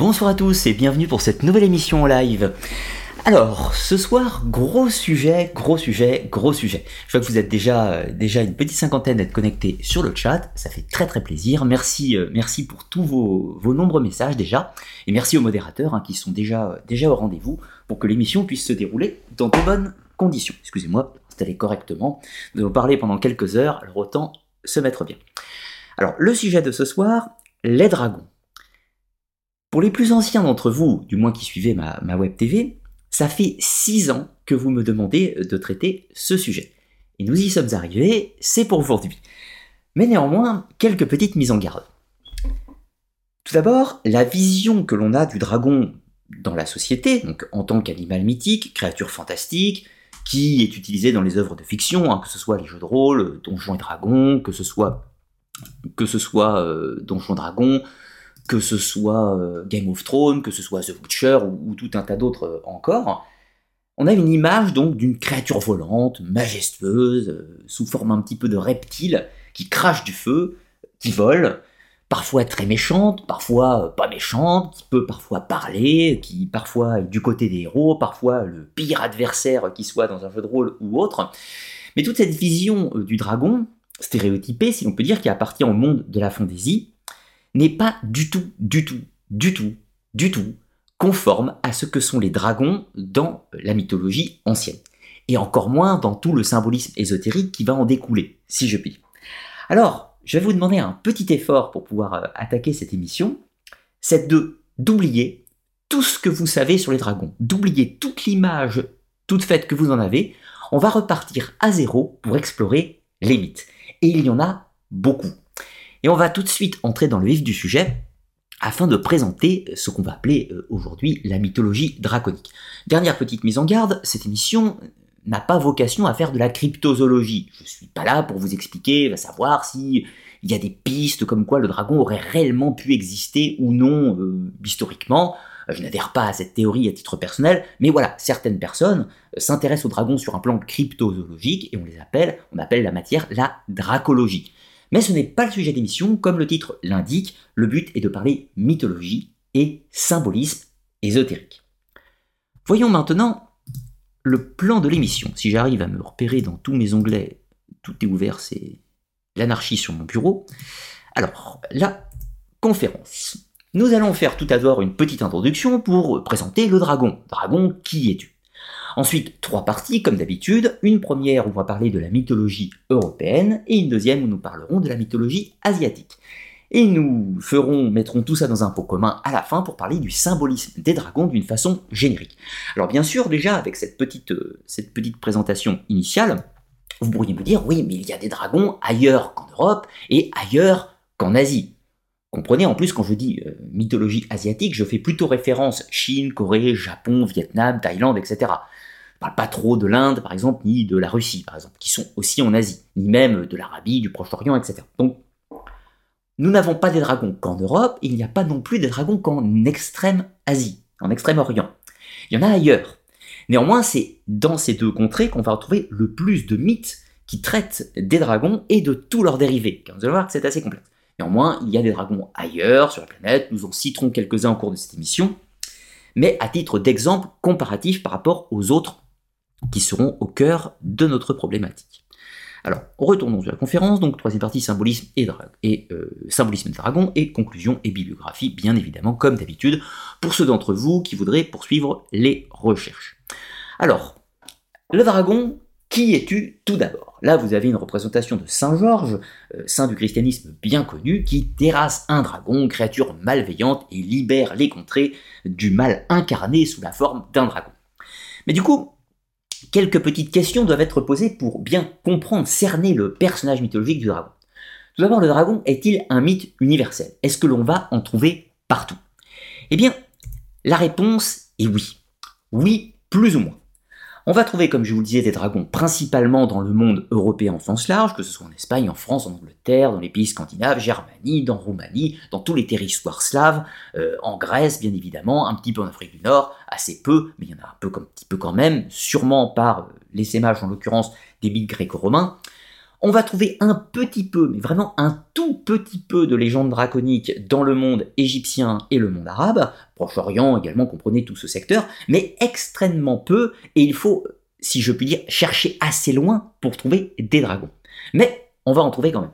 Bonsoir à tous et bienvenue pour cette nouvelle émission live. Alors, ce soir, gros sujet, gros sujet, gros sujet. Je vois que vous êtes déjà, euh, déjà une petite cinquantaine d'être connectés sur le chat, ça fait très très plaisir. Merci, euh, merci pour tous vos, vos, nombreux messages déjà, et merci aux modérateurs hein, qui sont déjà, déjà au rendez-vous pour que l'émission puisse se dérouler dans de bonnes conditions. Excusez-moi, installez correctement. Nous allons parler pendant quelques heures, alors autant se mettre bien. Alors, le sujet de ce soir, les dragons. Pour les plus anciens d'entre vous, du moins qui suivez ma, web TV, ça fait 6 ans que vous me demandez de traiter ce sujet. Et nous y sommes arrivés, c'est pour aujourd'hui. Mais néanmoins, quelques petites mises en garde. Tout d'abord, la vision que l'on a du dragon dans la société, donc en tant qu'animal mythique, créature fantastique, qui est utilisée dans les œuvres de fiction, hein, que ce soit les jeux de rôle, Donjons et Dragons, que ce soit, que ce soit euh, Donjons et Dragons, que ce soit euh, Game of Thrones, que ce soit The Witcher ou, tout un tas d'autres euh, encore, on a une image donc d'une créature volante, majestueuse, euh, sous forme un petit peu de reptile, qui crache du feu, qui vole, parfois très méchante, parfois pas méchante, qui peut parfois parler, qui parfois est du côté des héros, parfois le pire adversaire qui soit dans un jeu de rôle ou autre. Mais toute cette vision du dragon, stéréotypée, si l'on peut dire, qui appartient au monde de la fantaisie, n'est pas du tout, du tout, du tout, du tout conforme à ce que sont les dragons dans la mythologie ancienne. Et encore moins dans tout le symbolisme ésotérique qui va en découler, si je puis. Alors, je vais vous demander un petit effort pour pouvoir euh, attaquer cette émission, c'est de d'oublier tout ce que vous savez sur les dragons, d'oublier toute l'image toute faite que vous en avez. On va repartir à zéro pour explorer les mythes. Et il y en a beaucoup. Et on va tout de suite entrer dans le vif du sujet afin de présenter ce qu'on va appeler euh, aujourd'hui la mythologie draconique. Dernière petite mise en garde, cette émission n'a pas vocation à faire de la cryptozoologie. Je ne suis pas là pour vous expliquer, savoir si il y a des pistes comme quoi le dragon aurait réellement pu exister ou non euh, historiquement. Je n'adhère pas à cette théorie à titre personnel, mais voilà, certaines personnes euh, s'intéressent aux dragons sur un plan cryptozoologique et on les appelle, on appelle la matière la dracologie. Mais ce n'est pas le sujet d'émission, comme le titre l'indique, le but est de parler mythologie et symbolisme ésotérique. Voyons maintenant le plan de l'émission. Si j'arrive à me repérer dans tous mes onglets, tout est ouvert, c'est l'anarchie sur mon bureau. Alors, la conférence. Nous allons faire tout d'abord une petite introduction pour présenter le dragon. Dragon, qui es-tu? Ensuite, trois parties, comme d'habitude. Une première où on va parler de la mythologie européenne et une deuxième où nous parlerons de la mythologie asiatique. Et nous ferons, mettrons tout ça dans un pot commun à la fin pour parler du symbolisme des dragons d'une façon générique. Alors bien sûr, déjà avec cette petite, euh, cette petite présentation initiale, vous pourriez me dire, oui, mais il y a des dragons ailleurs qu'en Europe et ailleurs qu'en Asie. Comprenez, en plus, quand je dis euh, mythologie asiatique, je fais plutôt référence Chine, Corée, Japon, Vietnam, Thaïlande, etc parle pas trop de l'Inde, par exemple, ni de la Russie, par exemple, qui sont aussi en Asie, ni même de l'Arabie, du Proche-Orient, etc. Donc, nous n'avons pas des dragons qu'en Europe, il n'y a pas non plus des dragons qu'en extrême Asie, en extrême Orient. Il y en a ailleurs. Néanmoins, c'est dans ces deux contrées qu'on va retrouver le plus de mythes qui traitent des dragons et de tous leurs dérivés. Vous allez voir que c'est assez complexe. Néanmoins, il y a des dragons ailleurs sur la planète, nous en citerons quelques-uns au cours de cette émission, mais à titre d'exemple comparatif par rapport aux autres qui seront au cœur de notre problématique. Alors, retournons sur la conférence, donc troisième partie, symbolisme et, et euh, symbolisme de dragon, et conclusion et bibliographie, bien évidemment, comme d'habitude, pour ceux d'entre vous qui voudraient poursuivre les recherches. Alors, le dragon, qui es-tu tout d'abord? Là, vous avez une représentation de Saint Georges, euh, saint du christianisme bien connu, qui terrasse un dragon, créature malveillante, et libère les contrées du mal incarné sous la forme d'un dragon. Mais du coup, quelques petites questions doivent être posées pour bien comprendre, cerner le personnage mythologique du dragon. Tout d'abord, le dragon est-il un mythe universel? Est-ce que l'on va en trouver partout? Eh bien, la réponse est oui. Oui, plus ou moins. On va trouver, comme je vous le disais, des dragons principalement dans le monde européen en sens large, que ce soit en Espagne, en France, en Angleterre, dans les pays scandinaves, Germanie, dans Roumanie, dans tous les territoires slaves, euh, en Grèce bien évidemment, un petit peu en Afrique du Nord, assez peu, mais il y en a un peu, petit peu quand même, sûrement par euh, l'essaimage en l'occurrence des mythes gréco-romains. On va trouver un petit peu, mais vraiment un tout petit peu de légendes draconiques dans le monde égyptien et le monde arabe, Proche-Orient également, comprenez tout ce secteur, mais extrêmement peu, et il faut, si je puis dire, chercher assez loin pour trouver des dragons. Mais on va en trouver quand même.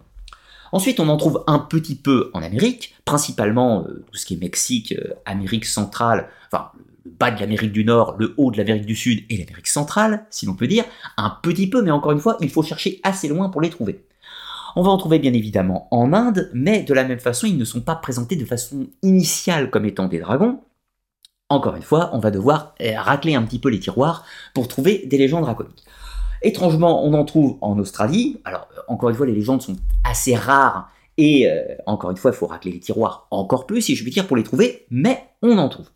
Ensuite, on en trouve un petit peu en Amérique, principalement euh, tout ce qui est Mexique, euh, Amérique centrale, enfin bas de l'Amérique du Nord, le haut de l'Amérique du Sud et l'Amérique centrale, si l'on peut dire, un petit peu, mais encore une fois, il faut chercher assez loin pour les trouver. On va en trouver bien évidemment en Inde, mais de la même façon, ils ne sont pas présentés de façon initiale comme étant des dragons. Encore une fois, on va devoir euh, racler un petit peu les tiroirs pour trouver des légendes draconiques. Étrangement, on en trouve en Australie. Alors, euh, encore une fois, les légendes sont assez rares et euh, encore une fois, il faut racler les tiroirs encore plus, si je puis dire, pour les trouver, mais on en trouve.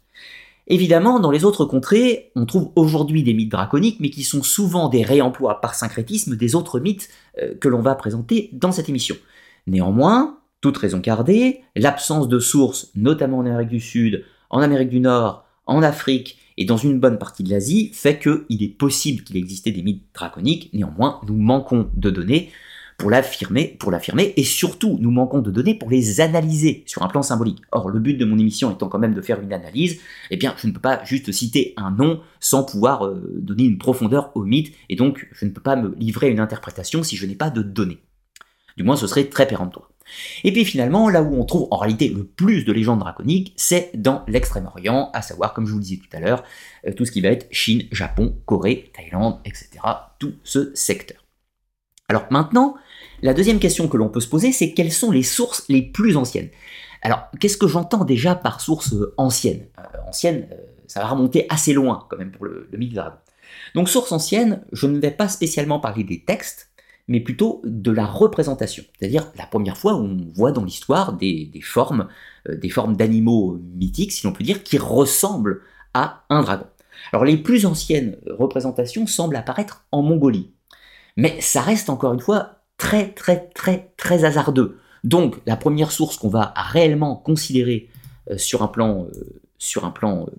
Évidemment, dans les autres contrées, on trouve aujourd'hui des mythes draconiques, mais qui sont souvent des réemplois par syncrétisme des autres mythes euh, que l'on va présenter dans cette émission. Néanmoins, toute raison gardée, l'absence de sources, notamment en Amérique du Sud, en Amérique du Nord, en Afrique et dans une bonne partie de l'Asie, fait qu'il est possible qu'il existait des mythes draconiques, néanmoins, nous manquons de données pour l'affirmer, pour l'affirmer, et surtout, nous manquons de données pour les analyser sur un plan symbolique. Or, le but de mon émission étant quand même de faire une analyse, eh bien, je ne peux pas juste citer un nom sans pouvoir euh, donner une profondeur au mythe, et donc je ne peux pas me livrer à une interprétation si je n'ai pas de données. Du moins, ce serait très péremptoire. Et puis finalement, là où on trouve en réalité le plus de légendes draconiques, c'est dans l'extrême-orient, à savoir, comme je vous le disais tout à l'heure, euh, tout ce qui va être Chine, Japon, Corée, Thaïlande, etc. Tout ce secteur. Alors maintenant, la deuxième question que l'on peut se poser, c'est quelles sont les sources les plus anciennes? Alors, qu'est-ce que j'entends déjà par source euh, ancienne? Euh, Ancienne, euh, ça va remonter assez loin quand même pour le, mythe dragon. Donc, source ancienne, je ne vais pas spécialement parler des textes, mais plutôt de la représentation. C'est-à-dire la première fois où on voit dans l'histoire des, formes, des formes d'animaux mythiques, si l'on peut dire, qui ressemblent à un dragon. Alors les plus anciennes représentations semblent apparaître en Mongolie. Mais ça reste encore une fois très très très très hasardeux. Donc la première source qu'on va réellement considérer euh, sur un plan, euh, sur un plan euh,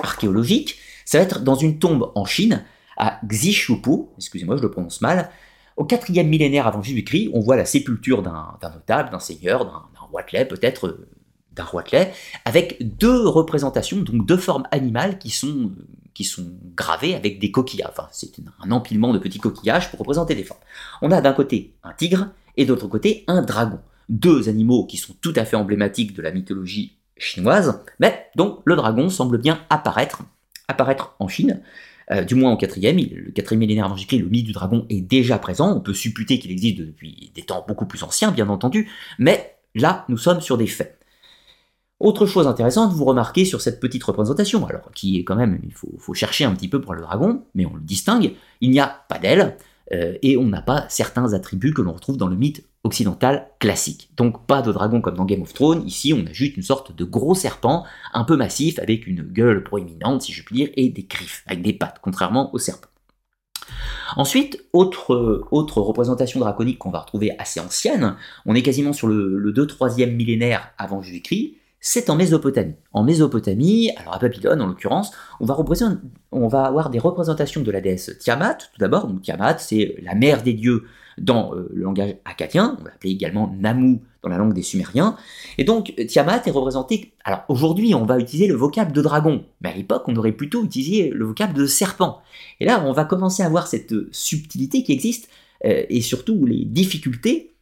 archéologique, ça va être dans une tombe en Chine, à Xishupu, excusez-moi je le prononce mal, au quatrième millénaire avant Jésus-Christ, on voit la sépulture d'un notable, d'un seigneur, d'un roitelet peut-être, d'un roitelet, avec deux représentations, donc deux formes animales qui sont qui sont gravés avec des coquillages. Enfin, c'est un empilement de petits coquillages pour représenter des formes. On a d'un côté un tigre et d'autre côté un dragon. Deux animaux qui sont tout à fait emblématiques de la mythologie chinoise, mais dont le dragon semble bien apparaître, apparaître en Chine. Euh, du moins au quatrième, le quatrième millénaire avant Jésus-Christ, le mythe du dragon est déjà présent. On peut supputer qu'il existe depuis des temps beaucoup plus anciens, bien entendu, mais là, nous sommes sur des faits. Autre chose intéressante, vous remarquez sur cette petite représentation, alors qui est quand même, il faut, chercher un petit peu pour le dragon, mais on le distingue, il n'y a pas d'aile, euh, et on n'a pas certains attributs que l'on retrouve dans le mythe occidental classique. Donc pas de dragon comme dans Game of Thrones, ici on a juste une sorte de gros serpent, un peu massif, avec une gueule proéminente, si je puis dire, et des griffes, avec des pattes, contrairement au serpent. Ensuite, autre, autre représentation draconique qu'on va retrouver assez ancienne, on est quasiment sur le, le 2-3e millénaire avant Jésus-Christ, c'est en Mésopotamie. En Mésopotamie, alors à Babylone en l'occurrence, on va, on va avoir des représentations de la déesse Tiamat, tout d'abord. Tiamat, c'est la mère des dieux dans euh, le langage akkadien, on l'appelait également Namu dans la langue des Sumériens. Et donc Tiamat est représentée, alors aujourd'hui on va utiliser le vocable de dragon, mais à l'époque on aurait plutôt utilisé le vocable de serpent. Et là on va commencer à voir cette subtilité qui existe, euh, et surtout les difficultés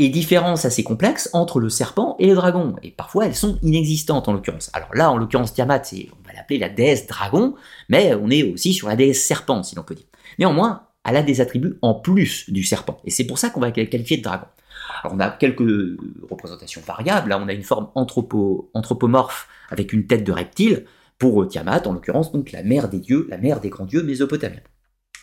et différence assez complexe entre le serpent et le dragon. Et parfois, elles sont inexistantes en l'occurrence. Alors là, en l'occurrence, Tiamat, on va l'appeler la déesse dragon, mais on est aussi sur la déesse serpent, si l'on peut dire. Néanmoins, elle a des attributs en plus du serpent. Et c'est pour ça qu'on va la qualifier de dragon. Alors on a quelques représentations variables. Là, on a une forme anthropomorphe avec une tête de reptile pour Tiamat, en l'occurrence donc la mère des dieux, la mère des grands dieux mésopotamiens.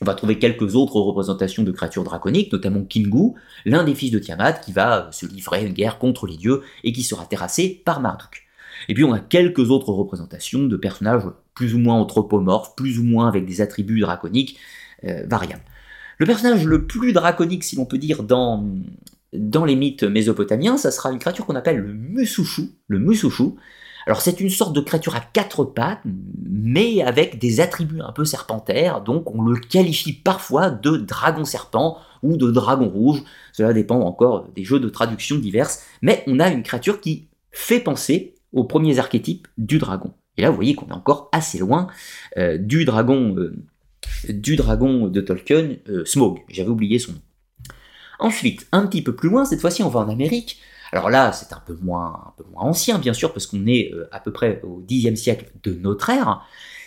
On va trouver quelques autres représentations de créatures draconiques, notamment Kingu, l'un des fils de Tiamat, qui va se livrer à une guerre contre les dieux et qui sera terrassé par Marduk. Et puis on a quelques autres représentations de personnages plus ou moins anthropomorphes, plus ou moins avec des attributs draconiques euh, variables. Le personnage le plus draconique, si l'on peut dire, dans, dans les mythes mésopotamiens, ça sera une créature qu'on appelle le Musushu, le Musushu, alors c'est une sorte de créature à quatre pattes, mais avec des attributs un peu serpentaires, donc on le qualifie parfois de dragon serpent, ou de dragon rouge. Cela dépend encore des jeux de traduction diverses, mais on a une créature qui fait penser aux premiers archétypes du dragon. Et là, vous voyez qu'on est encore assez loin euh, du dragon, euh, du dragon de Tolkien, euh, Smaug. J'avais oublié son nom. Ensuite, un petit peu plus loin, cette fois-ci, on va en Amérique. Alors là, c'est un peu moins, ancien, bien sûr, parce qu'on est à peu près au Xe siècle de notre ère.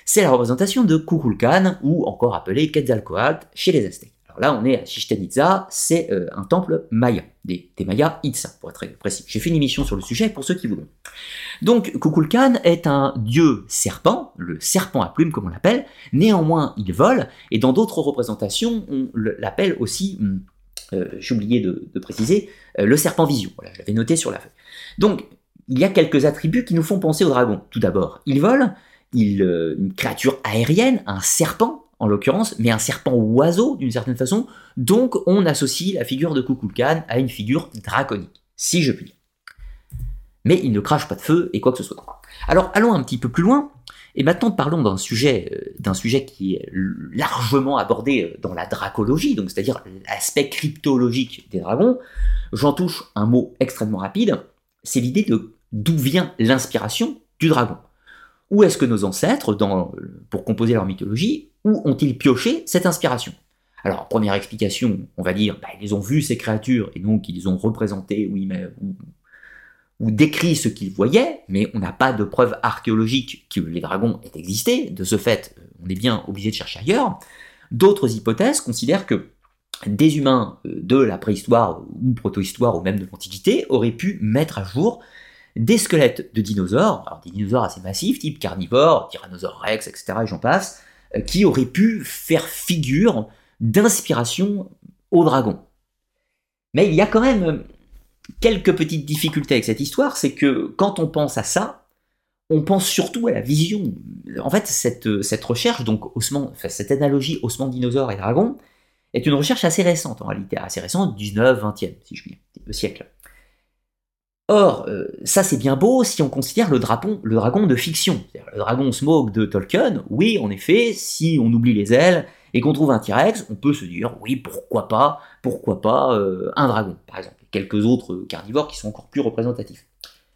C'est la représentation de Kukulkan, ou encore appelé Quetzalcoatl chez les Aztèques. Alors là, on est à Chichen Itza, c'est un temple maya, des, des Itza, pour être très précis. J'ai fait une émission sur le sujet pour ceux qui voudront. Donc Kukulkan est un dieu serpent, le serpent à plumes comme on l'appelle, néanmoins il vole, et dans d'autres représentations on l'appelle aussi, hum, euh, j'ai oublié de, préciser, euh, le serpent vision, voilà, je noté sur la feuille. Donc il y a quelques attributs qui nous font penser au dragon. Tout d'abord, il vole, il, euh, une créature aérienne, un serpent en l'occurrence, mais un serpent oiseau d'une certaine façon, donc on associe la figure de Kukulkan à une figure draconique, si je puis dire mais il ne crache pas de feu et quoi que ce soit. Alors allons un petit peu plus loin, et maintenant parlons d'un sujet, euh, d'un sujet qui est largement abordé euh, dans la dracologie, donc c'est-à-dire l'aspect cryptologique des dragons. J'en touche un mot extrêmement rapide, c'est l'idée de d'où vient l'inspiration du dragon. Où est-ce que nos ancêtres, dans, pour composer leur mythologie, ont-ils pioché cette inspiration? Alors, première explication, on va dire, bah, ils ont vu ces créatures et donc ils ont représenté oui, mais, ou décrit ce qu'ils voyaient, mais on n'a pas de preuves archéologiques que les dragons aient existé, de ce fait, euh, on est bien obligé de chercher ailleurs. D'autres hypothèses considèrent que des humains euh, de la préhistoire ou protohistoire ou même de l'Antiquité auraient pu mettre à jour des squelettes de dinosaures, alors des dinosaures assez massifs, type carnivores, tyrannosaures rex, etc., et j'en passe, euh, qui auraient pu faire figure d'inspiration aux dragons. Mais il y a quand même quelques petites difficultés avec cette histoire, c'est que quand on pense à ça, on pense surtout à la vision. En fait, cette, cette recherche, donc cette analogie ossements dinosaure et dragon, est une recherche assez récente en réalité, assez récente, 19, 20e, si je puis dire, siècle. Or, euh, ça c'est bien beau si on considère le, dragon, le dragon de fiction. Le dragon Smoke de Tolkien, oui, en effet, si on oublie les ailes et qu'on trouve un T-Rex, on peut se dire, oui, pourquoi pas, pourquoi pas euh, un dragon, par exemple quelques autres carnivores qui sont encore plus représentatifs.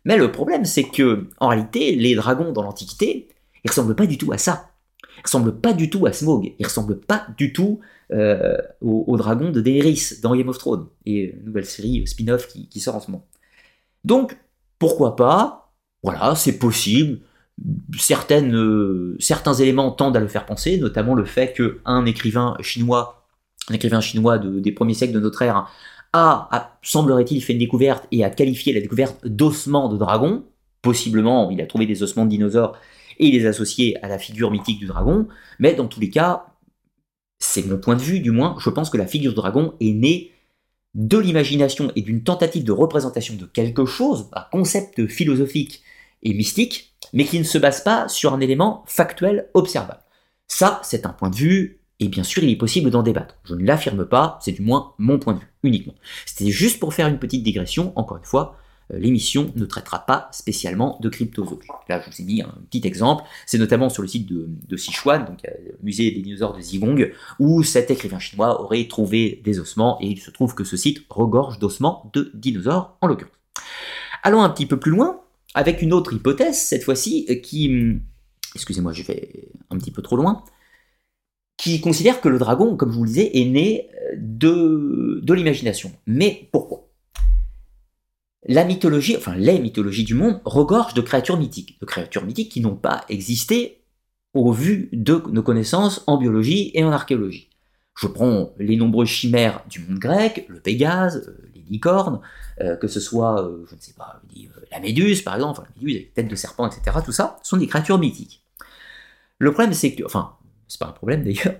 Mais le problème, c'est que, en réalité, les dragons dans l'Antiquité, ils ressemblent pas du tout à ça. Ils ressemblent pas du tout à Smaug. Ils ressemblent pas du tout euh, au, dragon de Daenerys dans Game of Thrones et une nouvelle série euh, spin-off qui, sort en ce moment. Donc, pourquoi pas? Voilà, c'est possible. Certaines, euh, certains éléments tendent à le faire penser, notamment le fait qu'un écrivain chinois, un écrivain chinois des premiers siècles de notre ère, a, semblerait-il, fait une découverte et a qualifié la découverte d'ossements de dragon. Possiblement, il a trouvé des ossements de dinosaures et il les a associés à la figure mythique du dragon. Mais dans tous les cas, c'est mon point de vue, du moins, je pense que la figure du dragon est née de l'imagination et d'une tentative de représentation de quelque chose, un concept philosophique et mystique, mais qui ne se base pas sur un élément factuel observable. Ça, c'est un point de vue et bien sûr, il est possible d'en débattre. Je ne l'affirme pas, c'est du moins mon point de vue, uniquement. C'était juste pour faire une petite digression, encore une fois, euh, l'émission ne traitera pas spécialement de cryptozoologie. Là, je vous ai mis un petit exemple, c'est notamment sur le site de, Sichuan, donc le musée des dinosaures de Zigong, où cet écrivain chinois aurait trouvé des ossements, et il se trouve que ce site regorge d'ossements de dinosaures, en l'occurrence. Allons un petit peu plus loin, avec une autre hypothèse, cette fois-ci, qui... Hum, excusez-moi, je vais un petit peu trop loin qui considère que le dragon, comme je vous le disais, est né euh, de, l'imagination. Mais pourquoi? La mythologie, enfin les mythologies du monde, regorgent de créatures mythiques, de créatures mythiques qui n'ont pas existé au vu de nos connaissances en biologie et en archéologie. Je prends les nombreuses chimères du monde grec, le Pégase, euh, licornes, euh, que ce soit, je ne sais pas, la méduse par exemple, la méduse avec tête de serpent, etc. Tout ça sont des créatures mythiques. Le problème, c'est que, enfin, c'est pas un problème d'ailleurs,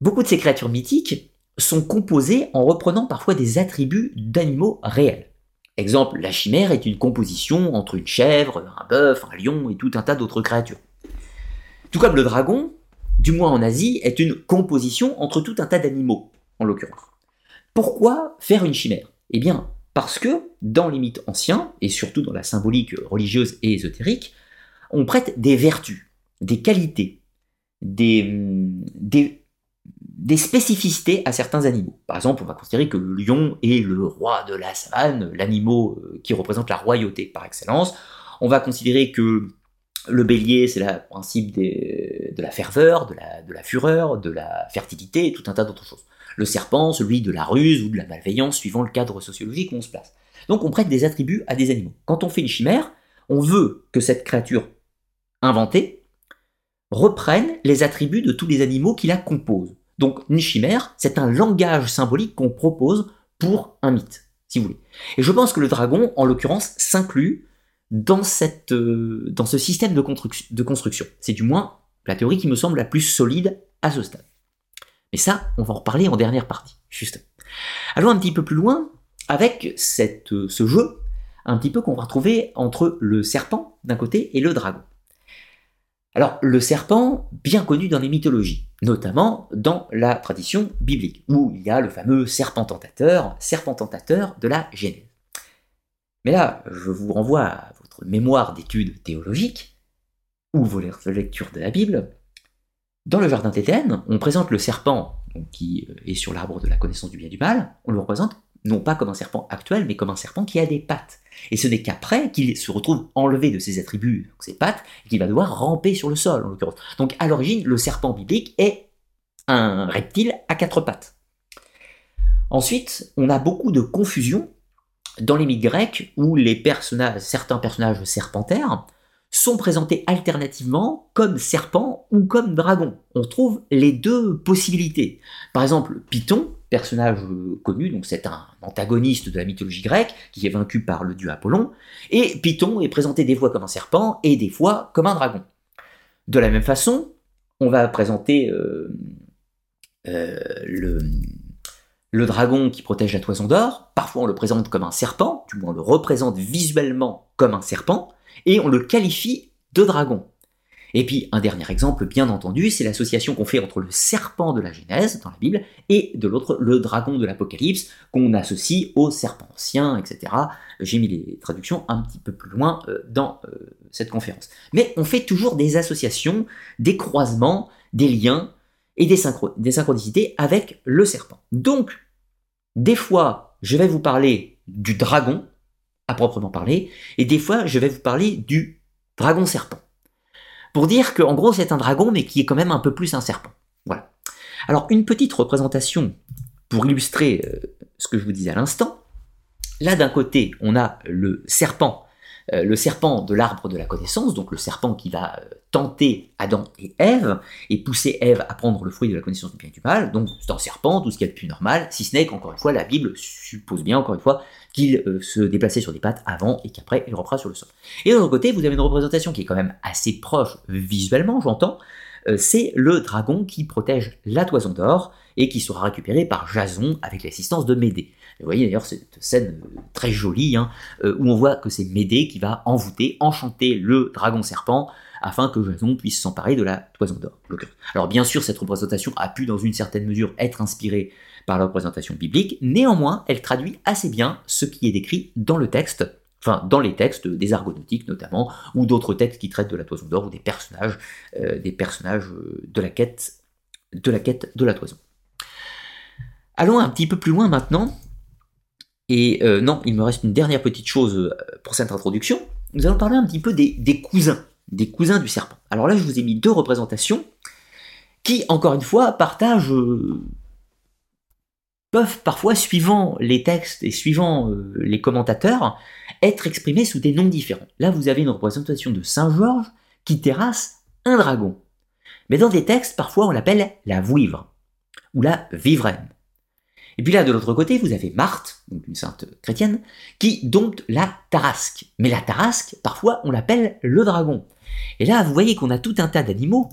beaucoup de ces créatures mythiques sont composées en reprenant parfois des attributs d'animaux réels. Exemple, la chimère est une composition entre une chèvre, un bœuf, un lion et tout un tas d'autres créatures. Tout comme le dragon, du moins en Asie, est une composition entre tout un tas d'animaux, en l'occurrence. Pourquoi faire une chimère? Eh bien, parce que dans les mythes anciens, et surtout dans la symbolique religieuse et ésotérique, on prête des vertus, des qualités, des, des spécificités à certains animaux. Par exemple, on va considérer que le lion est le roi de la savane, l'animal qui représente la royauté par excellence. On va considérer que le bélier, c'est le principe de la ferveur, de la, de la fureur, de la fertilité, et tout un tas d'autres choses. Le serpent, celui de la ruse ou de la malveillance, suivant le cadre sociologique où on se place. Donc on prête des attributs à des animaux. Quand on fait une chimère, on veut que cette créature inventée reprenne les attributs de tous les animaux qui la composent. Donc une chimère, c'est un langage symbolique qu'on propose pour un mythe, si vous voulez. Et je pense que le dragon, en l'occurrence, s'inclut dans, euh, ce système de construction. C'est du moins la théorie qui me semble la plus solide à ce stade. Mais ça, on va en reparler en dernière partie, juste. Allons un petit peu plus loin avec euh, ce jeu, un petit peu qu'on va retrouver entre le serpent d'un côté et le dragon. Alors, le serpent, bien connu dans les mythologies, notamment dans la tradition biblique, où il y a le fameux serpent tentateur, serpent tentateur de la Genèse. Mais là, je vous renvoie à votre mémoire d'études théologiques, ou vos lectures de la Bible. Dans le Jardin d'Éden, on présente le serpent qui euh, est sur l'arbre de la connaissance du bien et du mal, on le représente non pas comme un serpent actuel, mais comme un serpent qui a des pattes. Et ce n'est qu'après qu'il se retrouve enlevé de ses attributs, ses pattes, qu'il va devoir ramper sur le sol, en l'occurrence. Donc à l'origine, le serpent biblique est un reptile à quatre pattes. Ensuite, on a beaucoup de confusion dans les mythes grecs où certains personnages serpentaires sont présentés alternativement comme serpents ou comme dragons. On trouve les deux possibilités. Par exemple, Python, personnage connu, donc c'est un antagoniste de la mythologie grecque qui est vaincu par le dieu Apollon, et Python est présenté des fois comme un serpent et des fois comme un dragon. De la même façon, on va présenter euh, euh, le, le dragon qui protège la toison d'or, parfois on le présente comme un serpent, du moins on le représente visuellement comme un serpent, et on le qualifie de dragon. Et puis un dernier exemple, bien entendu, c'est l'association qu'on fait entre le serpent de la Genèse dans la Bible et de l'autre le dragon de l'Apocalypse qu'on associe au serpent ancien, etc. J'ai mis les traductions un petit peu plus loin euh, dans euh, cette conférence. Mais on fait toujours des associations, des croisements, des liens et des, des synchronicités avec le serpent. Donc, des fois, je vais vous parler du dragon, à proprement parler, et des fois, je vais vous parler du dragon serpent. Pour dire qu'en gros, c'est un dragon, mais qui est quand même un peu plus un serpent. Voilà. Alors, une petite représentation pour illustrer euh, ce que je vous disais à l'instant. Là, d'un côté, on a le serpent le serpent de l'arbre de la connaissance, donc le serpent qui va euh, tenter Adam et Ève, et pousser Ève à prendre le fruit de la connaissance du bien et du mal, donc c'est un serpent, tout ce qui est le plus normal, si ce n'est qu'encore une fois, la Bible suppose bien, encore une fois, qu'il euh, se déplaçait sur des pattes avant et qu'après il reprend sur le sol. Et de l'autre côté, vous avez une représentation qui est quand même assez proche visuellement, j'entends, c'est le dragon qui protège la toison d'or et qui sera récupéré par Jason avec l'assistance de Médée. Vous voyez d'ailleurs cette scène euh, très jolie hein, euh, où on voit que c'est Médée qui va envoûter, enchanter le dragon serpent afin que Jason puisse s'emparer de la toison d'or. Alors bien sûr, cette représentation a pu dans une certaine mesure être inspirée par la représentation biblique, néanmoins, elle traduit assez bien ce qui est décrit dans le texte, enfin dans les textes des argonautiques notamment, ou d'autres textes qui traitent de la toison d'or, ou des personnages, euh, des personnages de la quête de la quête de la toison. Allons un petit peu plus loin maintenant et euh, non, il me reste une dernière petite chose euh, pour cette introduction. Nous allons parler un petit peu des, cousins, des cousins du serpent. Alors là, je vous ai mis deux représentations qui, encore une fois, partagent, euh, peuvent parfois, suivant les textes et suivant les commentateurs, être exprimés sous des noms différents. Là, vous avez une représentation de Saint Georges qui terrasse un dragon. Mais dans des textes, parfois, on l'appelle la vouivre ou la vivraine. Et puis là, de l'autre côté, vous avez Marthe, donc une sainte chrétienne, qui dompte la tarasque. Mais la tarasque, parfois, on l'appelle le dragon. Et là, vous voyez qu'on a tout un tas d'animaux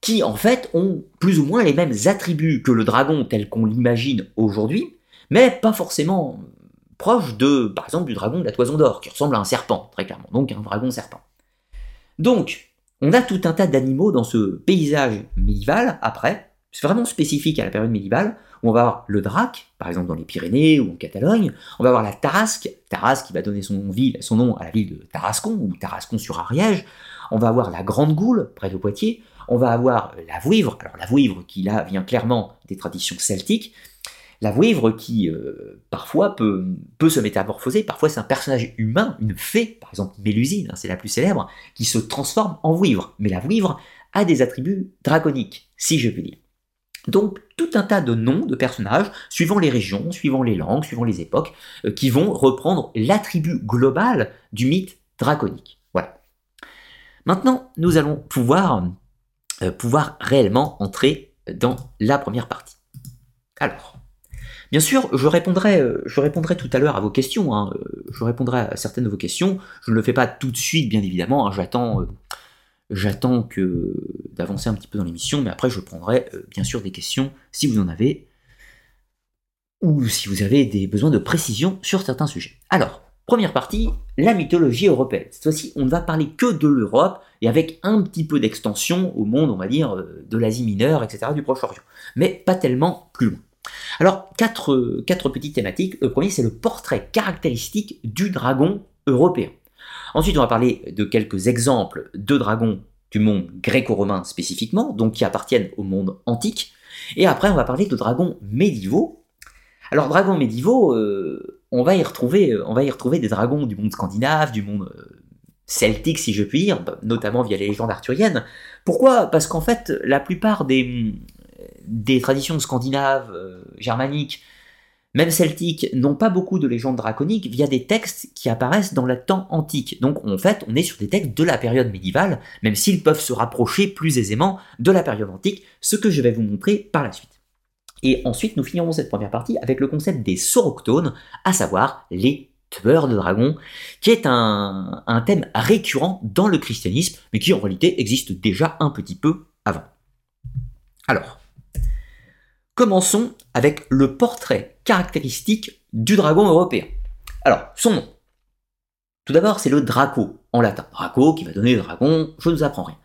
qui, en fait, ont plus ou moins les mêmes attributs que le dragon tel qu'on l'imagine aujourd'hui, mais pas forcément proche de, par exemple, du dragon de la toison d'or, qui ressemble à un serpent, très clairement, donc un dragon serpent. Donc, on a tout un tas d'animaux dans ce paysage médiéval, après, c'est vraiment spécifique à la période médiévale, on va avoir le drac, par exemple dans les Pyrénées ou en Catalogne, on va avoir la tarasque, Tarasque qui va donner son, ville, son nom à la ville de Tarascon ou Tarascon sur Ariège, on va avoir la Grande Goule, près de Poitiers, on va avoir la Vouivre, alors la Vouivre qui là vient clairement des traditions celtiques, la Vouivre qui euh, parfois peut, se métamorphoser, parfois c'est un personnage humain, une fée, par exemple Mélusine, hein, c'est la plus célèbre, qui se transforme en Vouivre. Mais la Vouivre a des attributs draconiques, si je puis dire. Donc tout un tas de noms de personnages, suivant les régions, suivant les langues, suivant les époques, euh, qui vont reprendre l'attribut global du mythe draconique. Voilà. Maintenant, nous allons pouvoir, euh, pouvoir réellement entrer dans la première partie. Alors, Bien sûr, je répondrai, euh, je répondrai tout à l'heure à vos questions. Hein. Je répondrai à certaines de vos questions. Je ne le fais pas tout de suite, bien évidemment. Hein. J'attends, j'attends que d'avancer un petit peu dans l'émission, mais après je prendrai bien sûr des questions si vous en avez ou si vous avez des besoins de précision sur certains sujets. Alors, première partie, la mythologie européenne. Cette fois-ci, on ne va parler que de l'Europe et avec un petit peu d'extension au monde, on va dire, de l'Asie mineure, etc., du Proche-Orient. Mais pas tellement plus loin. Alors, quatre, quatre petites thématiques. Le premier, c'est le portrait caractéristique du dragon européen. Ensuite, on va parler de quelques exemples de dragons du monde gréco-romain spécifiquement, donc qui appartiennent au monde antique. Et après, on va parler de dragons médiévaux. Alors, dragons médiévaux, euh, on, va y retrouver, euh, on va y retrouver des dragons du monde scandinave, du monde euh, celtique, si je puis dire, notamment via les légendes arthuriennes. Pourquoi? Parce qu'en fait, la plupart des, des traditions scandinaves, germaniques, même celtiques, n'ont pas beaucoup de légendes draconiques via des textes qui apparaissent dans le temps antique. Donc en fait, on est sur des textes de la période médiévale, même s'ils peuvent se rapprocher plus aisément de la période antique, ce que je vais vous montrer par la suite. Et ensuite, nous finirons cette première partie avec le concept des soroctones, à savoir les tueurs de dragons, qui est un, un thème récurrent dans le christianisme, mais qui en réalité existe déjà un petit peu avant. Alors, Commençons avec le portrait caractéristique du dragon européen. Alors, son nom. Tout d'abord, c'est le Draco, en latin. Draco qui va donner dragon, je ne vous apprends rien.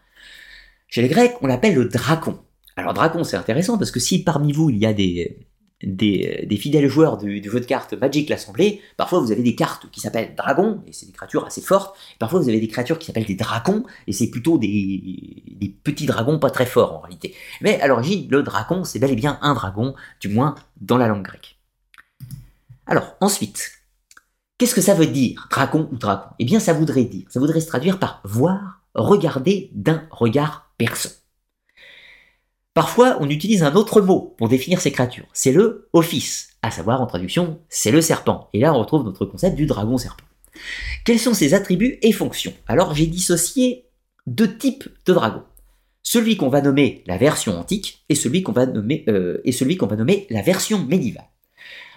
Chez les Grecs, on l'appelle le Dracon. Alors, Dracon, c'est intéressant parce que si parmi vous, il y a des, des, fidèles joueurs du, jeu de cartes Magic l'Assemblée, parfois vous avez des cartes qui s'appellent dragons, et c'est des créatures assez fortes, parfois vous avez des créatures qui s'appellent des dracons, et c'est plutôt des, petits dragons pas très forts en réalité. Mais à l'origine, le dracon, c'est bel et bien un dragon, du moins dans la langue grecque. Alors, ensuite, qu'est-ce que ça veut dire, dracon ou dracon Eh bien, ça voudrait dire, ça voudrait se traduire par voir, regarder d'un regard perçant. Parfois, on utilise un autre mot pour définir ces créatures. C'est le office, à savoir en traduction, c'est le serpent. Et là, on retrouve notre concept du dragon serpent. Quels sont ses attributs et fonctions? Alors, j'ai dissocié deux types de dragons. Celui qu'on va nommer la version antique et celui qu'on va nommer euh, et celui qu'on va nommer la version médiévale.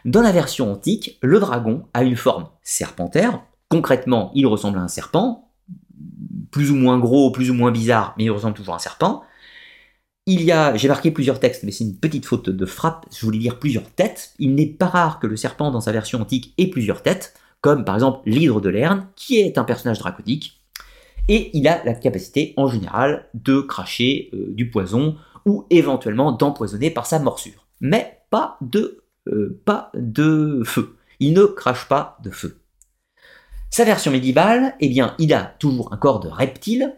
Dans la version antique, le dragon a une forme serpentaire. Concrètement, il ressemble à un serpent, plus ou moins gros, plus ou moins bizarre, mais il ressemble toujours à un serpent. Il y a, j'ai marqué plusieurs textes, mais c'est une petite faute de frappe, je voulais dire plusieurs têtes. Il n'est pas rare que le serpent dans sa version antique ait plusieurs têtes, comme par exemple l'hydre de Lerne, qui est un personnage draconique, et il a la capacité en général de cracher euh, du poison ou éventuellement d'empoisonner par sa morsure. Mais pas de, euh, pas de feu. Il ne crache pas de feu. Sa version médiévale, eh bien, il a toujours un corps de reptile,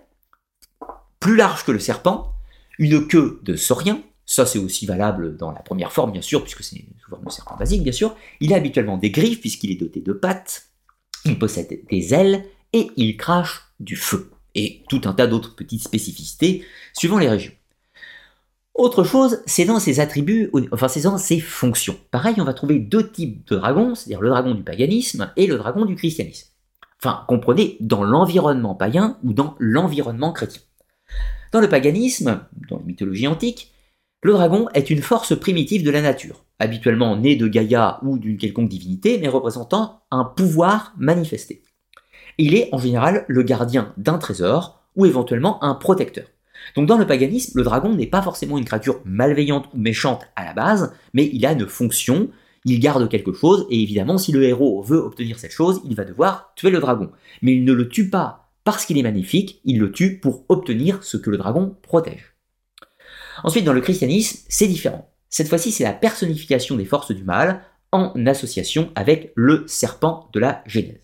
plus large que le serpent, une queue de saurien, ça c'est aussi valable dans la première forme bien sûr, puisque c'est sous forme de serpent basique bien sûr. Il a habituellement des griffes puisqu'il est doté de pattes, il possède des ailes et il crache du feu. Et tout un tas d'autres petites spécificités suivant les régions. Autre chose, c'est dans ses attributs, enfin c'est dans ses fonctions. Pareil, on va trouver deux types de dragons, c'est-à-dire le dragon du paganisme et le dragon du christianisme. Enfin, comprenez, dans l'environnement païen ou dans l'environnement chrétien. Dans le paganisme, dans la mythologie antique, le dragon est une force primitive de la nature, habituellement née de Gaïa ou d'une quelconque divinité, mais représentant un pouvoir manifesté. Il est en général le gardien d'un trésor ou éventuellement un protecteur. Donc dans le paganisme, le dragon n'est pas forcément une créature malveillante ou méchante à la base, mais il a une fonction, il garde quelque chose, et évidemment si le héros veut obtenir cette chose, il va devoir tuer le dragon. Mais il ne le tue pas parce qu'il est magnifique, il le tue pour obtenir ce que le dragon protège. Ensuite, dans le christianisme, c'est différent. cette fois-ci c'est la personnification des forces du mal en association avec le serpent de la Genèse.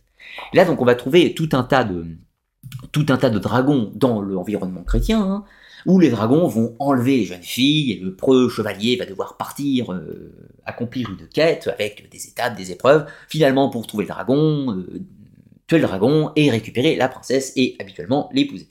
Là donc on va trouver tout un tas de, dragons dans l'environnement chrétien, hein, où les dragons vont enlever les jeunes filles et le preux chevalier va devoir partir euh, accomplir une quête avec des étapes, des épreuves, finalement pour trouver le dragon, euh, tuer le dragon et récupérer la princesse et habituellement l'épouser.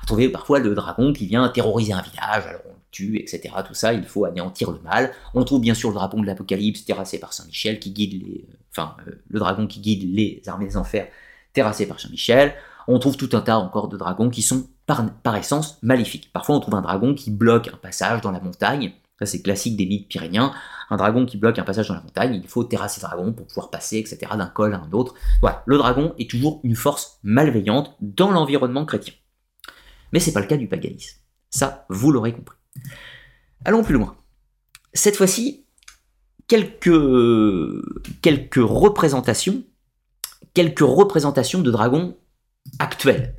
Vous trouvez parfois le dragon qui vient terroriser un village, alors on le tue, etc. Tout ça, il faut anéantir le mal. On trouve bien sûr le dragon de l'Apocalypse terrassé par Saint Michel qui guide les, enfin euh, le dragon qui guide les armées des enfers terrassé par Saint Michel on trouve tout un tas encore de dragons qui sont par, essence maléfiques. Parfois on trouve un dragon qui bloque un passage dans la montagne, ça c'est classique des mythes pyrénéens, un dragon qui bloque un passage dans la montagne, il faut terrasser le dragon pour pouvoir passer, etc., d'un col à un autre. Voilà, le dragon est toujours une force malveillante dans l'environnement chrétien. Mais c'est pas le cas du paganisme. Ça, vous l'aurez compris. Allons plus loin. Cette fois-ci, quelques, quelques représentations, quelques représentations de dragons actuel.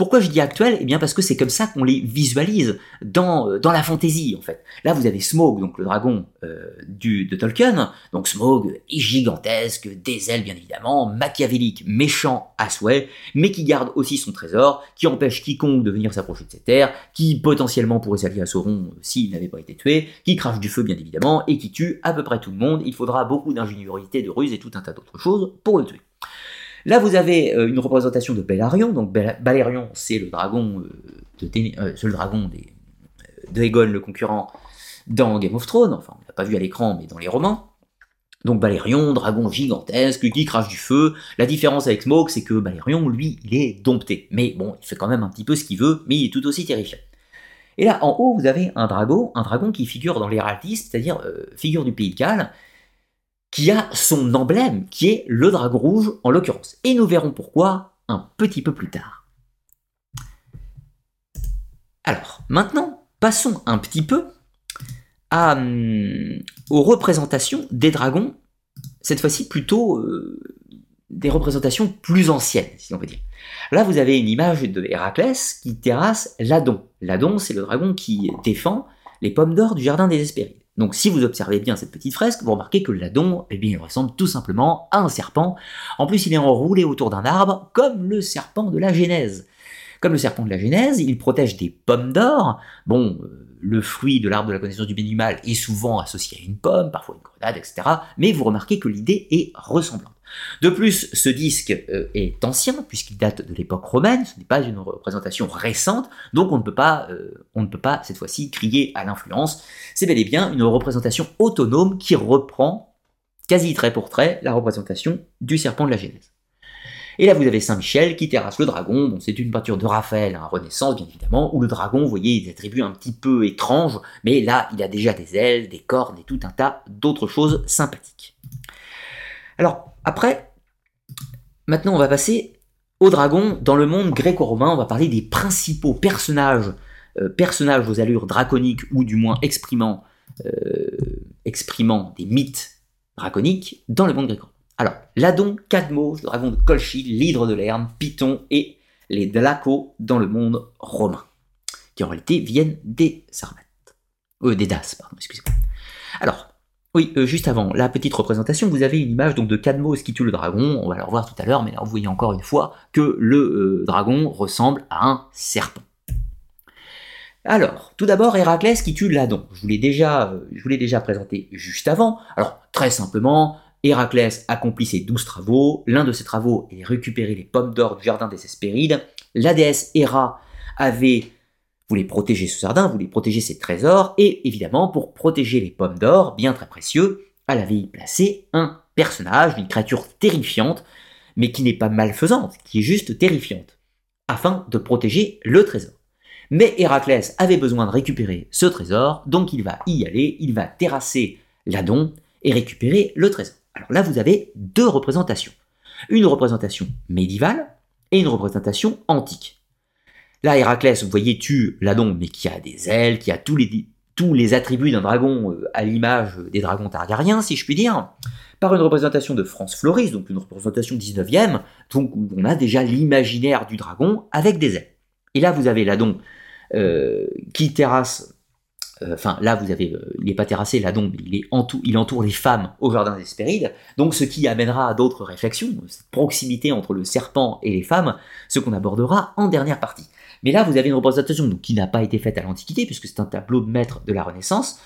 Pourquoi je dis actuel? Eh bien parce que c'est comme ça qu'on les visualise dans, euh, dans la fantaisie en fait. Là vous avez Smaug, donc le dragon euh, du, de Tolkien. Donc Smaug est gigantesque, des ailes bien évidemment, machiavélique, méchant à souhait, mais qui garde aussi son trésor, qui empêche quiconque de venir s'approcher de ses terres, qui potentiellement pourrait s'allier à Sauron euh, s'il n'avait pas été tué, qui crache du feu bien évidemment, et qui tue à peu près tout le monde. Il faudra beaucoup d'ingéniosité, de ruse et tout un tas d'autres choses pour le tuer. Là, vous avez euh, une représentation de Belarion. Donc, Balerion, c'est le dragon, euh, de, euh, le dragon des, le concurrent, dans Game of Thrones. Enfin, on l'a pas vu à l'écran, mais dans les romans. Donc Balerion, dragon gigantesque, qui crache du feu. La différence avec Smoke, c'est que Balerion, lui, il est dompté. Mais bon, il fait quand même un petit peu ce qu'il veut, mais il est tout aussi terrifiant. Et là, en haut, vous avez un dragon, un dragon qui figure dans l'héraldisme, c'est-à-dire figure du pays de Galles, qui a son emblème, qui est le dragon rouge en l'occurrence. Et nous verrons pourquoi un petit peu plus tard. Alors, maintenant, passons un petit peu hum, aux représentations des dragons, cette fois-ci plutôt euh, des représentations plus anciennes, si on veut dire. Là, vous avez une image de Héraclès qui terrasse Ladon. Ladon, c'est le dragon qui défend les pommes d'or du jardin des Hespérides. Donc si vous observez bien cette petite fresque, vous remarquez que le ladon, eh bien, il ressemble tout simplement à un serpent. En plus, il est enroulé autour d'un arbre, comme le serpent de la Genèse. Comme le serpent de la Genèse, il protège des pommes d'or. Bon, euh, le fruit de l'arbre de la connaissance du bien est souvent associé à une pomme, parfois une grenade, etc. Mais vous remarquez que l'idée est ressemblante. De plus, ce disque euh, est ancien, puisqu'il date de l'époque romaine, ce n'est pas une représentation récente, donc on ne peut pas, euh, on ne peut pas cette fois-ci crier à l'influence. C'est bel et bien une représentation autonome qui reprend, quasi trait pour trait, la représentation du serpent de la Genèse. Et là, vous avez Saint-Michel qui terrasse le dragon. C'est une peinture de Raphaël, un Renaissance, bien évidemment, où le dragon, vous voyez, des attributs un petit peu étranges, mais là, il a déjà des ailes, des cornes et tout un tas d'autres choses sympathiques. Alors, après, maintenant on va passer au dragon dans le monde gréco-romain. On va parler des principaux personnages, euh, personnages aux allures draconiques ou du moins exprimant, euh, exprimant des mythes draconiques dans le monde gréco-romain. Alors, Ladon, Cadmos, le dragon de Colchis, l'hydre de Lerne, Python et les Dlacos dans le monde romain, qui en réalité viennent des Sarmates. Euh, des Das, excusez-moi. Alors, oui, euh, juste avant la petite représentation, vous avez une image donc de Cadmos qui tue le dragon, on va le revoir tout à l'heure, mais là vous voyez encore une fois que le euh, dragon ressemble à un serpent. Alors, tout d'abord Héraclès qui tue Ladon. Je vous l'ai déjà, euh, déjà présenté juste avant. Alors, très simplement, Héraclès accomplit ses douze travaux. L'un de ses travaux est récupérer les pommes d'or du jardin des Hespérides. La déesse Héra avait voulez protéger ce jardin, vous voulez protéger ses trésors, et évidemment, pour protéger les pommes d'or, bien très précieux, elle avait y placé un personnage, une créature terrifiante, mais qui n'est pas malfaisante, qui est juste terrifiante, afin de protéger le trésor. Mais Héraclès avait besoin de récupérer ce trésor, donc il va y aller, il va terrasser l'Adon et récupérer le trésor. Alors là, vous avez deux représentations. Une représentation médiévale et une représentation antique. Là, Héraclès, vous voyez, tue Ladon, mais qui a des ailes, qui a tous les, attributs d'un dragon euh, à l'image des dragons targariens, si je puis dire, par une représentation de France Floris, donc une représentation 19e, donc où on a déjà l'imaginaire du dragon avec des ailes. Et là, vous avez Ladon euh, qui terrasse euh, enfin là vous avez, il n'est pas terrassé, l'Adon, il, est entoure, il entoure les femmes au jardin des Hespérides, donc ce qui amènera à d'autres réflexions, cette proximité entre le serpent et les femmes, ce qu'on abordera en dernière partie. Mais là vous avez une représentation qui n'a pas été faite à l'Antiquité, puisque c'est un tableau de maître de la Renaissance,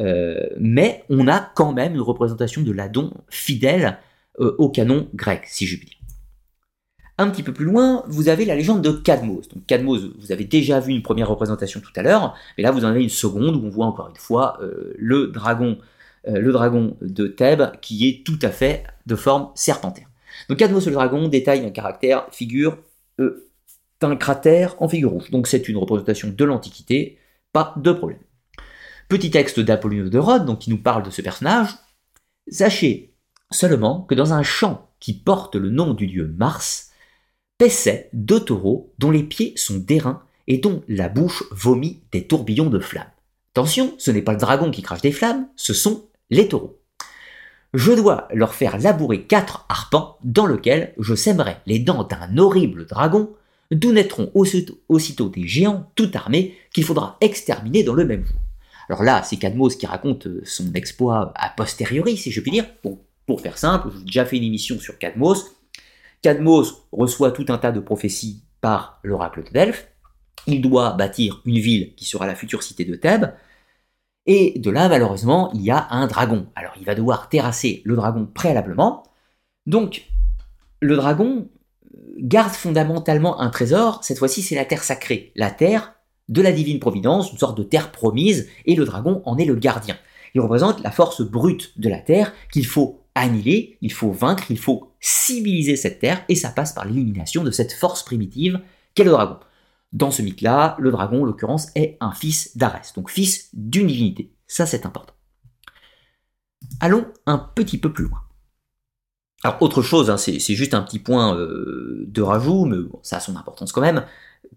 euh, mais on a quand même une représentation de l'Adon fidèle au canon grec, si je puis dire. Un petit peu plus loin, vous avez la légende de Cadmos. Donc Cadmos, vous avez déjà vu une première représentation tout à l'heure, mais là vous en avez une seconde où on voit encore une fois euh, le dragon, euh, le dragon de Thèbes qui est tout à fait de forme serpentaire. Donc Cadmos le dragon détaille un caractère, figure d'un cratère en figure rouge. Donc c'est une représentation de l'Antiquité, pas de problème. Petit texte d'Apollinaire de Rhodes, donc qui nous parle de ce personnage. Sachez seulement que dans un champ qui porte le nom du dieu Mars, paissaient deux taureaux dont les pieds sont d'airain et dont la bouche vomit des tourbillons de flammes. Attention, ce n'est pas le dragon qui crache des flammes, ce sont les taureaux. Je dois leur faire labourer quatre arpents dans lesquels je sèmerai les dents d'un horrible dragon, d'où naîtront aussitôt, des géants tout armés qu'il faudra exterminer dans le même jour. Alors là, c'est Cadmos qui raconte son exploit a posteriori, si je puis dire. Pour faire simple, j'ai déjà fait une émission sur Cadmos, Cadmos reçoit tout un tas de prophéties par l'oracle de Delphes. Il doit bâtir une ville qui sera la future cité de Thèbes. Et de là, malheureusement, il y a un dragon. Alors, il va devoir terrasser le dragon préalablement. Donc, le dragon garde fondamentalement un trésor. Cette fois-ci, c'est la terre sacrée, la terre de la divine providence, une sorte de terre promise, et le dragon en est le gardien. Il représente la force brute de la terre qu'il faut annihiler, il faut vaincre, il faut civiliser cette terre, et ça passe par l'élimination de cette force primitive qu'est le dragon. Dans ce mythe-là, le dragon, en l'occurrence, est un fils d'Arès, donc fils d'une divinité. Ça, c'est important. Allons un petit peu plus loin. Alors, autre chose, hein, c'est juste un petit point euh, de rajout, mais ça a son importance quand même.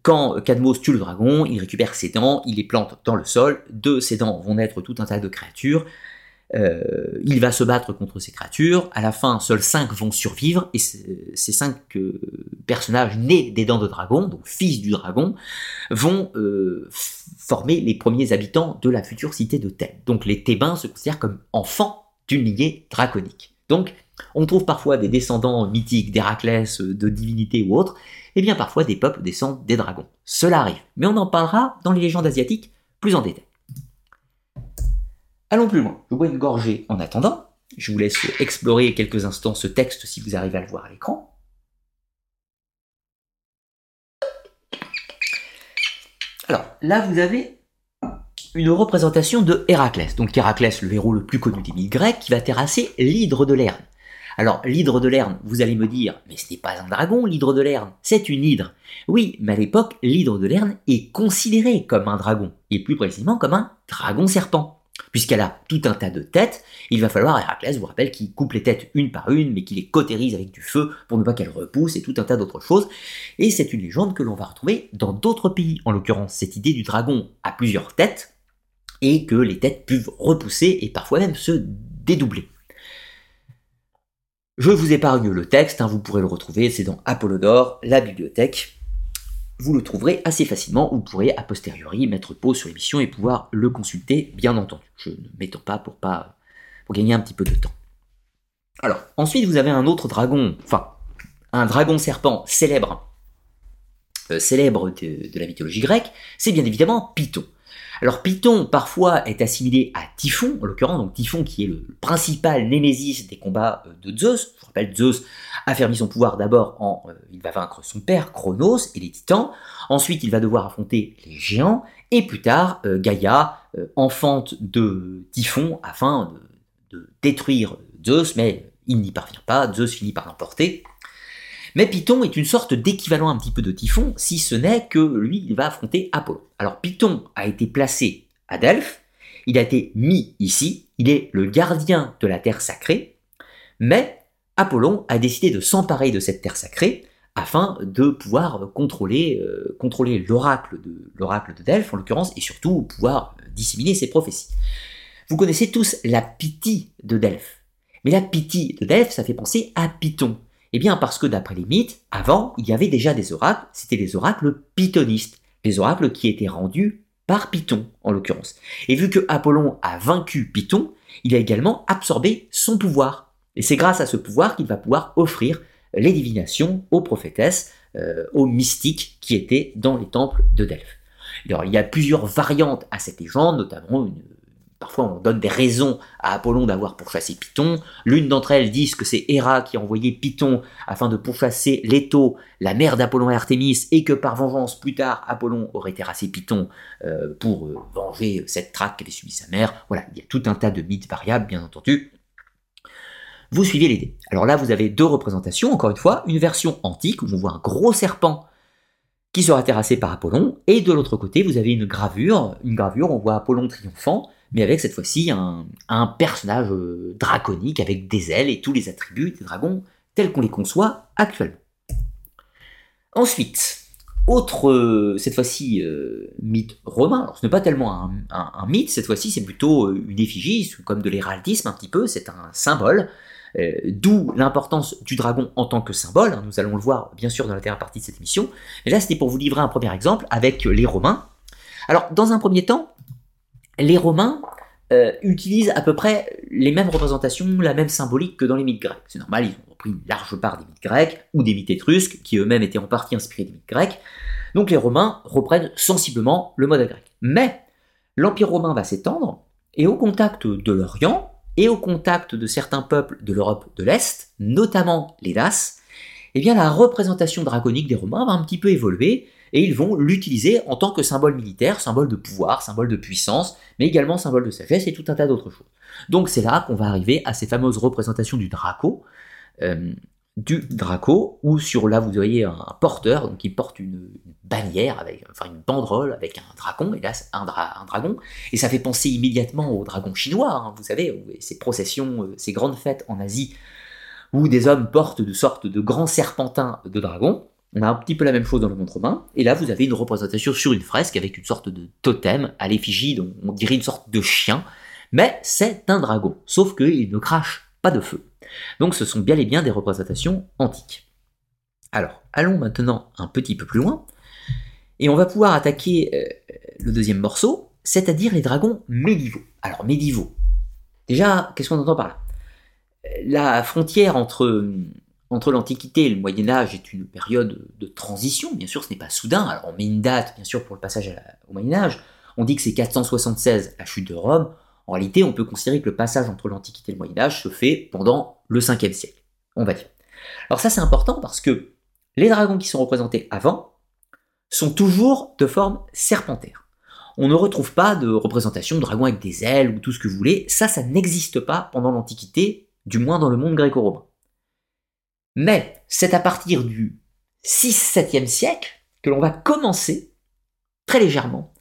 Quand Cadmos tue le dragon, il récupère ses dents, il les plante dans le sol. De ses dents vont naître tout un tas de créatures. Euh, il va se battre contre ces créatures. À la fin, seuls 5 vont survivre, et ces 5 euh, personnages nés des dents de dragon, donc fils du dragon, vont former les premiers habitants de la future cité de Thèbes. Donc les Thébains se considèrent comme enfants d'une lignée draconique. Donc on trouve parfois des descendants mythiques d'Héraclès, de divinités ou autres, et bien parfois des peuples descendent des dragons. Cela arrive, mais on en parlera dans les légendes asiatiques plus en détail. Allons plus loin. Je bois une gorgée en attendant. Je vous laisse explorer quelques instants ce texte si vous arrivez à le voir à l'écran. Alors, là, vous avez une représentation de Héraclès. Donc Héraclès, le héros le plus connu des mythes grecs, qui va terrasser l'hydre de Lerne. Alors, l'hydre de Lerne, vous allez me dire, mais ce n'est pas un dragon, l'hydre de Lerne, c'est une hydre. Oui, mais à l'époque, l'hydre de Lerne est considéré comme un dragon, et plus précisément comme un dragon serpent puisqu'elle a tout un tas de têtes, il va falloir, Héraclès vous rappelle, qu'il coupe les têtes une par une, mais qu'il les cautérise avec du feu pour ne pas qu'elles repoussent, et tout un tas d'autres choses. Et c'est une légende que l'on va retrouver dans d'autres pays, en l'occurrence cette idée du dragon à plusieurs têtes, et que les têtes peuvent repousser et parfois même se dédoubler. Je vous épargne le texte, hein, vous pourrez le retrouver, c'est dans Apollodore, la bibliothèque, vous le trouverez assez facilement, vous pourrez a posteriori mettre pause sur l'émission et pouvoir le consulter, bien entendu. Je ne m'étends pas pour, pas pour gagner un petit peu de temps. Alors, ensuite vous avez un autre dragon, enfin, un dragon serpent célèbre, euh, célèbre de, de, la mythologie grecque, c'est bien évidemment Python. Alors Python parfois est assimilé à Typhon, en l'occurrence, donc Typhon qui est le principal némésis des combats euh, de Zeus. Je rappelle, Zeus affermit son pouvoir d'abord en... Euh, il va vaincre son père, Chronos, et les titans. Ensuite, il va devoir affronter les géants. Et plus tard, euh, Gaïa enfante de Typhon afin de détruire Zeus, mais il n'y parvient pas. Zeus finit par l'emporter. Mais Python est une sorte d'équivalent un petit peu de Typhon, si ce n'est que lui, il va affronter Apollon. Alors Python a été placé à Delphes, il a été mis ici, il est le gardien de la terre sacrée, mais Apollon a décidé de s'emparer de cette terre sacrée afin de pouvoir contrôler, euh, l'oracle de, l'oracle de Delphes en l'occurrence, et surtout pouvoir disséminer ses prophéties. Vous connaissez tous la Pythie de Delphes. Mais la Pythie de Delphes, ça fait penser à Python. Eh bien parce que d'après les mythes, avant, il y avait déjà des oracles, c'était les oracles pythonistes, les oracles qui étaient rendus par Python en l'occurrence. Et vu que Apollon a vaincu Python, il a également absorbé son pouvoir. Et c'est grâce à ce pouvoir qu'il va pouvoir offrir les divinations aux prophétesses, euh, aux mystiques qui étaient dans les temples de Delphes. Alors, il y a plusieurs variantes à cette légende, notamment une Parfois, on donne des raisons à Apollon d'avoir pourchassé Python. L'une d'entre elles dit que c'est Héra qui a envoyé Python afin de pourchasser Leto, la mère d'Apollon et Artémis, et que par vengeance, plus tard, Apollon aurait terrassé Python euh, pour euh, venger cette traque qu'avait subie sa mère. Voilà, il y a tout un tas de mythes variables, bien entendu. Vous suivez l'idée. Alors là, vous avez deux représentations, encore une fois, une version antique où on voit un gros serpent qui sera terrassé par Apollon, et de l'autre côté, vous avez une gravure, une gravure, on voit Apollon triomphant, mais avec cette fois-ci un, personnage euh, draconique avec des ailes et tous les attributs des dragons tels qu'on les conçoit actuellement. Ensuite, autre, euh, cette fois-ci, euh, mythe romain. Alors, ce n'est pas tellement un, mythe, cette fois-ci, c'est plutôt une effigie, comme de l'héraldisme un petit peu, c'est un symbole, d'où l'importance du dragon en tant que symbole. Hein. nous allons le voir, bien sûr, dans la dernière partie de cette émission. Mais là, c'était pour vous livrer un premier exemple avec les Romains. Alors, dans un premier temps, les Romains euh, utilisent à peu près les mêmes représentations, la même symbolique que dans les mythes grecs. C'est normal, ils ont repris une large part des mythes grecs ou des mythes étrusques, qui eux-mêmes étaient en partie inspirés des mythes grecs. Donc les Romains reprennent sensiblement le modèle grec. Mais l'Empire romain va s'étendre, et au contact de l'Orient, et au contact de certains peuples de l'Europe de l'Est, notamment les Daces, eh bien la représentation draconique des Romains va un petit peu évoluer, et ils vont l'utiliser en tant que symbole militaire, symbole de pouvoir, symbole de puissance, mais également symbole de sagesse et tout un tas d'autres choses. Donc c'est là qu'on va arriver à ces fameuses représentations du Draco, euh, du Draco, où sur là vous voyez un porteur, il porte une, bannière, avec, enfin une banderole avec un dragon, et là un, un dragon, et ça fait penser immédiatement au dragon chinois, hein, vous savez, ces processions, euh, ces grandes fêtes en Asie, où des hommes portent de sortes de grands serpentins de dragons, on a un petit peu la même chose dans le monde romain, et là vous avez une représentation sur une fresque avec une sorte de totem à l'effigie, on dirait une sorte de chien, mais c'est un dragon, sauf qu'il ne crache pas de feu. Donc ce sont bien et bien des représentations antiques. Alors, allons maintenant un petit peu plus loin, et on va pouvoir attaquer euh, le deuxième morceau, c'est-à-dire les dragons médiévaux. Alors médiévaux, déjà, qu'est-ce qu'on entend par là? La frontière entre entre l'Antiquité et le Moyen Âge est une période de transition, bien sûr ce n'est pas soudain, alors on met une date bien sûr pour le passage au Moyen Âge, on dit que c'est 476 la chute de Rome, en réalité on peut considérer que le passage entre l'Antiquité et le Moyen Âge se fait pendant le 5e siècle, on va dire. Alors ça c'est important parce que les dragons qui sont représentés avant sont toujours de forme serpentaire. On ne retrouve pas de représentation de dragons avec des ailes ou tout ce que vous voulez, ça ça n'existe pas pendant l'Antiquité, du moins dans le monde gréco-romain. Mais c'est à partir du 6-7e siècle que l'on va commencer, très légèrement,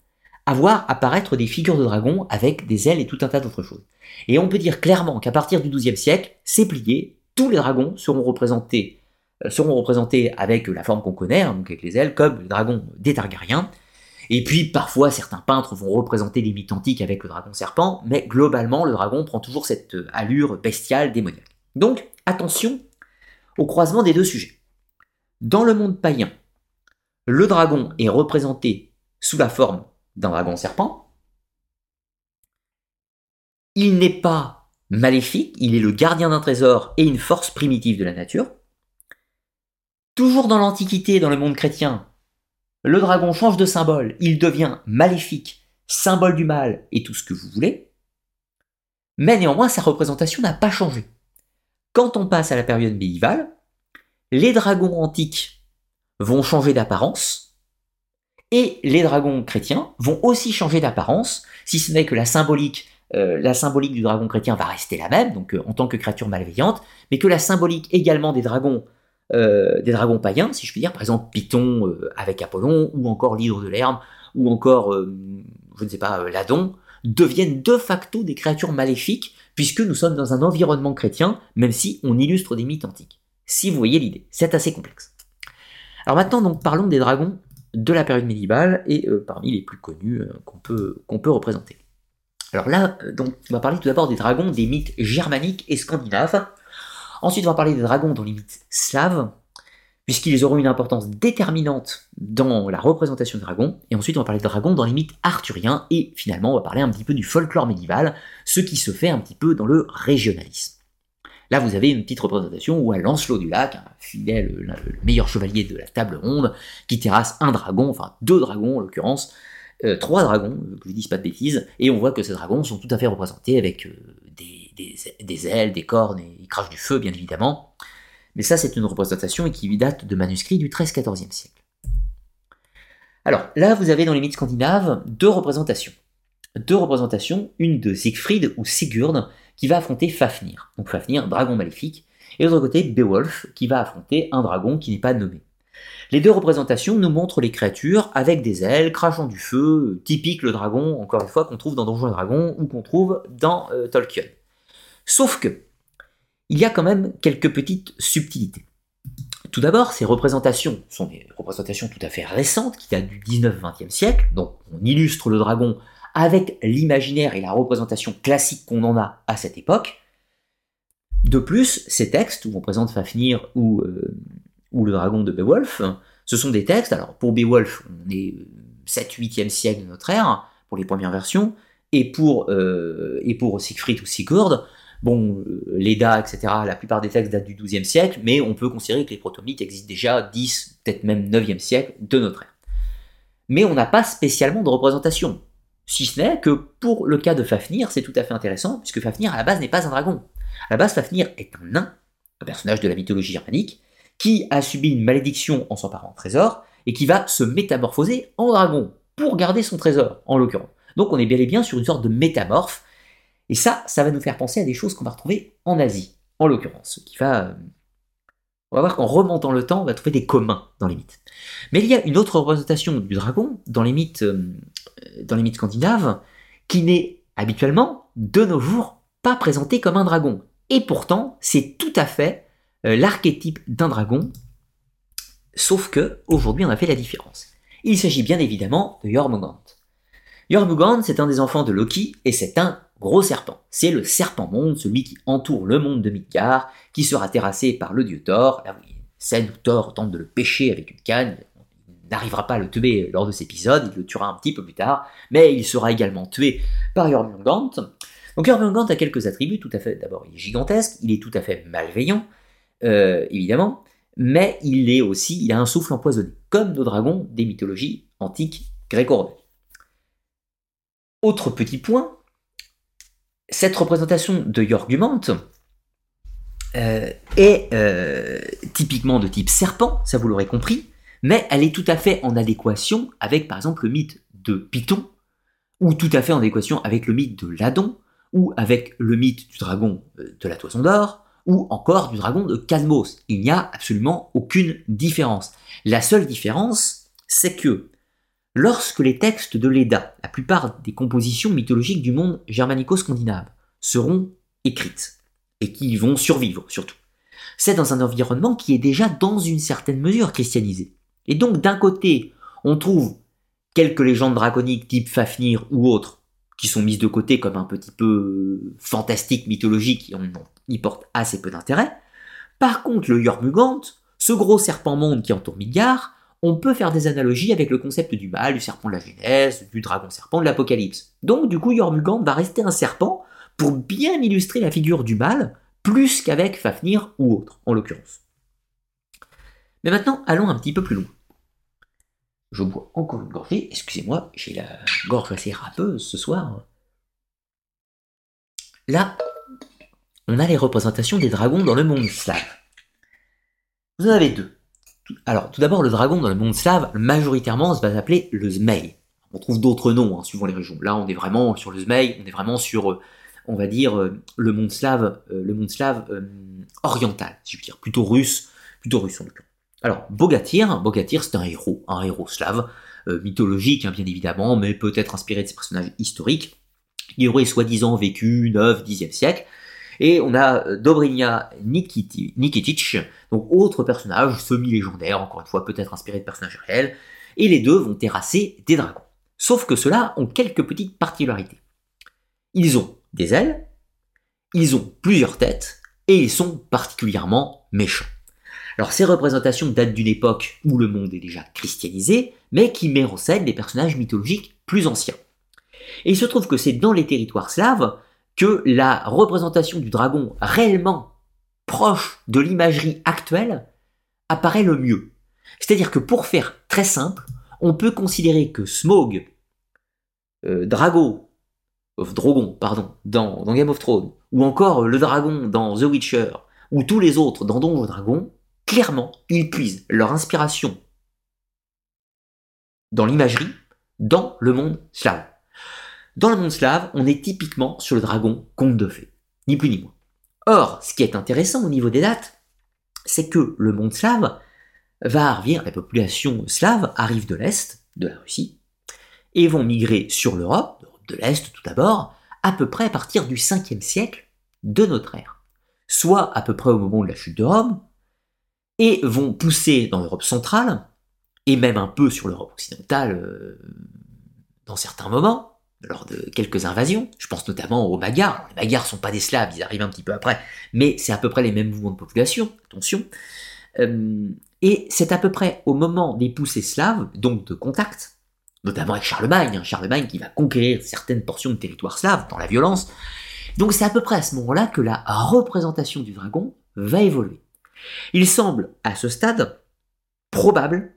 à voir apparaître des figures de dragons avec des ailes et tout un tas d'autres choses. Et on peut dire clairement qu'à partir du 12e siècle, c'est plié, tous les dragons seront représentés, euh, seront représentés avec la forme qu'on connaît, hein, donc avec les ailes, comme le dragon des Targaryens. Et puis parfois certains peintres vont représenter les mythes antiques avec le dragon serpent, mais globalement le dragon prend toujours cette euh, allure bestiale démoniaque. Donc attention au croisement des deux sujets. Dans le monde païen, le dragon est représenté sous la forme d'un dragon serpent. Il n'est pas maléfique, il est le gardien d'un trésor et une force primitive de la nature. Toujours dans l'Antiquité, dans le monde chrétien, le dragon change de symbole, il devient maléfique, symbole du mal et tout ce que vous voulez. Mais néanmoins, sa représentation n'a pas changé. Quand on passe à la période médiévale, les dragons antiques vont changer d'apparence, et les dragons chrétiens vont aussi changer d'apparence, si ce n'est que la symbolique, euh, du dragon chrétien va rester la même, donc euh, en tant que créature malveillante, mais que la symbolique également des dragons, euh, des dragons païens, si je puis dire, par exemple Python avec Apollon, ou encore l'hydre de l'herbe, ou encore, je ne sais pas, l'Adon, deviennent de facto des créatures maléfiques puisque nous sommes dans un environnement chrétien, même si on illustre des mythes antiques. Si vous voyez l'idée, c'est assez complexe. Alors maintenant, donc, parlons des dragons de la période médiévale et euh, parmi les plus connus euh, qu'on peut, représenter. Alors là, euh, donc, on va parler tout d'abord des dragons des mythes germaniques et scandinaves. Ensuite, on va parler des dragons dans les mythes slaves. Puisqu'ils auront une importance déterminante dans la représentation des dragons, et ensuite on va parler de dragons dans les mythes arthuriens, et finalement on va parler un petit peu du folklore médiéval, ce qui se fait un petit peu dans le régionalisme. Là, vous avez une petite représentation où un Lancelot du lac, un fidèle, le, meilleur chevalier de la table ronde, qui terrasse un dragon, enfin deux dragons en l'occurrence, euh, trois dragons, que je dise pas de bêtises, et on voit que ces dragons sont tout à fait représentés avec euh, des, ailes, des cornes, et ils crachent du feu, bien évidemment. Mais ça, c'est une représentation qui date de manuscrits du 13-14e siècle. Alors, là, vous avez dans les mythes scandinaves deux représentations. Deux représentations, une de Siegfried ou Sigurd, qui va affronter Fafnir. Donc Fafnir, dragon maléfique, et de l'autre côté Beowulf, qui va affronter un dragon qui n'est pas nommé. Les deux représentations nous montrent les créatures avec des ailes, crachant du feu, typique le dragon, encore une fois, qu'on trouve dans Donjons et Dragons ou qu'on trouve dans euh, Tolkien. Sauf que, il y a quand même quelques petites subtilités. Tout d'abord, ces représentations sont des représentations tout à fait récentes qui datent du 19-20e siècle, donc on illustre le dragon avec l'imaginaire et la représentation classique qu'on en a à cette époque. De plus, ces textes, où on présente Fafnir ou, euh, le dragon de Beowulf, ce sont des textes, alors pour Beowulf, on est 7-8e siècle de notre ère, pour les premières versions, et pour, euh, et pour Siegfried ou Sigurd, bon, euh, l'Eda, etc., la plupart des textes datent du 12e siècle, mais on peut considérer que les protomythes existent déjà 10, peut-être même 9e siècle de notre ère. Mais on n'a pas spécialement de représentation. Si ce n'est que pour le cas de Fafnir, c'est tout à fait intéressant, puisque Fafnir à la base n'est pas un dragon. À la base, Fafnir est un nain, un personnage de la mythologie germanique, qui a subi une malédiction en s'emparant de trésor, et qui va se métamorphoser en dragon, pour garder son trésor, en l'occurrence. Donc on est bel et bien sur une sorte de métamorphe, et ça, ça va nous faire penser à des choses qu'on va retrouver en Asie, en l'occurrence, qui va... Euh, on va voir qu'en remontant le temps, on va trouver des communs dans les mythes. Mais il y a une autre représentation du dragon dans les mythes euh, scandinaves, qui n'est habituellement, de nos jours, pas présenté comme un dragon. Et pourtant, c'est tout à fait euh, l'archétype d'un dragon, sauf que aujourd'hui on a fait la différence. Il s'agit bien évidemment de Jormungand. Jormungand, c'est un des enfants de Loki, et c'est un gros serpent. C'est le serpent monde, celui qui entoure le monde de Midgard, qui sera terrassé par le dieu Thor. Là, oui, scène où Thor tente de le pêcher avec une canne, n'arrivera pas à le tuer lors de cet épisode, il le tuera un petit peu plus tard, mais il sera également tué par Jormungand. Donc Jormungand a quelques attributs tout à fait, d'abord il est gigantesque, il est tout à fait malveillant, euh, évidemment, mais il est aussi, il a un souffle empoisonné, comme nos dragons des mythologies antiques gréco-romaines. Autre petit point, cette représentation de Jormungand euh, est euh, typiquement de type serpent, ça vous l'aurez compris, mais elle est tout à fait en adéquation avec par exemple le mythe de Python, ou tout à fait en adéquation avec le mythe de Ladon, ou avec le mythe du dragon euh, de la toison d'or, ou encore du dragon de Cadmos. Il n'y a absolument aucune différence. La seule différence, c'est que lorsque les textes de l'Eda, la plupart des compositions mythologiques du monde germanico-scandinave, seront écrites, et qui vont survivre surtout, c'est dans un environnement qui est déjà dans une certaine mesure christianisé. Et donc d'un côté, on trouve quelques légendes draconiques type Fafnir ou autres qui sont mises de côté comme un petit peu euh, fantastiques, mythologiques, et on y porte assez peu d'intérêt. Par contre, le Jormungand, ce gros serpent monde qui entoure Midgard, on peut faire des analogies avec le concept du mal, du serpent de la Genèse, du dragon serpent de l'Apocalypse. Donc du coup, Jormungand va rester un serpent pour bien illustrer la figure du mal, plus qu'avec Fafnir ou autre, en l'occurrence. Mais maintenant, allons un petit peu plus loin. Je bois encore une gorgée. Excusez-moi, j'ai la gorge assez râpeuse ce soir. Là, on a les représentations des dragons dans le monde slave. Vous en avez deux. Alors, tout d'abord, le dragon dans le monde slave, majoritairement, ça va s'appeler le Zmei. On trouve d'autres noms, hein, suivant les régions. Là, on est vraiment sur le Zmei, on est vraiment sur, euh, on va dire, euh, le monde slave, euh, le monde slave oriental, si je veux dire, plutôt russe, plutôt russe en tout cas. Alors, Bogatyr, Bogatyr c'est un héros, un héros slave, mythologique hein, bien évidemment, mais peut-être inspiré de ces personnages historiques. Il aurait soi-disant vécu 9 10e siècle. Et on a euh, Dobrynia Nikitic, donc autre personnage semi-légendaire, encore une fois peut-être inspiré de personnages réels, et les deux vont terrasser des dragons. Sauf que ceux-là ont quelques petites particularités. Ils ont des ailes, ils ont plusieurs têtes, et ils sont particulièrement méchants. Alors ces représentations datent d'une époque où le monde est déjà christianisé, mais qui met en scène des personnages mythologiques plus anciens. Et il se trouve que c'est dans les territoires slaves que la représentation du dragon réellement proche de l'imagerie actuelle apparaît le mieux. C'est-à-dire que pour faire très simple, on peut considérer que Smog, euh, Drago, of Drogon, pardon, dans, Game of Thrones, ou encore le dragon dans The Witcher, ou tous les autres dans Donjon Dragon, clairement, ils puisent leur inspiration dans l'imagerie, dans le monde slave. Dans le monde slave, on est typiquement sur le dragon conte de fées, ni plus ni moins. Or, ce qui est intéressant au niveau des dates, c'est que le monde slave va arriver, la population slave arrive de l'Est, de la Russie, et vont migrer sur l'Europe, de l'Est tout d'abord, à peu près à partir du 5e siècle de notre ère. Soit à peu près au moment de la chute de Rome, et vont pousser dans l'Europe centrale, et même un peu sur l'Europe occidentale euh, dans certains moments, lors de quelques invasions. Je pense notamment aux Magyars. Les Magyars sont pas des Slaves, ils arrivent un petit peu après, mais c'est à peu près les mêmes mouvements de population, attention. Euh, et c'est à peu près au moment des poussées slaves, donc de contact, notamment avec Charlemagne, hein, Charlemagne qui va conquérir certaines portions de territoire slave dans la violence. Donc c'est à peu près à ce moment-là que la représentation du dragon va évoluer. Il semble, à ce stade, probable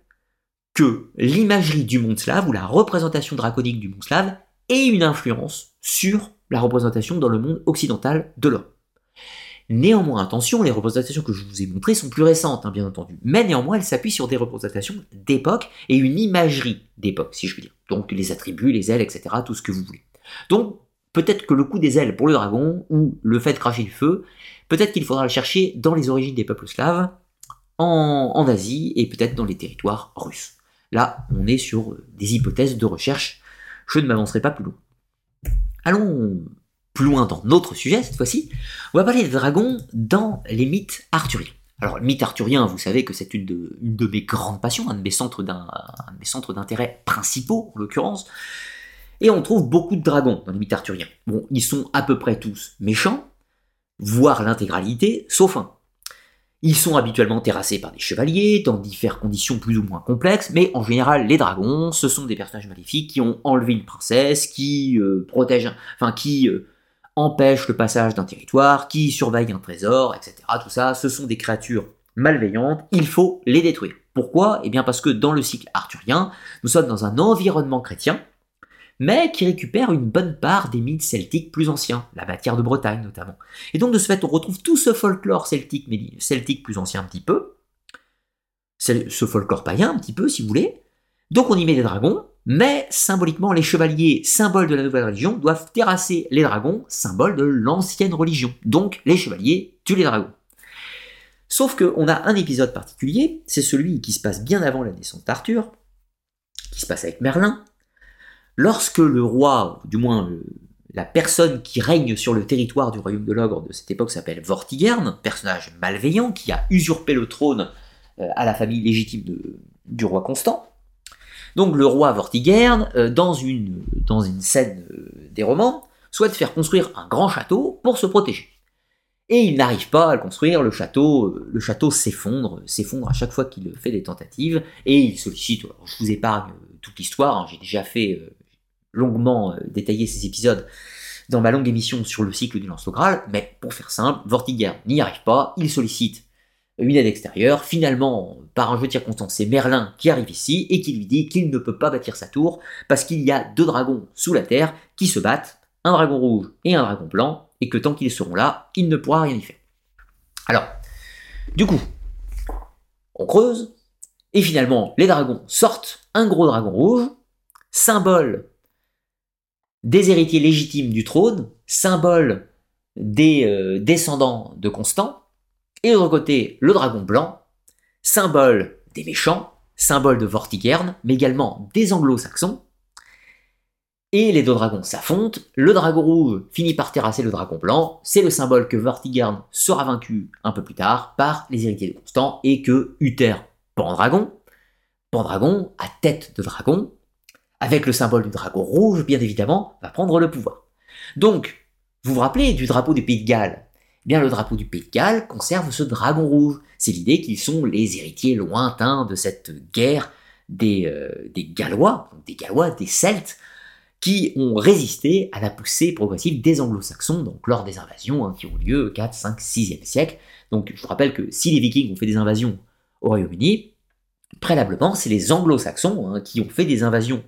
que l'imagerie du monde slave ou la représentation draconique du monde slave ait une influence sur la représentation dans le monde occidental de l'homme. Néanmoins, attention, les représentations que je vous ai montrées sont plus récentes, hein, bien entendu. Mais néanmoins, elles s'appuient sur des représentations d'époque et une imagerie d'époque, si je veux dire. Donc les attributs, les ailes, etc., tout ce que vous voulez. Donc, peut-être que le coup des ailes pour le dragon, ou le fait de cracher du feu, peut-être qu'il faudra le chercher dans les origines des peuples slaves, en, en Asie, et peut-être dans les territoires russes. Là, on est sur des hypothèses de recherche. Je ne m'avancerai pas plus loin. Allons plus loin dans notre sujet cette fois-ci, on va parler des dragons dans les mythes arthuriens. Alors, le mythe arthurien, vous savez que c'est une de, mes grandes passions, un de mes centres d'intérêt principaux, en l'occurrence. Et on trouve beaucoup de dragons dans les mythes arthuriens. Bon, ils sont à peu près tous méchants, voire l'intégralité, sauf un. Ils sont habituellement terrassés par des chevaliers, dans diverses conditions plus ou moins complexes, mais en général, les dragons, ce sont des personnages maléfiques qui ont enlevé une princesse, qui euh, protègent, enfin, qui euh, empêche le passage d'un territoire, qui surveille un trésor, etc. Tout ça, ce sont des créatures malveillantes, il faut les détruire. Pourquoi? Eh bien parce que dans le cycle arthurien, nous sommes dans un environnement chrétien, mais qui récupère une bonne part des mythes celtiques plus anciens, la matière de Bretagne notamment. Et donc de ce fait, on retrouve tout ce folklore celtique, mais celtique plus ancien un petit peu, ce folklore païen un petit peu si vous voulez. Donc on y met des dragons, mais symboliquement, les chevaliers, symboles de la nouvelle religion, doivent terrasser les dragons, symbole de l'ancienne religion. Donc les chevaliers tuent les dragons. Sauf qu'on a un épisode particulier, c'est celui qui se passe bien avant la naissance d'Arthur, qui se passe avec Merlin. Lorsque le roi, du moins la personne qui règne sur le territoire du royaume de l'ogre de cette époque s'appelle Vortigern, personnage malveillant qui a usurpé le trône euh, à la famille légitime du roi Constant, donc le roi Vortigern, euh, dans, une, scène euh, des romans, souhaite faire construire un grand château pour se protéger. Et il n'arrive pas à le construire, le château, euh, le château s'effondre, s'effondre à chaque fois qu'il fait des tentatives, et il sollicite, je vous épargne toute l'histoire, hein, j'ai déjà fait longuement détailler ces épisodes dans ma longue émission sur le cycle du lance mais pour faire simple, Vortigern n'y arrive pas, il sollicite une aide extérieure. Finalement, par un jeu de circonstances, c'est Merlin qui arrive ici et qui lui dit qu'il ne peut pas bâtir sa tour parce qu'il y a deux dragons sous la terre qui se battent, un dragon rouge et un dragon blanc, et que tant qu'ils seront là, il ne pourra rien y faire. Alors, du coup, on creuse, et finalement, les dragons sortent un gros dragon rouge, symbole des héritiers légitimes du trône, symbole des euh, descendants de Constant, et de l'autre côté, le dragon blanc, symbole des méchants, symbole de Vortigern, mais également des anglo-saxons. Et les deux dragons s'affrontent, le dragon rouge finit par terrasser le dragon blanc, c'est le symbole que Vortigern sera vaincu un peu plus tard par les héritiers de Constant, et que Uther Pendragon, Pendragon à tête de dragon, avec le symbole du dragon rouge bien évidemment, va prendre le pouvoir. Donc, vous vous rappelez du drapeau des Pays de Galles? Eh bien le drapeau du Pays de Galles conserve ce dragon rouge. C'est l'idée qu'ils sont les héritiers lointains de cette guerre des, euh, Gallois, des Gallois, des Celtes, qui ont résisté à la poussée progressive des anglo-saxons, donc lors des invasions hein, qui ont lieu au 4, 5, 6e siècle. Donc je vous rappelle que si les vikings ont fait des invasions au Royaume-Uni, préalablement c'est les anglo-saxons hein, qui ont fait des invasions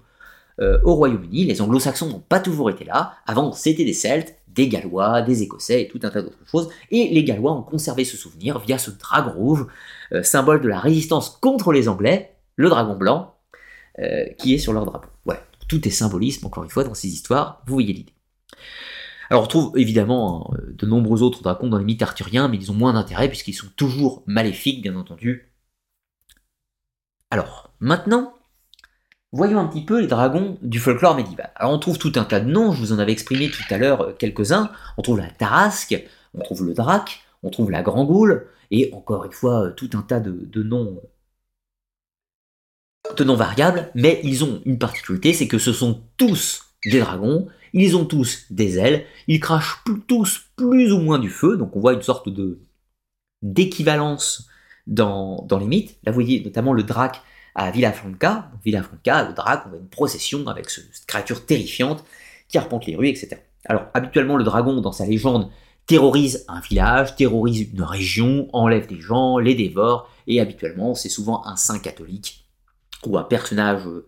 euh, au Royaume-Uni. Les anglo-saxons n'ont pas toujours été là. Avant, c'était des Celtes, des Gallois, des Écossais et tout un tas d'autres choses. Et les Gallois ont conservé ce souvenir via ce dragon rouge, euh, symbole de la résistance contre les Anglais, le dragon blanc, euh, qui est sur leur drapeau. Voilà, tout est symbolisme, encore une fois, dans ces histoires, vous voyez l'idée. Alors on trouve évidemment hein, de nombreux autres dragons dans les mythes arthuriens, mais ils ont moins d'intérêt puisqu'ils sont toujours maléfiques, bien entendu. Alors, maintenant, Voyons un petit peu les dragons du folklore médiéval. Alors on trouve tout un tas de noms, je vous en avais exprimé tout à l'heure euh, quelques-uns. On trouve la tarasque, on trouve le drac, on trouve la grand-goule, et encore une fois euh, tout un tas de, noms euh, de noms variables, mais ils ont une particularité, c'est que ce sont tous des dragons, ils ont tous des ailes, ils crachent tous plus ou moins du feu, donc on voit une sorte d'équivalence dans, dans les mythes. Là vous voyez notamment le drac à Villafranca. Villafranca, le drac, on a une procession avec cette créature terrifiante qui arpente les rues, etc. Alors, habituellement, le dragon, dans sa légende, terrorise un village, terrorise une région, enlève des gens, les dévore, et habituellement, c'est souvent un saint catholique ou un personnage euh,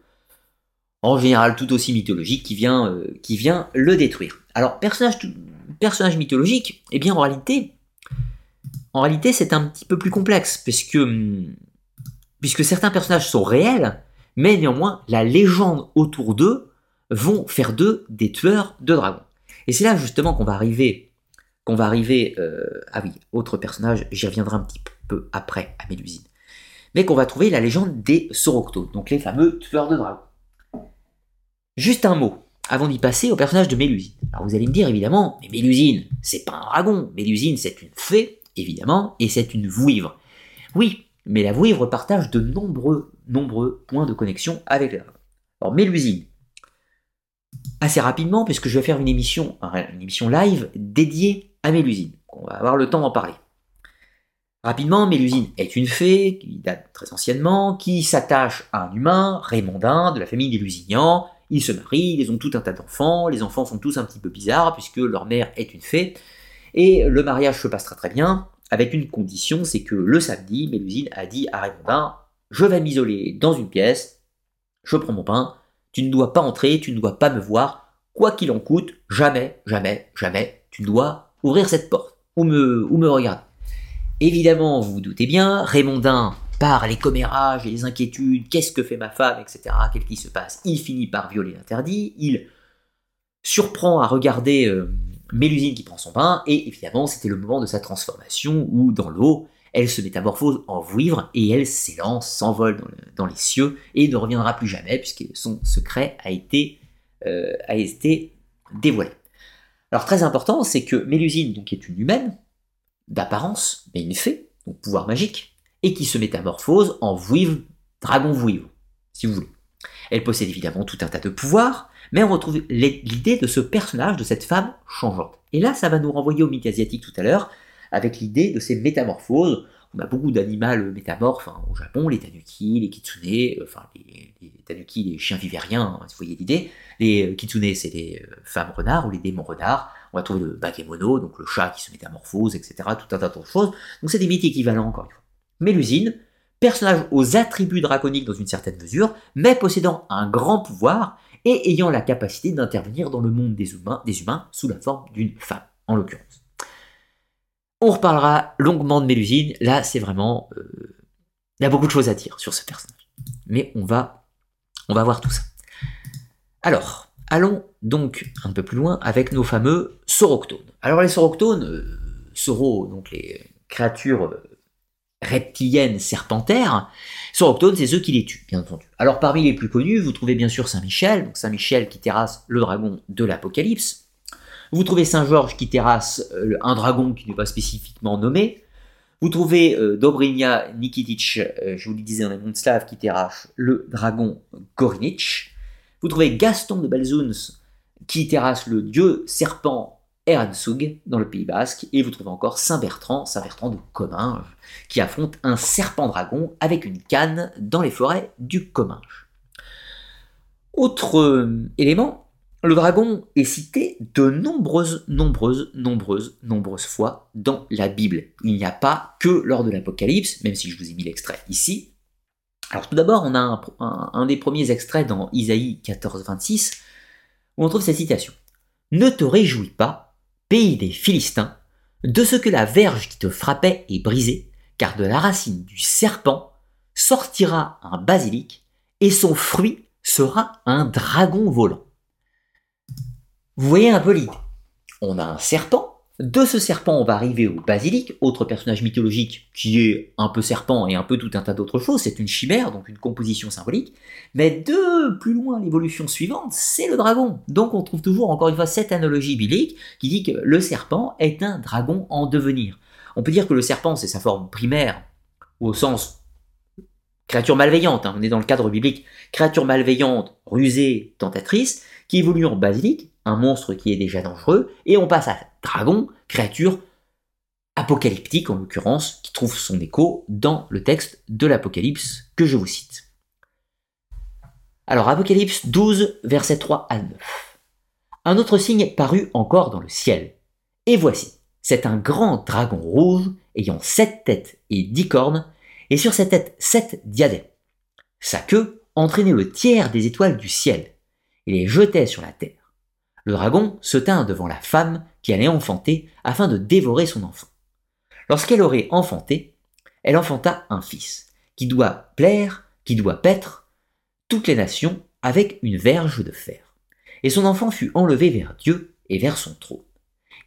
en général tout aussi mythologique qui vient, euh, qui vient le détruire. Alors, personnage, personnage mythologique, eh bien, en réalité, en réalité, c'est un petit peu plus complexe, puisque puisque certains personnages sont réels, mais néanmoins la légende autour d'eux vont faire d'eux des tueurs de dragons. Et c'est là justement qu'on va arriver, qu'on va arriver, euh, ah oui, autre personnage, j'y reviendrai un petit peu après à Mélusine, mais qu'on va trouver la légende des Soroctos, donc les fameux tueurs de dragons. Juste un mot, avant d'y passer au personnage de Mélusine. Alors vous allez me dire évidemment, mais Mélusine, c'est pas un dragon, Mélusine c'est une fée, évidemment, et c'est une vouivre. Oui, mais la vouivre partage de nombreux, nombreux points de connexion avec dragons. Alors Mélusine, assez rapidement, puisque je vais faire une émission, une émission live dédiée à Mélusine. On va avoir le temps d'en parler. Rapidement, Mélusine est une fée qui date très anciennement, qui s'attache à un humain, Raymondin, de la famille des Lusignans. Ils se marient, ils ont tout un tas d'enfants. Les enfants sont tous un petit peu bizarres puisque leur mère est une fée. Et le mariage se passe très très bien avec une condition, c'est que le samedi, Mélusine a dit à Raymondin, je vais m'isoler dans une pièce, je prends mon pain, tu ne dois pas entrer, tu ne dois pas me voir, quoi qu'il en coûte, jamais, jamais, jamais, tu dois ouvrir cette porte, ou me, ou me regarder. Évidemment, vous vous doutez bien, Raymondin, par les commérages et les inquiétudes, qu'est-ce que fait ma femme, etc., qu'est-ce qui se passe, il finit par violer l'interdit, il surprend à regarder euh, Mélusine qui prend son bain, et évidemment c'était le moment de sa transformation où dans l'eau, elle se métamorphose en vouivre et elle s'élance, s'envole dans, les cieux et ne reviendra plus jamais puisque son secret a été, euh, dévoilé. Alors très important, c'est que Mélusine, est une humaine, d'apparence, mais une fée, donc pouvoir magique, et qui se métamorphose en vouivre, dragon vouivre, si vous voulez. Elle possède évidemment tout un tas de pouvoirs, mais on retrouve l'idée de ce personnage, de cette femme changeante. Et là, ça va nous renvoyer au mythe asiatique tout à l'heure, avec l'idée de ces métamorphoses. On a beaucoup d'animaux métamorphes hein, au Japon, les tanuki, les kitsune, euh, enfin les, tanuki, les chiens vivériens, hein, si vous voyez l'idée. Les euh, kitsune, c'est les euh, femmes renards ou les démons renards. On va trouver le bakemono, donc le chat qui se métamorphose, etc. Tout un tas de choses. Donc c'est des mythes équivalents encore une fois. Mélusine, personnage aux attributs draconiques dans une certaine mesure, mais possédant un grand pouvoir et ayant la capacité d'intervenir dans le monde des humains, sous la forme d'une femme, en l'occurrence. On reparlera longuement de Mélusine, là c'est vraiment... Euh, il y a beaucoup de choses à dire sur ce personnage. Mais on va, on va voir tout ça. Alors, allons donc un peu plus loin avec nos fameux soroctones. Alors les soroctones, euh, donc les créatures euh, reptiliennes serpentaires, Soroctones, c'est ceux qui les tuent, bien entendu. Alors parmi les plus connus, vous trouvez bien sûr Saint-Michel, donc Saint-Michel qui terrasse le dragon de l'Apocalypse. Vous trouvez Saint-Georges qui terrasse euh, un dragon qui n'est pas spécifiquement nommé. Vous trouvez euh, Dobrynia Nikitic, euh, je vous le disais dans les mondes slaves, qui terrasse le dragon Gorinich. Vous trouvez Gaston de Balzuns qui terrasse le dieu serpent Eransug dans le Pays Basque, et vous trouvez encore Saint-Bertrand, Saint-Bertrand de Comminges, qui affronte un serpent-dragon avec une canne dans les forêts du Comminges. Autre euh, élément, le dragon est cité de nombreuses, nombreuses, nombreuses, nombreuses fois dans la Bible. Il n'y a pas que lors de l'Apocalypse, même si je vous ai mis l'extrait ici. Alors tout d'abord, on a un, un, des premiers extraits dans Isaïe 14, 26, où on trouve cette citation. Ne te réjouis pas, pays des Philistins, de ce que la verge qui te frappait est brisée, car de la racine du serpent sortira un basilic, et son fruit sera un dragon volant. Vous voyez un peu l'idée. On a un serpent. De ce serpent, on va arriver au basilic, autre personnage mythologique qui est un peu serpent et un peu tout un tas d'autres choses. C'est une chimère, donc une composition symbolique. Mais de plus loin, l'évolution suivante, c'est le dragon. Donc on trouve toujours, encore une fois, cette analogie biblique qui dit que le serpent est un dragon en devenir. On peut dire que le serpent, c'est sa forme primaire, au sens créature malveillante, hein, on est dans le cadre biblique, créature malveillante, rusée, tentatrice, qui évolue en basilic, un monstre qui est déjà dangereux, et on passe à dragon, créature apocalyptique en l'occurrence, qui trouve son écho dans le texte de l'Apocalypse que je vous cite. Alors Apocalypse 12, versets 3 à 9. Un autre signe parut encore dans le ciel. Et voici, c'est un grand dragon rouge ayant sept têtes et dix cornes, et sur sa tête sept diadèmes. Sa queue entraînait le tiers des étoiles du ciel, et les jetait sur la terre. Le dragon se tint devant la femme qui allait enfanter afin de dévorer son enfant. Lorsqu'elle aurait enfanté, elle enfanta un fils, qui doit plaire, qui doit paître toutes les nations avec une verge de fer. Et son enfant fut enlevé vers Dieu et vers son trône.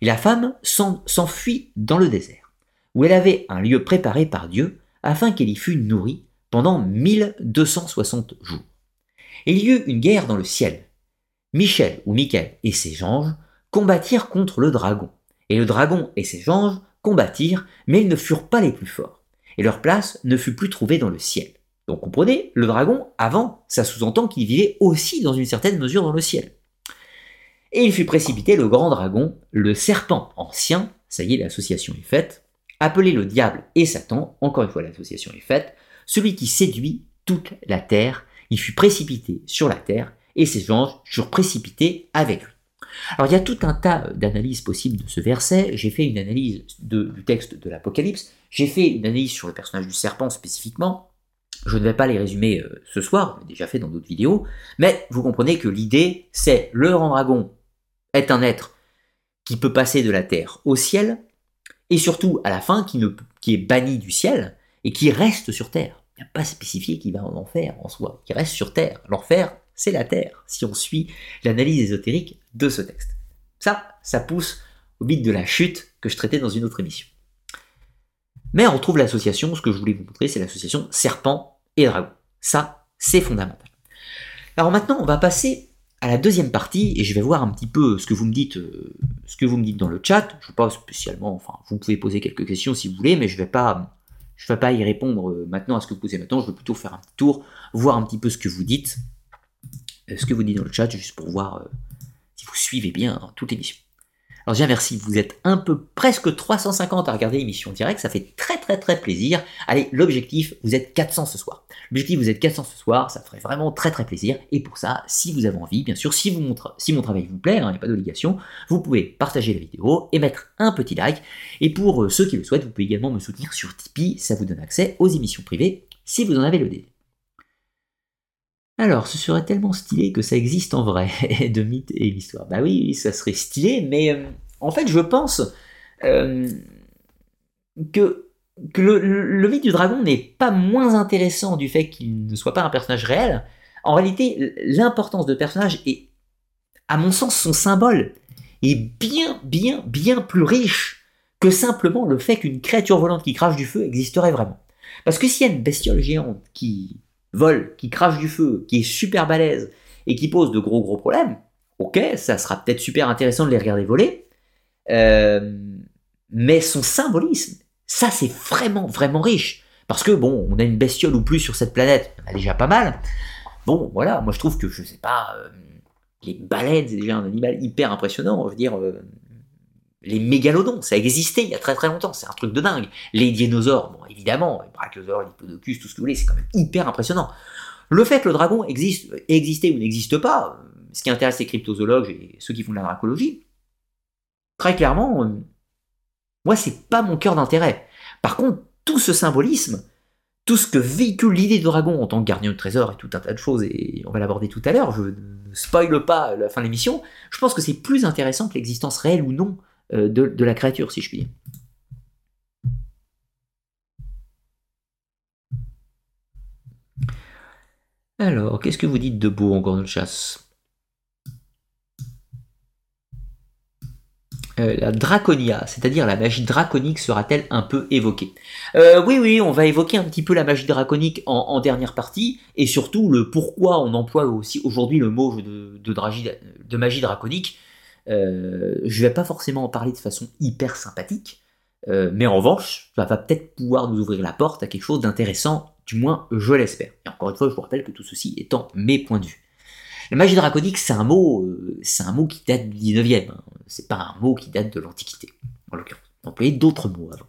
Et la femme s'enfuit dans le désert, où elle avait un lieu préparé par Dieu afin qu'elle y fût nourrie pendant 1260 jours. Et il y eut une guerre dans le ciel, Michel ou Michael et ses anges combattirent contre le dragon. Et le dragon et ses anges combattirent, mais ils ne furent pas les plus forts. Et leur place ne fut plus trouvée dans le ciel. Donc comprenez, le dragon, avant, ça sous-entend qu'il vivait aussi dans une certaine mesure dans le ciel. Et il fut précipité le grand dragon, le serpent ancien, ça y est, l'association est faite, appelé le diable et Satan, encore une fois l'association est faite, celui qui séduit toute la terre, il fut précipité sur la terre, et ses anges furent précipités avec lui. Alors il y a tout un tas d'analyses possibles de ce verset. J'ai fait une analyse du texte de l'Apocalypse. J'ai fait une analyse sur le personnage du serpent spécifiquement. Je ne vais pas les résumer euh, ce soir, je l'ai déjà fait dans d'autres vidéos. Mais vous comprenez que l'idée, c'est le grand est un être qui peut passer de la terre au ciel, et surtout à la fin qui est banni du ciel et qui reste sur terre. Il n'y a pas spécifié qu'il va en enfer en soi, qui reste sur terre. L'enfer, c'est la Terre, si on suit l'analyse ésotérique de ce texte. Ça, ça pousse au bit de la chute que je traitais dans une autre émission. Mais on retrouve l'association, ce que je voulais vous montrer, c'est l'association serpent et dragon. Ça, c'est fondamental. Alors maintenant, on va passer à la deuxième partie et je vais voir un petit peu ce que vous me dites, euh, ce que vous me dites dans le chat. Je ne pas spécialement, enfin, vous pouvez poser quelques questions si vous voulez, mais je ne vais pas, vais pas y répondre euh, maintenant à ce que vous posez maintenant. Je vais plutôt faire un petit tour, voir un petit peu ce que vous dites ce que vous dites dans le chat, juste pour voir euh, si vous suivez bien toute l'émission. Alors merci, vous êtes un peu presque 350 à regarder l'émission direct, ça fait très très très plaisir. Allez, l'objectif, vous êtes 400 ce soir. L'objectif, vous êtes 400 ce soir, ça ferait vraiment très très plaisir. Et pour ça, si vous avez envie, bien sûr, si, vous si mon travail vous plaît, il hein, n'y a pas d'obligation, vous pouvez partager la vidéo et mettre un petit like. Et pour euh, ceux qui le souhaitent, vous pouvez également me soutenir sur Tipeee, ça vous donne accès aux émissions privées si vous en avez le désir. Alors, ce serait tellement stylé que ça existe en vrai, de mythe et l'histoire. Bah oui, ça serait stylé, mais euh, en fait, je pense euh, que, que le, mythe du dragon n'est pas moins intéressant du fait qu'il ne soit pas un personnage réel. En réalité, l'importance de personnage est, à mon sens, son symbole est bien, bien, bien plus riche que simplement le fait qu'une créature volante qui crache du feu existerait vraiment. Parce que s'il y a une bestiole géante qui vole, qui crache du feu, qui est super balèze et qui pose de gros gros problèmes, ok, ça sera peut-être super intéressant de les regarder voler, euh, mais son symbolisme, ça c'est vraiment vraiment riche. Parce que bon, on a une bestiole ou plus sur cette planète, on a déjà pas mal. Bon, voilà, moi je trouve que, je sais pas, euh, les baleines, c'est déjà un animal hyper impressionnant. Je veux dire, euh, les mégalodons, ça existait il y a très très longtemps, c'est un truc de dingue. Les dinosaures, bon évidemment, les brachiosaures, les diplodocus, tout ce que vous voulez, c'est quand même hyper impressionnant. Le fait que le dragon existe, existait ou n'existe pas, ce qui intéresse les cryptozoologues et ceux qui font de la dracologie, très clairement, euh, moi c'est pas mon cœur d'intérêt. Par contre, tout ce symbolisme, tout ce que véhicule l'idée de dragon en tant que gardien de trésor et tout un tas de choses, et on va l'aborder tout à l'heure, je ne spoile pas la fin de l'émission, je pense que c'est plus intéressant que l'existence réelle ou non euh, de, la créature, si je puis. Alors, qu'est-ce que vous dites de beau encore de chasse? Euh, la draconia, c'est-à-dire la magie draconique, sera-t-elle un peu évoquée? Euh, Oui, oui, on va évoquer un petit peu la magie draconique en, dernière partie, et surtout le pourquoi on emploie aussi aujourd'hui le mot de, magie draconique. Euh, je vais pas forcément en parler de façon hyper sympathique, euh, mais en revanche, ça va peut-être pouvoir nous ouvrir la porte à quelque chose d'intéressant, du moins je l'espère. Et encore une fois, je vous rappelle que tout ceci étant mes points de vue. La magie draconique, c'est un mot, euh, un mot qui date du 19e. Hein. C'est pas un mot qui date de l'Antiquité, en l'occurrence. On d'autres mots avant.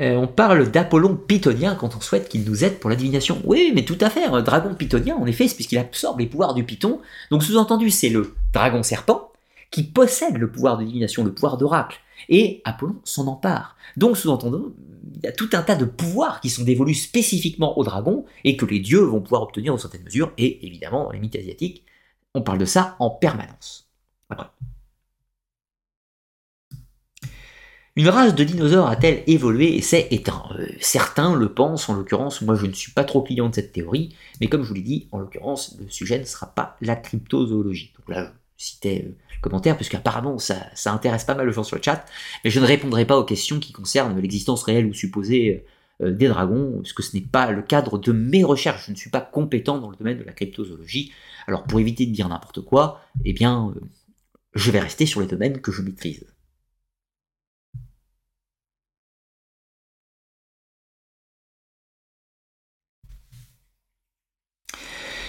Euh, on parle d'Apollon pythonien quand on souhaite qu'il nous aide pour la divination. Oui, mais tout à fait, un dragon pythonien, en effet, c'est puisqu'il absorbe les pouvoirs du python. Donc sous-entendu, c'est le dragon serpent qui possède le pouvoir de divination, le pouvoir d'oracle. Et Apollon s'en empare. Donc sous-entendu, il y a tout un tas de pouvoirs qui sont dévolus spécifiquement aux dragons et que les dieux vont pouvoir obtenir dans certaines mesures. Et évidemment, dans les mythes asiatiques, on parle de ça en permanence. Une race de dinosaures a-t-elle évolué et s'est éteint euh, Certains le pensent, en l'occurrence, moi je ne suis pas trop client de cette théorie, mais comme je vous l'ai dit, en l'occurrence, le sujet ne sera pas la cryptozoologie. Donc là, je citais euh, commentaires, puisqu'apparemment ça, ça intéresse pas mal de gens sur le chat, mais je ne répondrai pas aux questions qui concernent l'existence réelle ou supposée euh, des dragons, parce que ce n'est pas le cadre de mes recherches, je ne suis pas compétent dans le domaine de la cryptozoologie. Alors pour éviter de dire n'importe quoi, eh bien, je vais rester sur les domaines que je maîtrise.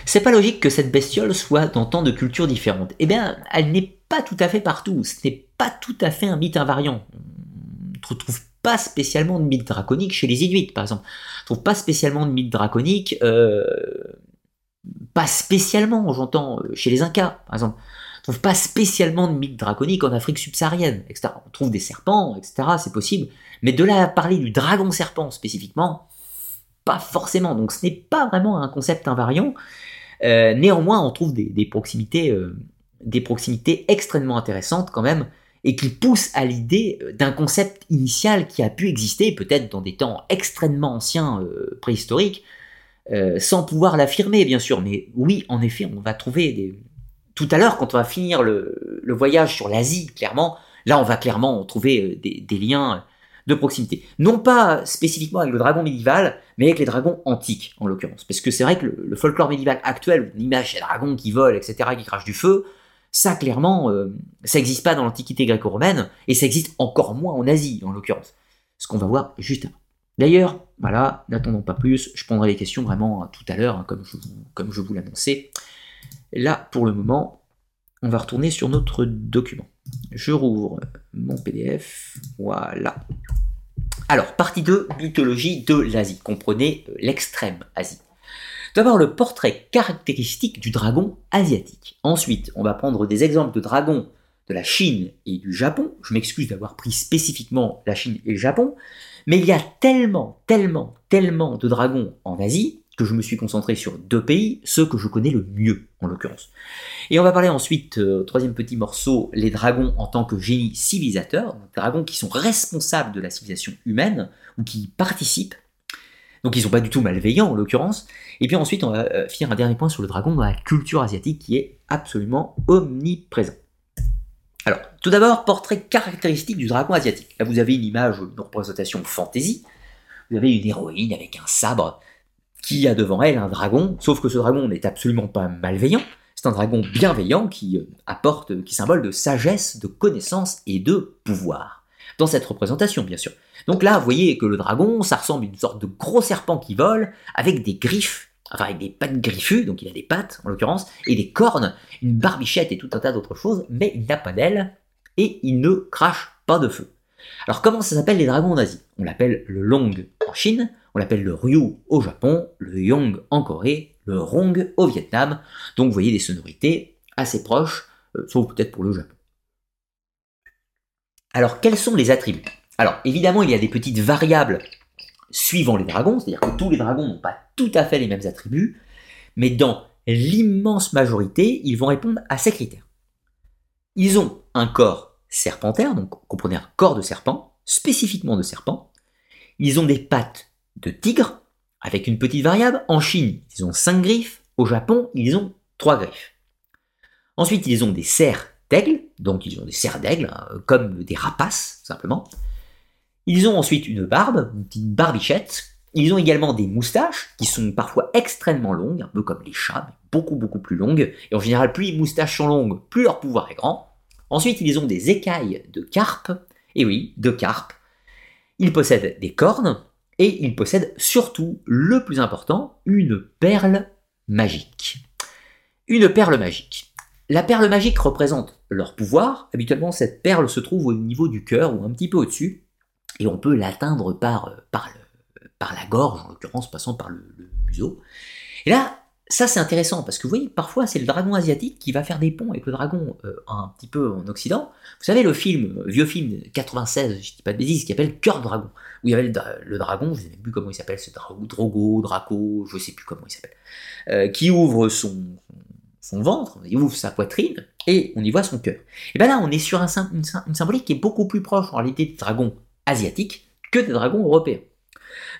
C'est pas logique que cette bestiole soit dans tant de cultures différentes. Eh bien, elle n'est pas tout à fait partout. Ce n'est pas tout à fait un mythe invariant. On ne retrouve pas spécialement de mythe draconique chez les Inuits, par exemple. On ne trouve pas spécialement de mythe draconique, euh, pas spécialement, j'entends, euh, chez les Incas, par exemple. On ne trouve pas spécialement de mythe draconique en Afrique subsaharienne, etc. On trouve des serpents, etc. C'est possible. Mais de là à parler du dragon serpent spécifiquement, pas forcément. Donc ce n'est pas vraiment un concept invariant. Euh, néanmoins, on trouve des, proximités, euh, des proximités extrêmement intéressantes quand même, et qui poussent à l'idée euh, d'un concept initial qui a pu exister peut-être dans des temps extrêmement anciens, préhistoriques, sans pouvoir l'affirmer bien sûr. Mais oui, en effet, on va trouver des... Tout à l'heure, quand on va finir le, voyage sur l'Asie, clairement, là on va clairement trouver des liens de proximité. Non pas spécifiquement avec le dragon médiéval, mais avec les dragons antiques, en l'occurrence. Parce que c'est vrai que le, folklore médiéval actuel, où on image des dragons qui volent, etc., qui crachent du feu, ça, clairement, euh, ça n'existe pas dans l'Antiquité gréco-romaine, et ça existe encore moins en Asie, en l'occurrence. Ce qu'on va voir juste avant. D'ailleurs, voilà, n'attendons pas plus, je prendrai les questions vraiment tout à l'heure, hein, comme je vous l'annonçais. Là, pour le moment, on va retourner sur notre document. Je rouvre mon PDF. Voilà. Alors, partie 2, mythologie de l'Asie. Comprenez euh, l'extrême Asie. D'abord, le portrait caractéristique du dragon asiatique. Ensuite, on va prendre des exemples de dragons de la Chine et du Japon. Je m'excuse d'avoir pris spécifiquement la Chine et le Japon, mais il y a tellement, tellement, tellement de dragons en Asie que je me suis concentré sur deux pays, ceux que je connais le mieux en l'occurrence. Et on va parler ensuite, euh, troisième petit morceau, les dragons en tant que génie civilisateur, dragons qui sont responsables de la civilisation humaine, ou qui participent, donc ils sont pas du tout malveillants en l'occurrence. Et puis ensuite, on va euh, finir un dernier point sur le dragon dans la culture asiatique qui est absolument omniprésent. Alors, tout d'abord, portrait caractéristique du dragon asiatique. Là, vous avez une image, une représentation fantasy. Vous avez une héroïne avec un sabre qui a devant elle un dragon, sauf que ce dragon n'est absolument pas malveillant, c'est un dragon bienveillant qui euh, apporte, qui symbole de sagesse, de connaissance et de pouvoir. Dans cette représentation, bien sûr. Donc là, vous voyez que le dragon, ça ressemble à une sorte de gros serpent qui vole, avec des griffes, enfin avec des pattes griffues, donc il a des pattes en l'occurrence, et des cornes, une barbichette et tout un tas d'autres choses, mais il n'a pas d'ailes et il ne crache pas de feu. Alors comment ça s'appelle les dragons en Asie? On l'appelle le Long en Chine, on l'appelle le Ryu au Japon, le Yong en Corée, le Rong au Vietnam. Donc vous voyez des sonorités assez proches, euh, sauf peut-être pour le Japon. Alors quels sont les attributs? Alors évidemment il y a des petites variables suivant les dragons, c'est-à-dire que tous les dragons n'ont pas tout à fait les mêmes attributs, mais dans l'immense majorité, ils vont répondre à ces critères. Ils ont un corps serpentaire, donc comprenez un corps de serpent, spécifiquement de serpent. Ils ont des pattes de tigre, avec une petite variable. En Chine, ils ont 5 griffes. Au Japon, ils ont 3 griffes. Ensuite, ils ont des serres d'aigle, donc ils ont des serres d'aigle, hein, comme des rapaces, simplement. Ils ont ensuite une barbe, une petite barbichette. Ils ont également des moustaches, qui sont parfois extrêmement longues, un peu comme les chats, mais beaucoup beaucoup plus longues. Et en général, plus les moustaches sont longues, plus leur pouvoir est grand. Ensuite, ils ont des écailles de carpe. Et oui, de carpe. Ils possèdent des cornes, et ils possèdent surtout, le plus important, une perle magique. Une perle magique. La perle magique représente leur pouvoir. Habituellement, cette perle se trouve au niveau du cœur ou un petit peu au-dessus, et on peut l'atteindre par, euh, la gorge, en l'occurrence passant par le museau. Et là, ça c'est intéressant parce que vous voyez, parfois c'est le dragon asiatique qui va faire des ponts avec le dragon euh, un petit peu en Occident. Vous savez, le film, euh, vieux film 96, je dis pas de bêtises, qui s'appelle Cœur Dragon, où il y avait le, dragon, je ne sais plus comment il s'appelle, ce Drogo, Draco, je sais plus comment il s'appelle, euh, qui ouvre son, ventre, il ouvre sa poitrine et on y voit son cœur. Et bien là, on est sur un, une, une symbolique qui est beaucoup plus proche en réalité des dragons asiatiques que des dragons européens.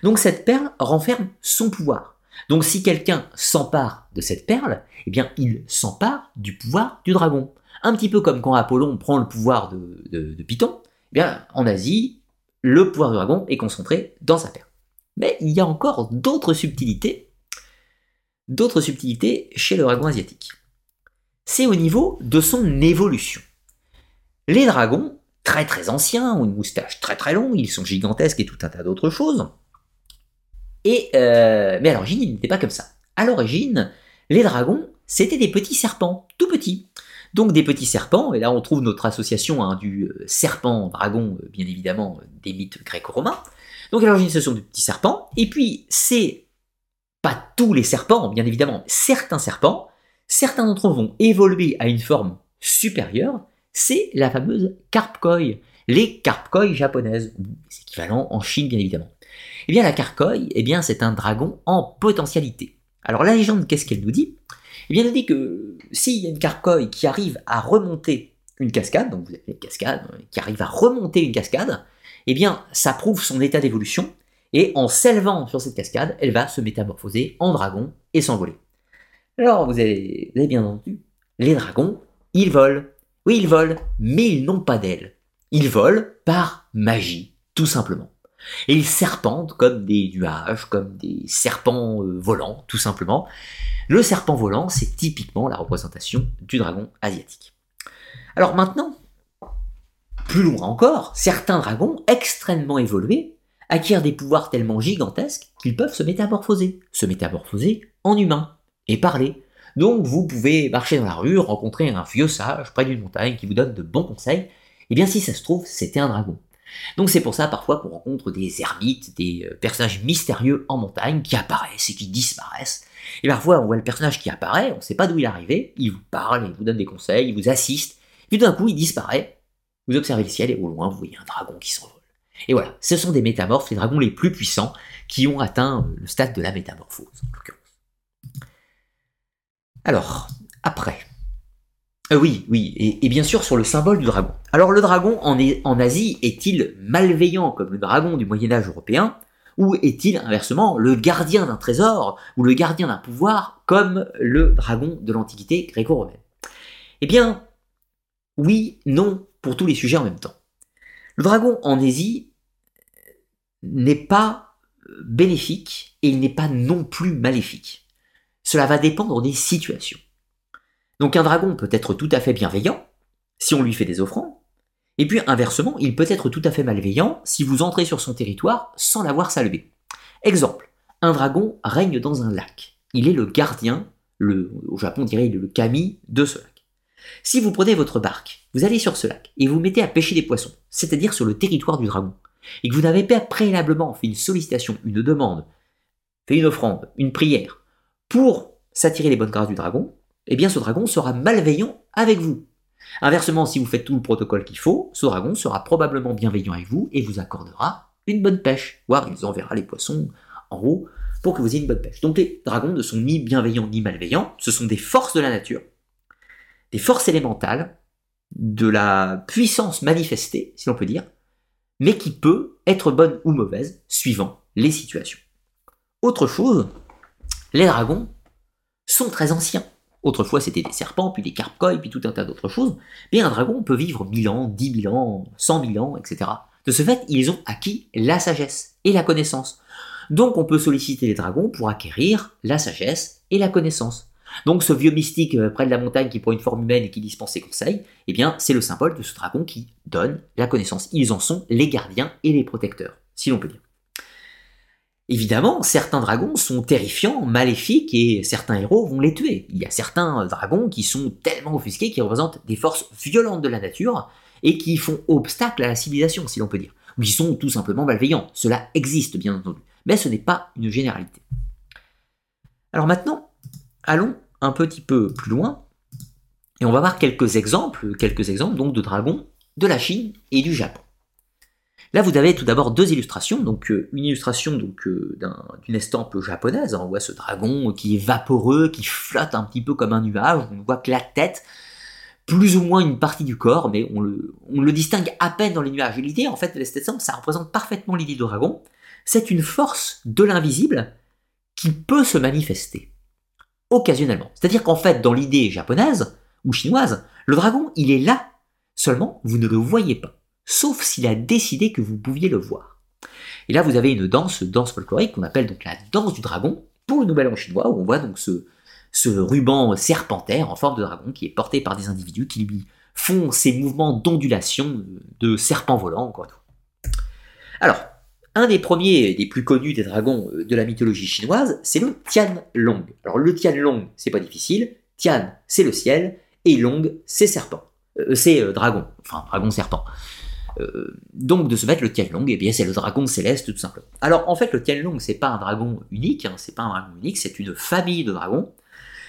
Donc cette perle renferme son pouvoir. Donc si quelqu'un s'empare de cette perle, eh bien il s'empare du pouvoir du dragon. Un petit peu comme quand Apollon prend le pouvoir de, Python, eh bien en Asie, le pouvoir du dragon est concentré dans sa perle. Mais il y a encore d'autres subtilités, d'autres subtilités chez le dragon asiatique. C'est au niveau de son évolution. Les dragons, très très anciens, ont une moustache très très longue, ils sont gigantesques et tout un tas d'autres choses. Et, euh, mais à l'origine, il n'était pas comme ça. À l'origine, les dragons, c'était des petits serpents, tout petits. Donc des petits serpents, et là on trouve notre association hein, du euh, serpent-dragon, euh, bien évidemment, des mythes gréco-romains. Donc à l'origine, ce sont des petits serpents, et puis c'est pas tous les serpents, bien évidemment, certains serpents, certains d'entre eux vont évoluer à une forme supérieure, c'est la fameuse carpkoi, les carpkoi japonaises, c'est équivalent en Chine bien évidemment. Eh bien, la carcoï, eh bien, c'est un dragon en potentialité. Alors, la légende, qu'est-ce qu'elle nous dit? Eh bien, elle nous dit que s'il y a une carcoï qui arrive à remonter une cascade, donc vous avez une cascade, euh, qui arrive à remonter une cascade, eh bien, ça prouve son état d'évolution, et en s'élevant sur cette cascade, elle va se métamorphoser en dragon et s'envoler. Alors, vous avez, vous avez bien entendu, les dragons, ils volent. Oui, ils volent, mais ils n'ont pas d'ailes. Ils volent par magie, tout simplement. Et ils serpentent comme des nuages, comme des serpents euh, volants, tout simplement. Le serpent volant, c'est typiquement la représentation du dragon asiatique. Alors maintenant, plus loin encore, certains dragons extrêmement évolués acquièrent des pouvoirs tellement gigantesques qu'ils peuvent se métamorphoser, se métamorphoser en humain et parler. Donc vous pouvez marcher dans la rue, rencontrer un vieux sage près d'une montagne qui vous donne de bons conseils. Et eh bien si ça se trouve, c'était un dragon. Donc c'est pour ça parfois qu'on rencontre des ermites, des euh, personnages mystérieux en montagne qui apparaissent et qui disparaissent. Et parfois on voit le personnage qui apparaît, on ne sait pas d'où il est arrivé, il vous parle, il vous donne des conseils, il vous assiste, puis d'un coup il disparaît. Vous observez le ciel et au loin vous voyez un dragon qui s'envole. Et voilà, ce sont des métamorphes, les dragons les plus puissants qui ont atteint euh, le stade de la métamorphose en l'occurrence. Alors, après, euh, oui, oui, et, bien sûr sur le symbole du dragon. Alors le dragon en, en Asie est-il malveillant comme le dragon du Moyen Âge européen ou est-il inversement le gardien d'un trésor ou le gardien d'un pouvoir comme le dragon de l'Antiquité gréco-romaine? Eh bien, oui, non, pour tous les sujets en même temps. Le dragon en Asie n'est pas bénéfique et il n'est pas non plus maléfique. Cela va dépendre des situations. Donc un dragon peut être tout à fait bienveillant si on lui fait des offrandes, et puis inversement, il peut être tout à fait malveillant si vous entrez sur son territoire sans l'avoir salué. Exemple, un dragon règne dans un lac. il est le gardien, au Japon on dirait il est le kami de ce lac. Si vous prenez votre barque, vous allez sur ce lac et vous mettez à pêcher des poissons, c'est-à-dire sur le territoire du dragon, et que vous n'avez pas préalablement fait une sollicitation, une demande, fait une offrande, une prière, pour s'attirer les bonnes grâces du dragon, eh bien ce dragon sera malveillant avec vous. Inversement, si vous faites tout le protocole qu'il faut, ce dragon sera probablement bienveillant avec vous et vous accordera une bonne pêche, voire il vous enverra les poissons en haut pour que vous ayez une bonne pêche. Donc les dragons ne sont ni bienveillants ni malveillants, ce sont des forces de la nature, des forces élémentales, de la puissance manifestée, si l'on peut dire, mais qui peut être bonne ou mauvaise suivant les situations. Autre chose, les dragons sont très anciens. Autrefois, c'était des serpents, puis des carpcoïs, puis tout un tas d'autres choses. Mais un dragon peut vivre 1000 ans, 10 000 ans, 100 000 ans, etc. De ce fait, ils ont acquis la sagesse et la connaissance. Donc, on peut solliciter les dragons pour acquérir la sagesse et la connaissance. Donc, ce vieux mystique euh, près de la montagne qui prend une forme humaine et qui dispense ses conseils, eh bien, c'est le symbole de ce dragon qui donne la connaissance. Ils en sont les gardiens et les protecteurs, si l'on peut dire. Évidemment, certains dragons sont terrifiants, maléfiques, et certains héros vont les tuer. Il y a certains dragons qui sont tellement offusqués qu'ils représentent des forces violentes de la nature, et qui font obstacle à la civilisation, si l'on peut dire. Ou qui sont tout simplement malveillants. Cela existe, bien entendu. Mais ce n'est pas une généralité. Alors maintenant, allons un petit peu plus loin, et on va voir quelques exemples, quelques exemples donc de dragons de la Chine et du Japon. Là, vous avez tout d'abord deux illustrations. Donc, euh, une illustration euh, d'une estampe japonaise. On voit ce dragon qui est vaporeux, qui flotte un petit peu comme un nuage. On voit que la tête, plus ou moins une partie du corps, mais on le, distingue à peine dans les nuages. Et l'idée, en fait, de cette ça représente parfaitement l'idée de dragon. C'est une force de l'invisible qui peut se manifester occasionnellement. C'est-à-dire qu'en fait, dans l'idée japonaise ou chinoise, le dragon, il est là. Seulement, vous ne le voyez pas sauf s'il a décidé que vous pouviez le voir. Et là, vous avez une danse, danse folklorique qu'on appelle donc la danse du dragon pour le Nouvel An chinois, où on voit donc ce, ruban serpentaire en forme de dragon qui est porté par des individus qui lui font ces mouvements d'ondulation de serpent volant, encore une Alors, un des premiers, des plus connus des dragons euh, de la mythologie chinoise, c'est le Tianlong. Alors le Tianlong, c'est pas difficile. Tian, c'est le ciel, et Long, c'est serpent. Euh, c'est euh, dragon, enfin dragon serpent. Euh, donc de ce fait, le Tianlong, eh bien, c'est le dragon céleste tout simplement. Alors en fait, le Tianlong, c'est pas un dragon unique, hein, c'est pas un dragon unique, c'est une famille de dragons.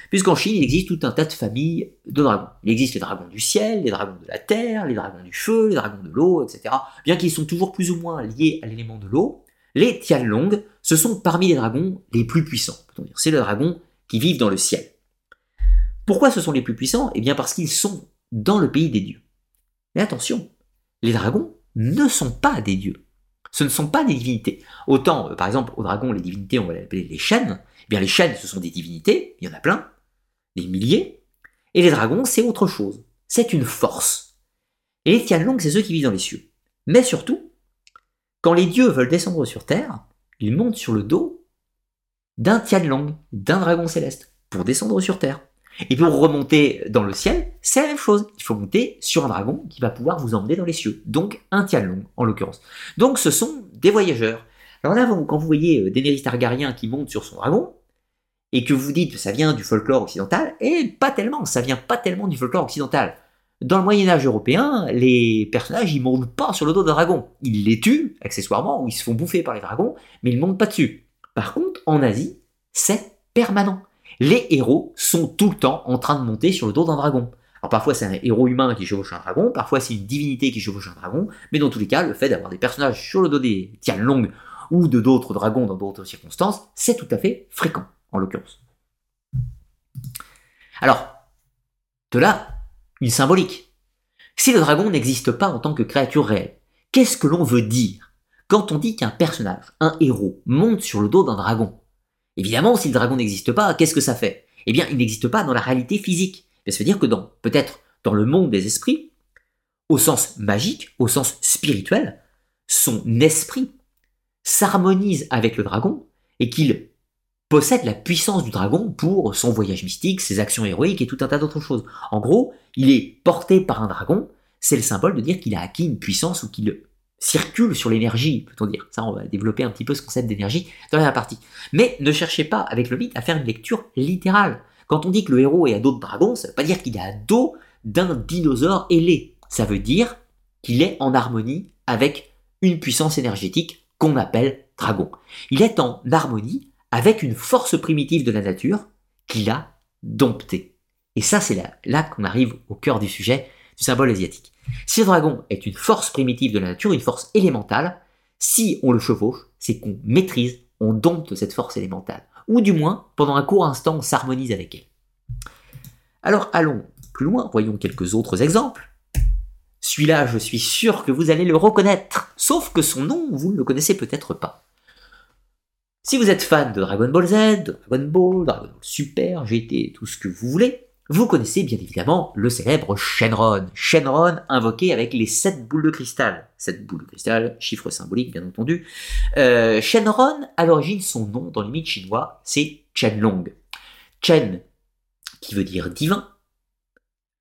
Puisqu'en Chine, il existe tout un tas de familles de dragons. Il existe les dragons du ciel, les dragons de la terre, les dragons du feu, les dragons de l'eau, etc. Bien qu'ils sont toujours plus ou moins liés à l'élément de l'eau, les Tianlong, ce sont parmi les dragons les plus puissants. C'est les dragons qui vivent dans le ciel. Pourquoi ce sont les plus puissants? Eh bien parce qu'ils sont dans le pays des dieux. Mais attention, les dragons ne sont pas des dieux. Ce ne sont pas des divinités. Autant, euh, par exemple, aux dragons, les divinités, on va les appeler les chênes. Eh bien, les chênes, ce sont des divinités, il y en a plein, des milliers. Et les dragons, c'est autre chose. C'est une force. Et les Tianlong, c'est ceux qui vivent dans les cieux. Mais surtout, quand les dieux veulent descendre sur Terre, ils montent sur le dos d'un Tianlong, d'un dragon céleste, pour descendre sur Terre. Et pour remonter dans le ciel, c'est la même chose. Il faut monter sur un dragon qui va pouvoir vous emmener dans les cieux. Donc un Tianlong, en l'occurrence. Donc ce sont des voyageurs. Alors là, quand vous voyez euh, Daenerys Targaryen qui monte sur son dragon, et que vous dites que ça vient du folklore occidental, et pas tellement, ça vient pas tellement du folklore occidental. Dans le Moyen Âge européen, les personnages ils montent pas sur le dos d'un dragon. Ils les tuent accessoirement ou ils se font bouffer par les dragons, mais ils montent pas dessus. Par contre, en Asie, c'est permanent les héros sont tout le temps en train de monter sur le dos d'un dragon. Alors parfois c'est un héros humain qui chevauche un dragon, parfois c'est une divinité qui chevauche un dragon, mais dans tous les cas, le fait d'avoir des personnages sur le dos des Tianlong ou de d'autres dragons dans d'autres circonstances, c'est tout à fait fréquent, en l'occurrence. Alors, de là, une symbolique. Si le dragon n'existe pas en tant que créature réelle, qu'est-ce que l'on veut dire quand on dit qu'un personnage, un héros, monte sur le dos d'un dragon? Évidemment, si le dragon n'existe pas, qu'est-ce que ça fait? Eh bien, il n'existe pas dans la réalité physique. Ça veut dire que peut-être dans le monde des esprits, au sens magique, au sens spirituel, son esprit s'harmonise avec le dragon et qu'il possède la puissance du dragon pour son voyage mystique, ses actions héroïques et tout un tas d'autres choses. En gros, il est porté par un dragon, c'est le symbole de dire qu'il a acquis une puissance ou qu'il circule sur l'énergie, peut-on dire. Ça, on va développer un petit peu ce concept d'énergie dans la partie. Mais ne cherchez pas avec le mythe à faire une lecture littérale. Quand on dit que le héros est à dos de dragon, ça ne veut pas dire qu'il est à dos d'un dinosaure ailé. Ça veut dire qu'il est en harmonie avec une puissance énergétique qu'on appelle dragon. Il est en harmonie avec une force primitive de la nature qu'il a domptée. Et ça, c'est là, là qu'on arrive au cœur du sujet du symbole asiatique. Si le dragon est une force primitive de la nature, une force élémentale, si on le chevauche, c'est qu'on maîtrise, on dompte cette force élémentale. Ou du moins, pendant un court instant, on s'harmonise avec elle. Alors allons plus loin, voyons quelques autres exemples. Celui-là, je suis sûr que vous allez le reconnaître, sauf que son nom, vous ne le connaissez peut-être pas. Si vous êtes fan de Dragon Ball Z, Dragon Ball, Dragon Ball Super, GT, tout ce que vous voulez, vous connaissez bien évidemment le célèbre Shenron. Shenron invoqué avec les 7 boules de cristal. 7 boules de cristal, chiffre symbolique bien entendu. Euh, Shenron, à l'origine, son nom dans les mythes chinois, c'est Chenlong. Chen, qui veut dire divin.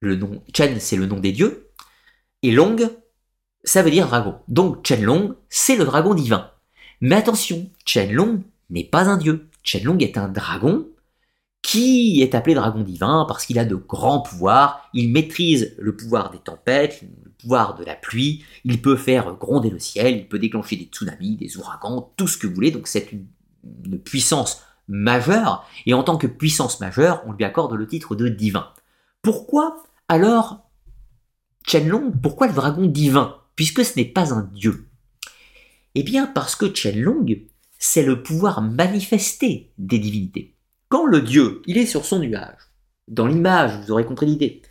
Le nom, Chen, c'est le nom des dieux. Et Long, ça veut dire dragon. Donc Chenlong, c'est le dragon divin. Mais attention, Chenlong n'est pas un dieu. Chenlong est un dragon qui est appelé dragon divin parce qu'il a de grands pouvoirs, il maîtrise le pouvoir des tempêtes, le pouvoir de la pluie, il peut faire gronder le ciel, il peut déclencher des tsunamis, des ouragans, tout ce que vous voulez, donc c'est une, puissance majeure, et en tant que puissance majeure, on lui accorde le titre de divin. Pourquoi alors Chenlong, pourquoi le dragon divin? Puisque ce n'est pas un dieu. Eh bien parce que Chenlong, c'est le pouvoir manifesté des divinités. Quand le Dieu, il est sur son nuage, dans l'image, vous aurez compris l'idée,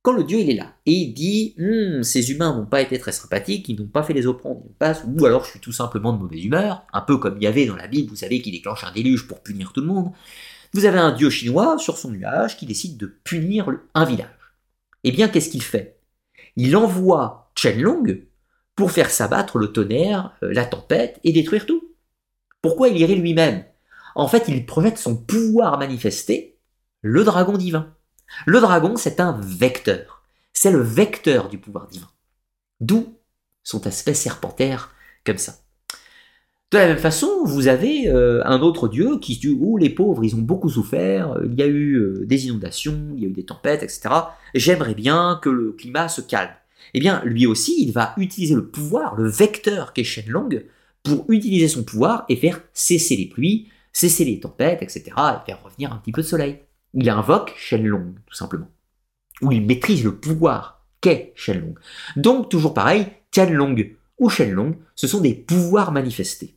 quand le Dieu il est là et il dit hum, ces humains n'ont pas été très sympathiques, ils n'ont pas fait les offrandes, ou alors je suis tout simplement de mauvaise humeur, un peu comme il y avait dans la Bible, vous savez, qui déclenche un déluge pour punir tout le monde. Vous avez un Dieu chinois sur son nuage qui décide de punir un village. Eh bien, qu'est-ce qu'il fait? Il envoie Chenlong pour faire s'abattre le tonnerre, euh, la tempête et détruire tout. Pourquoi il irait lui-même? En fait, il projette son pouvoir manifesté, le dragon divin. Le dragon, c'est un vecteur. C'est le vecteur du pouvoir divin. D'où son aspect serpentaire comme ça. De la même façon, vous avez euh, un autre dieu qui dit Oh, les pauvres, ils ont beaucoup souffert, il y a eu euh, des inondations, il y a eu des tempêtes, etc. J'aimerais bien que le climat se calme. Eh bien, lui aussi, il va utiliser le pouvoir, le vecteur qu'est Shenlong, pour utiliser son pouvoir et faire cesser les pluies, cesser les tempêtes, etc., et faire revenir un petit peu de soleil. Il invoque Shenlong, tout simplement. Ou il maîtrise le pouvoir qu'est Shenlong. Donc, toujours pareil, Tianlong ou Shenlong, ce sont des pouvoirs manifestés.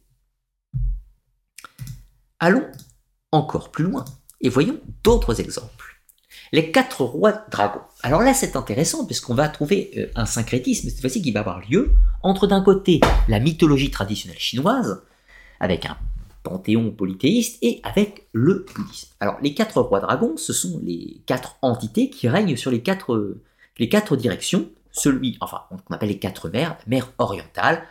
Allons encore plus loin et voyons d'autres exemples. Les quatre rois dragons. Alors là, c'est intéressant puisqu'on va trouver euh, un syncrétisme, cette fois-ci, qui va avoir lieu entre d'un côté la mythologie traditionnelle chinoise, avec un panthéon polythéiste et avec le bouddhisme. Alors les quatre rois dragons, ce sont les quatre entités qui règnent sur les quatre, les quatre directions, celui, enfin on appelle les quatre mers, la mer orientale,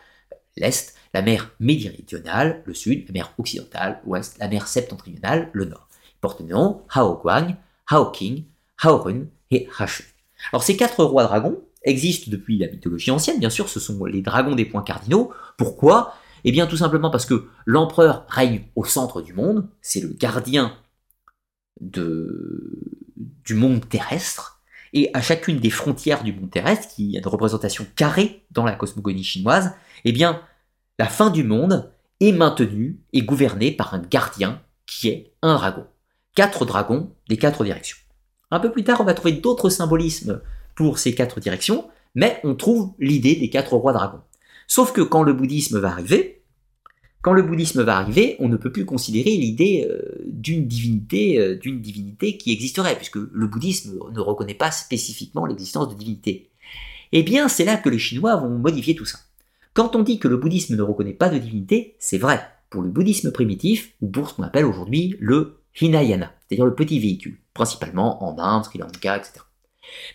l'est, la mer méridionale, le sud, la mer occidentale, l'ouest, la mer septentrionale, le nord. Ils portent le nom Hao Guang, Hao King, Hao Run et Hashu. Alors ces quatre rois dragons existent depuis la mythologie ancienne, bien sûr, ce sont les dragons des points cardinaux. Pourquoi? Eh bien tout simplement parce que l'empereur règne au centre du monde, c'est le gardien du monde terrestre, et à chacune des frontières du monde terrestre, qui a une représentation carrée dans la cosmogonie chinoise, eh bien la fin du monde est maintenue et gouvernée par un gardien qui est un dragon. Quatre dragons des quatre directions. Un peu plus tard, on va trouver d'autres symbolismes pour ces quatre directions, mais on trouve l'idée des quatre rois dragons. Sauf que quand le bouddhisme va arriver, quand le bouddhisme va arriver, on ne peut plus considérer l'idée euh, d'une divinité, euh, d'une divinité qui existerait, puisque le bouddhisme ne reconnaît pas spécifiquement l'existence de divinité. Eh bien, c'est là que les Chinois vont modifier tout ça. Quand on dit que le bouddhisme ne reconnaît pas de divinité, c'est vrai pour le bouddhisme primitif, ou pour ce qu'on appelle aujourd'hui le Hinayana, c'est-à-dire le petit véhicule, principalement en Inde, Sri Lanka, etc.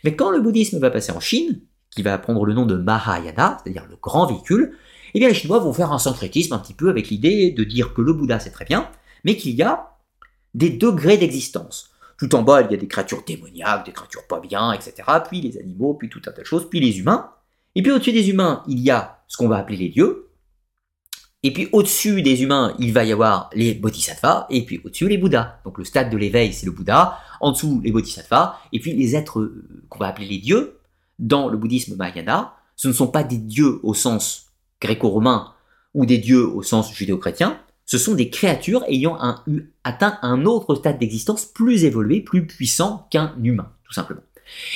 Mais quand le bouddhisme va passer en Chine, qui va prendre le nom de Mahayana, c'est-à-dire le grand véhicule, eh bien les Chinois vont faire un syncrétisme un petit peu avec l'idée de dire que le Bouddha c'est très bien, mais qu'il y a des degrés d'existence. Tout en bas, il y a des créatures démoniaques, des créatures pas bien, etc. Puis les animaux, puis tout un tas de choses, puis les humains. Et puis au-dessus des humains, il y a ce qu'on va appeler les dieux. Et puis au-dessus des humains, il va y avoir les bodhisattvas, et puis au-dessus les bouddhas. Donc le stade de l'éveil, c'est le bouddha, en dessous les bodhisattvas, et puis les êtres euh, qu'on va appeler les dieux, dans le bouddhisme Mahayana, ce ne sont pas des dieux au sens gréco-romain ou des dieux au sens judéo-chrétien, ce sont des créatures ayant atteint un autre stade d'existence plus évolué, plus puissant qu'un humain, tout simplement.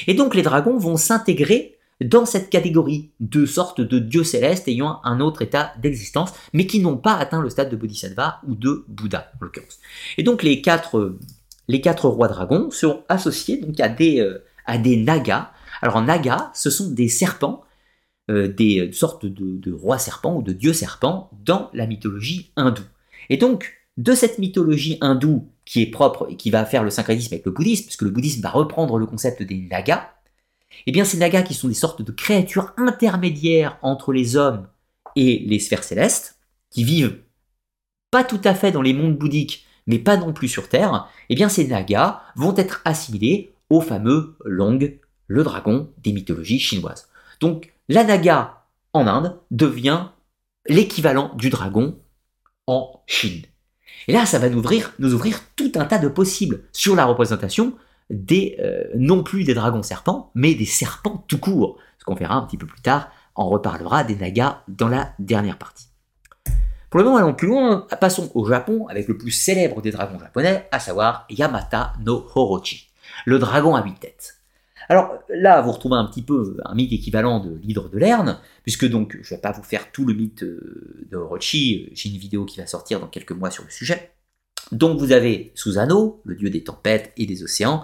Et donc les dragons vont s'intégrer dans cette catégorie de sortes de dieux célestes ayant un autre état d'existence, mais qui n'ont pas atteint le stade de Bodhisattva ou de Bouddha, en l'occurrence. Et donc les quatre, les quatre rois dragons seront associés donc à des, euh, à des nagas. Alors nagas, ce sont des serpents euh, des sortes de, rois serpents ou de dieux serpents dans la mythologie hindoue. Et donc, de cette mythologie hindoue qui est propre et qui va faire le syncrétisme avec le bouddhisme, puisque le bouddhisme va reprendre le concept des nagas, eh bien ces nagas qui sont des sortes de créatures intermédiaires entre les hommes et les sphères célestes, qui vivent pas tout à fait dans les mondes bouddhiques, mais pas non plus sur Terre, eh bien ces nagas vont être assimilés au fameux Long, le dragon des mythologies chinoises. Donc la naga en Inde devient l'équivalent du dragon en Chine. Et là, ça va nous ouvrir, tout un tas de possibles sur la représentation des, euh, non plus des dragons serpents, mais des serpents tout court. Ce qu'on verra un petit peu plus tard, on reparlera des nagas dans la dernière partie. Pour le moment, allons plus loin, passons au Japon avec le plus célèbre des dragons japonais, à savoir Yamata no Horochi, le dragon à huit têtes. Alors là, vous retrouvez un petit peu un mythe équivalent de l'hydre de Lerne, puisque donc je ne vais pas vous faire tout le mythe euh, de Orochi, j'ai une vidéo qui va sortir dans quelques mois sur le sujet. Donc vous avez Susanoo, le dieu des tempêtes et des océans,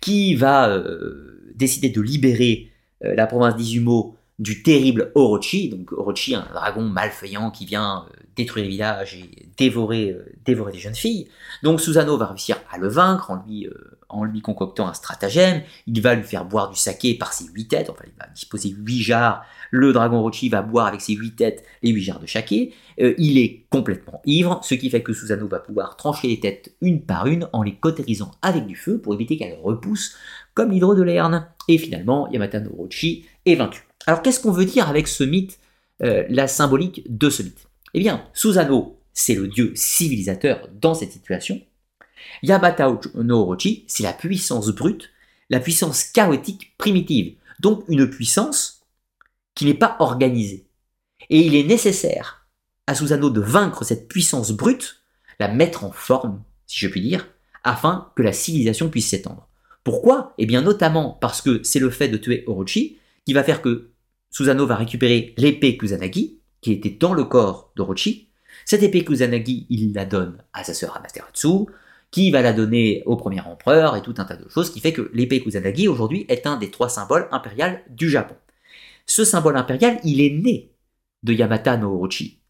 qui va euh, décider de libérer euh, la province d'Izumo du terrible Orochi, donc Orochi, un dragon malfaisant qui vient détruire les villages et dévorer, dévorer des jeunes filles. Donc Susanoo va réussir à le vaincre en lui en lui concoctant un stratagème, il va lui faire boire du saké par ses huit têtes, enfin il va disposer huit jarres, le dragon Rochi va boire avec ses huit têtes les huit jarres de saké, euh, il est complètement ivre, ce qui fait que Susanoo va pouvoir trancher les têtes une par une en les cautérisant avec du feu pour éviter qu'elles repoussent comme l'hydre de Lerne. Et finalement, Yamata no Orochi est vaincu. Alors qu'est-ce qu'on veut dire avec ce mythe, euh, la symbolique de ce mythe? Eh bien, Susanoo, c'est le dieu civilisateur dans cette situation, Yamata no Orochi, c'est la puissance brute, la puissance chaotique primitive, donc une puissance qui n'est pas organisée. Et il est nécessaire à Susanoo de vaincre cette puissance brute, la mettre en forme, si je puis dire, afin que la civilisation puisse s'étendre. Pourquoi? Eh bien notamment parce que c'est le fait de tuer Orochi qui va faire que Susanoo va récupérer l'épée Kusanagi, qui était dans le corps d'Orochi. Cette épée Kusanagi, il la donne à sa sœur Amaterasu qui va la donner au premier empereur et tout un tas de choses, qui fait que l'épée Kusanagi aujourd'hui est un des trois symboles impériaux du Japon. Ce symbole impérial, il est né de Yamata no Orochi.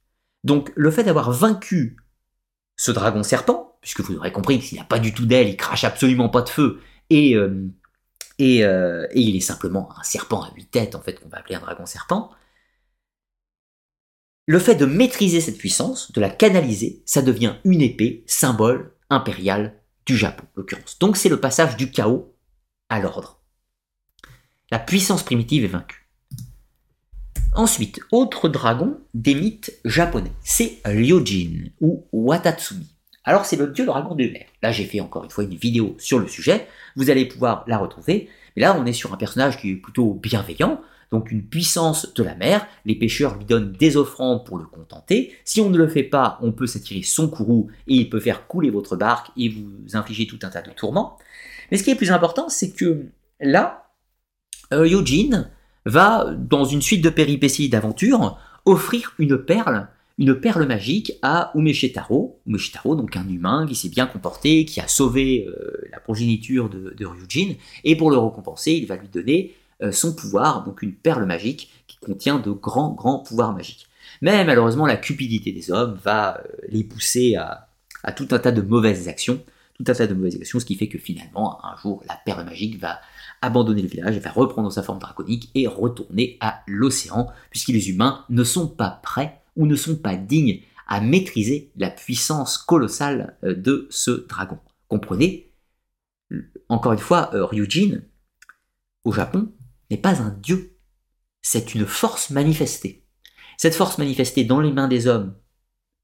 Donc le fait d'avoir vaincu ce dragon serpent, puisque vous aurez compris qu'il n'y a pas du tout d'aile, il crache absolument pas de feu, et, euh, euh, et, il est simplement un serpent à huit têtes, en fait, qu'on va appeler un dragon serpent, le fait de maîtriser cette puissance, de la canaliser, ça devient une épée, symbole impériale du Japon, en l'occurrence. Donc c'est le passage du chaos à l'ordre. La puissance primitive est vaincue. Ensuite, autre dragon des mythes japonais, c'est Ryojin ou Watatsumi. Alors c'est le dieu dragon de mer. Là j'ai fait encore une fois une vidéo sur le sujet, vous allez pouvoir la retrouver. Mais là on est sur un personnage qui est plutôt bienveillant, donc une puissance de la mer. Les pêcheurs lui donnent des offrandes pour le contenter. Si on ne le fait pas, on peut s'attirer son courroux et il peut faire couler votre barque et vous infliger tout un tas de tourments. Mais ce qui est plus important, c'est que là, euh, Yojin va, dans une suite de péripéties d'aventures, offrir une perle, une perle magique à Umeshetaro. Umeshetaro, donc un humain qui s'est bien comporté, qui a sauvé euh, la progéniture de, de Ryujin, et pour le récompenser, il va lui donner son pouvoir, donc une perle magique qui contient de grands, grands pouvoirs magiques. Mais malheureusement, la cupidité des hommes va euh, les pousser à, tout un tas de mauvaises actions, tout un tas de mauvaises actions, ce qui fait que finalement, un jour, la perle magique va abandonner le village, va reprendre sa forme draconique et retourner à l'océan, puisque les humains ne sont pas prêts ou ne sont pas dignes à maîtriser la puissance colossale euh, de ce dragon. Comprenez Encore une fois, Ryujin, au Japon, n'est pas un dieu, c'est une force manifestée. Cette force manifestée dans les mains des hommes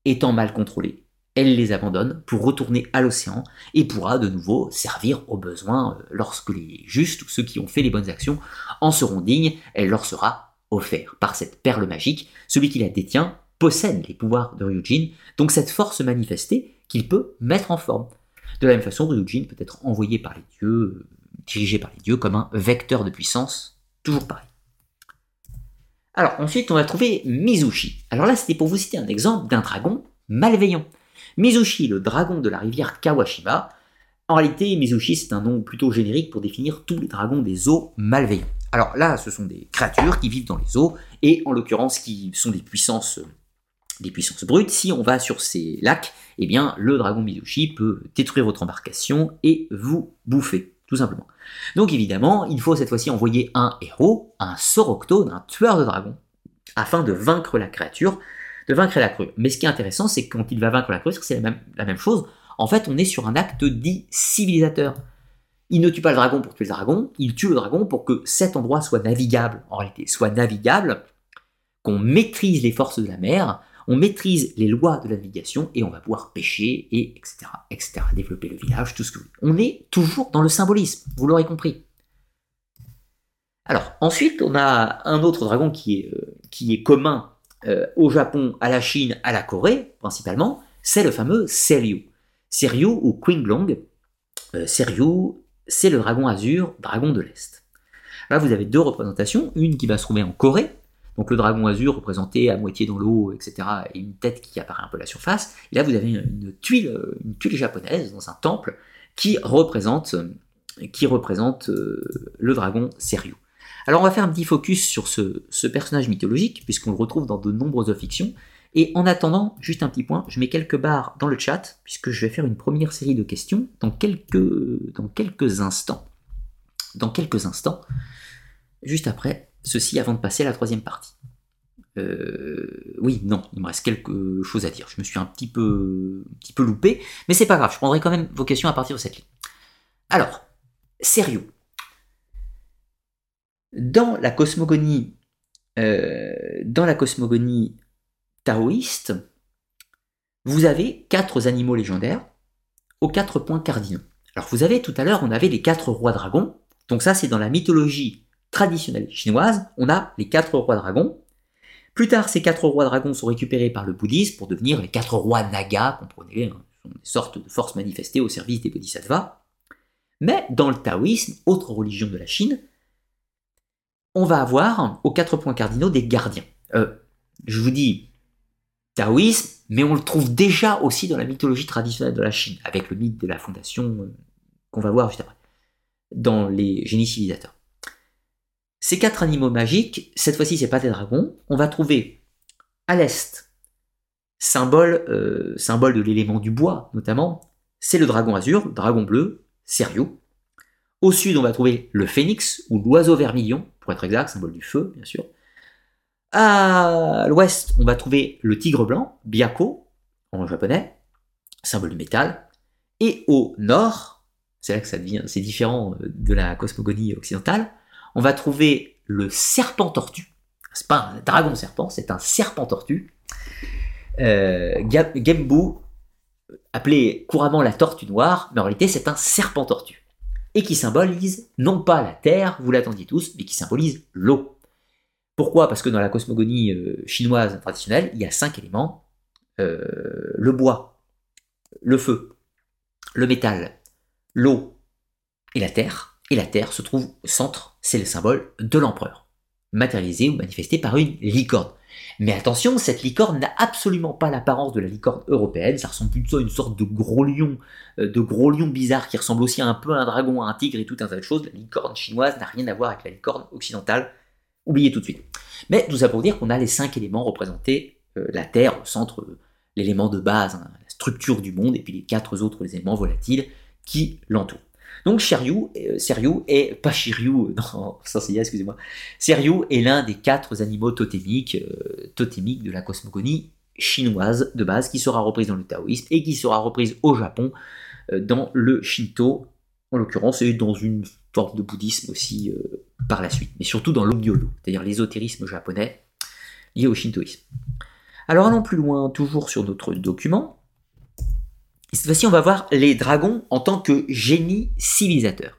étant mal contrôlée, elle les abandonne pour retourner à l'océan et pourra de nouveau servir aux besoins euh, lorsque les justes ou ceux qui ont fait les bonnes actions en seront dignes, elle leur sera offerte par cette perle magique. Celui qui la détient possède les pouvoirs de Ryujin, donc cette force manifestée qu'il peut mettre en forme. De la même façon, Ryujin peut être envoyé par les dieux, dirigé par les dieux comme un vecteur de puissance, toujours pareil. Alors ensuite, on va trouver Mizushi. Alors là, c'était pour vous citer un exemple d'un dragon malveillant. Mizushi, le dragon de la rivière Kawashima. En réalité, Mizushi, c'est un nom plutôt générique pour définir tous les dragons des eaux malveillants. Alors là, ce sont des créatures qui vivent dans les eaux, et en l'occurrence qui sont des puissances, des puissances brutes. Si on va sur ces lacs, eh bien, le dragon Mizushi peut détruire votre embarcation et vous bouffer, tout simplement. Donc évidemment, il faut cette fois-ci envoyer un héros, un Soroctone, un tueur de dragons, afin de vaincre la créature, de vaincre la crue. Mais ce qui est intéressant, c'est quand il va vaincre la crue, c'est la même, la même chose. En fait, on est sur un acte dit civilisateur. Il ne tue pas le dragon pour tuer le dragon, il tue le dragon pour que cet endroit soit navigable, en réalité, soit navigable, qu'on maîtrise les forces de la mer, on maîtrise les lois de la navigation et on va pouvoir pêcher et etc. etc. développer le village, tout ce que vous. On est toujours dans le symbolisme, vous l'aurez compris. Alors ensuite, on a un autre dragon qui est, euh, commun euh, au Japon, à la Chine, à la Corée principalement, c'est le fameux Seryu. Seryu ou Qinglong. Euh, Seryu, c'est le dragon azur, dragon de l'Est. Là, vous avez deux représentations, une qui va se trouver en Corée, donc le dragon azur représenté à moitié dans l'eau, etc., et une tête qui apparaît un peu à la surface. Là, vous avez une tuile, une tuile japonaise dans un temple qui représente, euh, le dragon Seryu. Alors on va faire un petit focus sur ce, ce personnage mythologique, puisqu'on le retrouve dans de nombreuses fictions. Et en attendant, juste un petit point, je mets quelques barres dans le chat, puisque je vais faire une première série de questions dans quelques, dans quelques instants. Dans quelques instants, juste après ceci, avant de passer à la troisième partie. Euh, oui, non, il me reste quelque chose à dire. Je me suis un petit peu, un petit peu loupé, mais c'est pas grave, je prendrai quand même vos questions à partir de cette ligne. Alors, sérieux. Dans la cosmogonie, euh, dans la cosmogonie taoïste, vous avez quatre animaux légendaires aux quatre points cardinaux. Alors vous avez tout à l'heure, on avait les quatre rois dragons. Donc ça, c'est dans la mythologie traditionnelle chinoise. On a les quatre rois dragons. Plus tard, ces quatre rois dragons sont récupérés par le bouddhisme pour devenir les quatre rois naga, comprenez, hein, sont des sortes de forces manifestées au service des bodhisattvas. Mais dans le taoïsme, autre religion de la Chine, on va avoir aux quatre points cardinaux des gardiens. Euh, je vous dis taoïsme, mais on le trouve déjà aussi dans la mythologie traditionnelle de la Chine, avec le mythe de la fondation euh, qu'on va voir juste après, dans les génies civilisateurs. Ces quatre animaux magiques, cette fois-ci c'est pas des dragons, on va trouver à l'est, symbole, euh, symbole de l'élément du bois notamment, c'est le dragon azur, dragon bleu, Serio. Au sud, on va trouver le phénix, ou l'oiseau vermillon, pour être exact, symbole du feu, bien sûr. À l'ouest, on va trouver le tigre blanc, Byako, en japonais, symbole du métal. Et au nord, c'est là que ça devient, c'est différent euh, de la cosmogonie occidentale, on va trouver le serpent tortue. C'est pas un dragon serpent, c'est un serpent tortue. Euh, appelé couramment la tortue noire, mais en réalité c'est un serpent tortue. Et qui symbolise non pas la terre, vous l'attendiez tous, mais qui symbolise l'eau. Pourquoi? Parce que dans la cosmogonie euh, chinoise traditionnelle, il y a cinq éléments. Euh, le bois, le feu, le métal, l'eau et la terre. Et la terre se trouve au centre, c'est le symbole de l'empereur, matérialisé ou manifesté par une licorne. Mais attention, cette licorne n'a absolument pas l'apparence de la licorne européenne, ça ressemble plutôt à une sorte de gros lion, euh, de gros lion bizarre qui ressemble aussi un peu à un dragon, à un tigre et tout un tas de choses. La licorne chinoise n'a rien à voir avec la licorne occidentale, oubliez tout de suite. Mais tout ça pour dire qu'on a les cinq éléments représentés, euh, la Terre au centre, euh, l'élément de base, hein, la structure du monde, et puis les quatre autres éléments volatiles qui l'entourent. Donc Shiryu, euh, est, pas Shiryu, non, excusez-moi, Shiryu est l'un des quatre animaux totémiques, euh, totémiques de la cosmogonie chinoise de base, qui sera reprise dans le taoïsme et qui sera reprise au Japon euh, dans le Shinto, en l'occurrence, et dans une forme de bouddhisme aussi par la suite, mais surtout dans l'Ogyolo, c'est-à-dire l'ésotérisme japonais, liées au shintoïsme. Alors allons plus loin, toujours sur notre document. Cette fois-ci, on va voir les dragons en tant que génie civilisateur.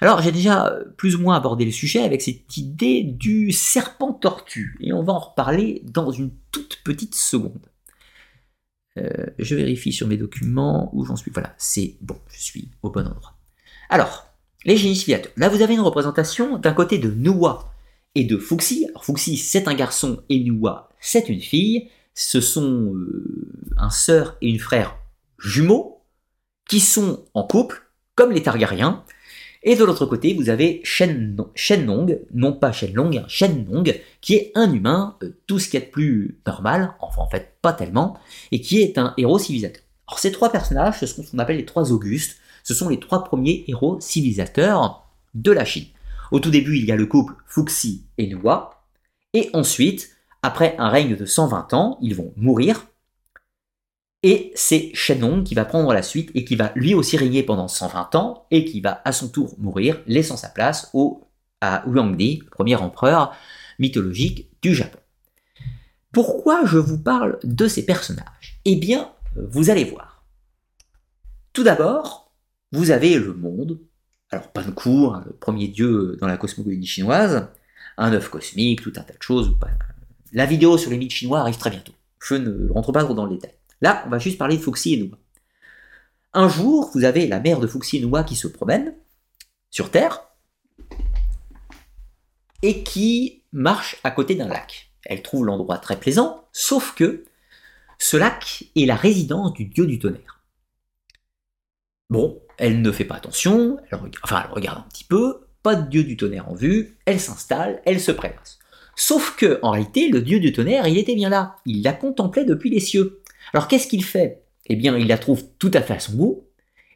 Alors j'ai déjà plus ou moins abordé le sujet avec cette idée du serpent tortue, et on va en reparler dans une toute petite seconde. Euh, je vérifie sur mes documents où j'en suis. Voilà, c'est bon, je suis au bon endroit. Alors, les génies civilisateurs. Là, vous avez une représentation d'un côté de Noua et de Fuxi. Alors, Fuxi, c'est un garçon et Noua, c'est une fille. Ce sont euh, un sœur et une frère jumeaux qui sont en couple, comme les Targaryens. Et de l'autre côté, vous avez Shenlong, non pas Shenlong, hein, Shenlong, qui est un humain, euh, tout ce qui est de plus normal, enfin en fait pas tellement, et qui est un héros civilisateur. Alors ces trois personnages, ce sont ce qu'on appelle les trois Augustes, ce sont les trois premiers héros civilisateurs de la Chine. Au tout début, il y a le couple Fuxi et Nua, et ensuite, après un règne de 120 ans, ils vont mourir, et c'est Shenong qui va prendre la suite et qui va lui aussi régner pendant 120 ans et qui va à son tour mourir, laissant sa place au, à Huangdi, premier empereur mythologique du Japon. Pourquoi je vous parle de ces personnages? Eh bien, vous allez voir. Tout d'abord, vous avez le monde, alors Panku, hein, le premier dieu dans la cosmogonie chinoise, un œuf cosmique, tout un tas de choses. La vidéo sur les mythes chinois arrive très bientôt. Je ne rentre pas trop dans le détail. Là, on va juste parler de Fuxi et Noua. Un jour, vous avez la mère de Fuxi et Noua qui se promène sur Terre et qui marche à côté d'un lac. Elle trouve l'endroit très plaisant, sauf que ce lac est la résidence du dieu du tonnerre. Bon, elle ne fait pas attention, elle enfin elle regarde un petit peu, pas de dieu du tonnerre en vue, elle s'installe, elle se prélasse. Sauf que, en réalité, le dieu du tonnerre, il était bien là, il la contemplait depuis les cieux. Alors qu'est-ce qu'il fait? Eh bien, il la trouve tout à fait à son goût.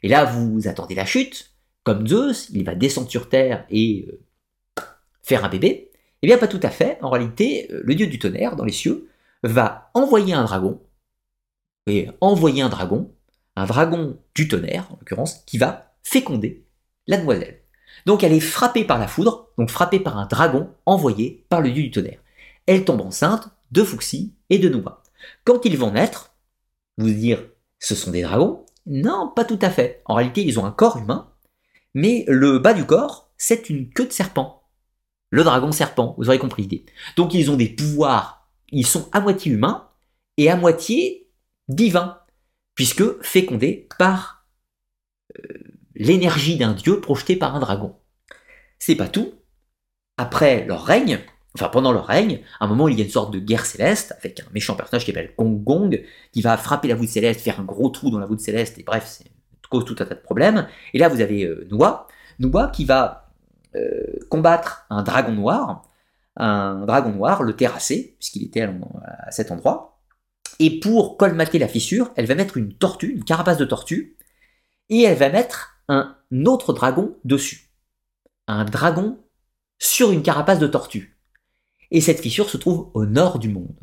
Et là, vous attendez la chute. Comme Zeus, il va descendre sur Terre et euh, faire un bébé. Eh bien, pas tout à fait. En réalité, euh, le dieu du tonnerre, dans les cieux, va envoyer un dragon. Et envoyer un dragon, un dragon du tonnerre, en l'occurrence, qui va féconder la demoiselle. Donc elle est frappée par la foudre, donc frappée par un dragon envoyé par le dieu du tonnerre. Elle tombe enceinte de Fuxi et de Noua. Quand ils vont naître, vous dire ce sont des dragons? Non, pas tout à fait. En réalité, ils ont un corps humain, mais le bas du corps, c'est une queue de serpent. Le dragon serpent, vous aurez compris l'idée. Donc ils ont des pouvoirs, ils sont à moitié humains et à moitié divins, puisque fécondés par euh, l'énergie d'un dieu projeté par un dragon. C'est pas tout. Après leur règne, enfin pendant leur règne, à un moment il y a une sorte de guerre céleste avec un méchant personnage qui s'appelle Gong Gong qui va frapper la voûte céleste, faire un gros trou dans la voûte céleste et bref, c'est cause tout un tas de problèmes. Et là vous avez euh, Noua, Noua qui va euh, combattre un dragon noir, un dragon noir, le terrasser puisqu'il était à cet endroit. Et pour colmater la fissure, elle va mettre une tortue, une carapace de tortue, et elle va mettre un autre dragon dessus. Un dragon sur une carapace de tortue et cette fissure se trouve au nord du monde.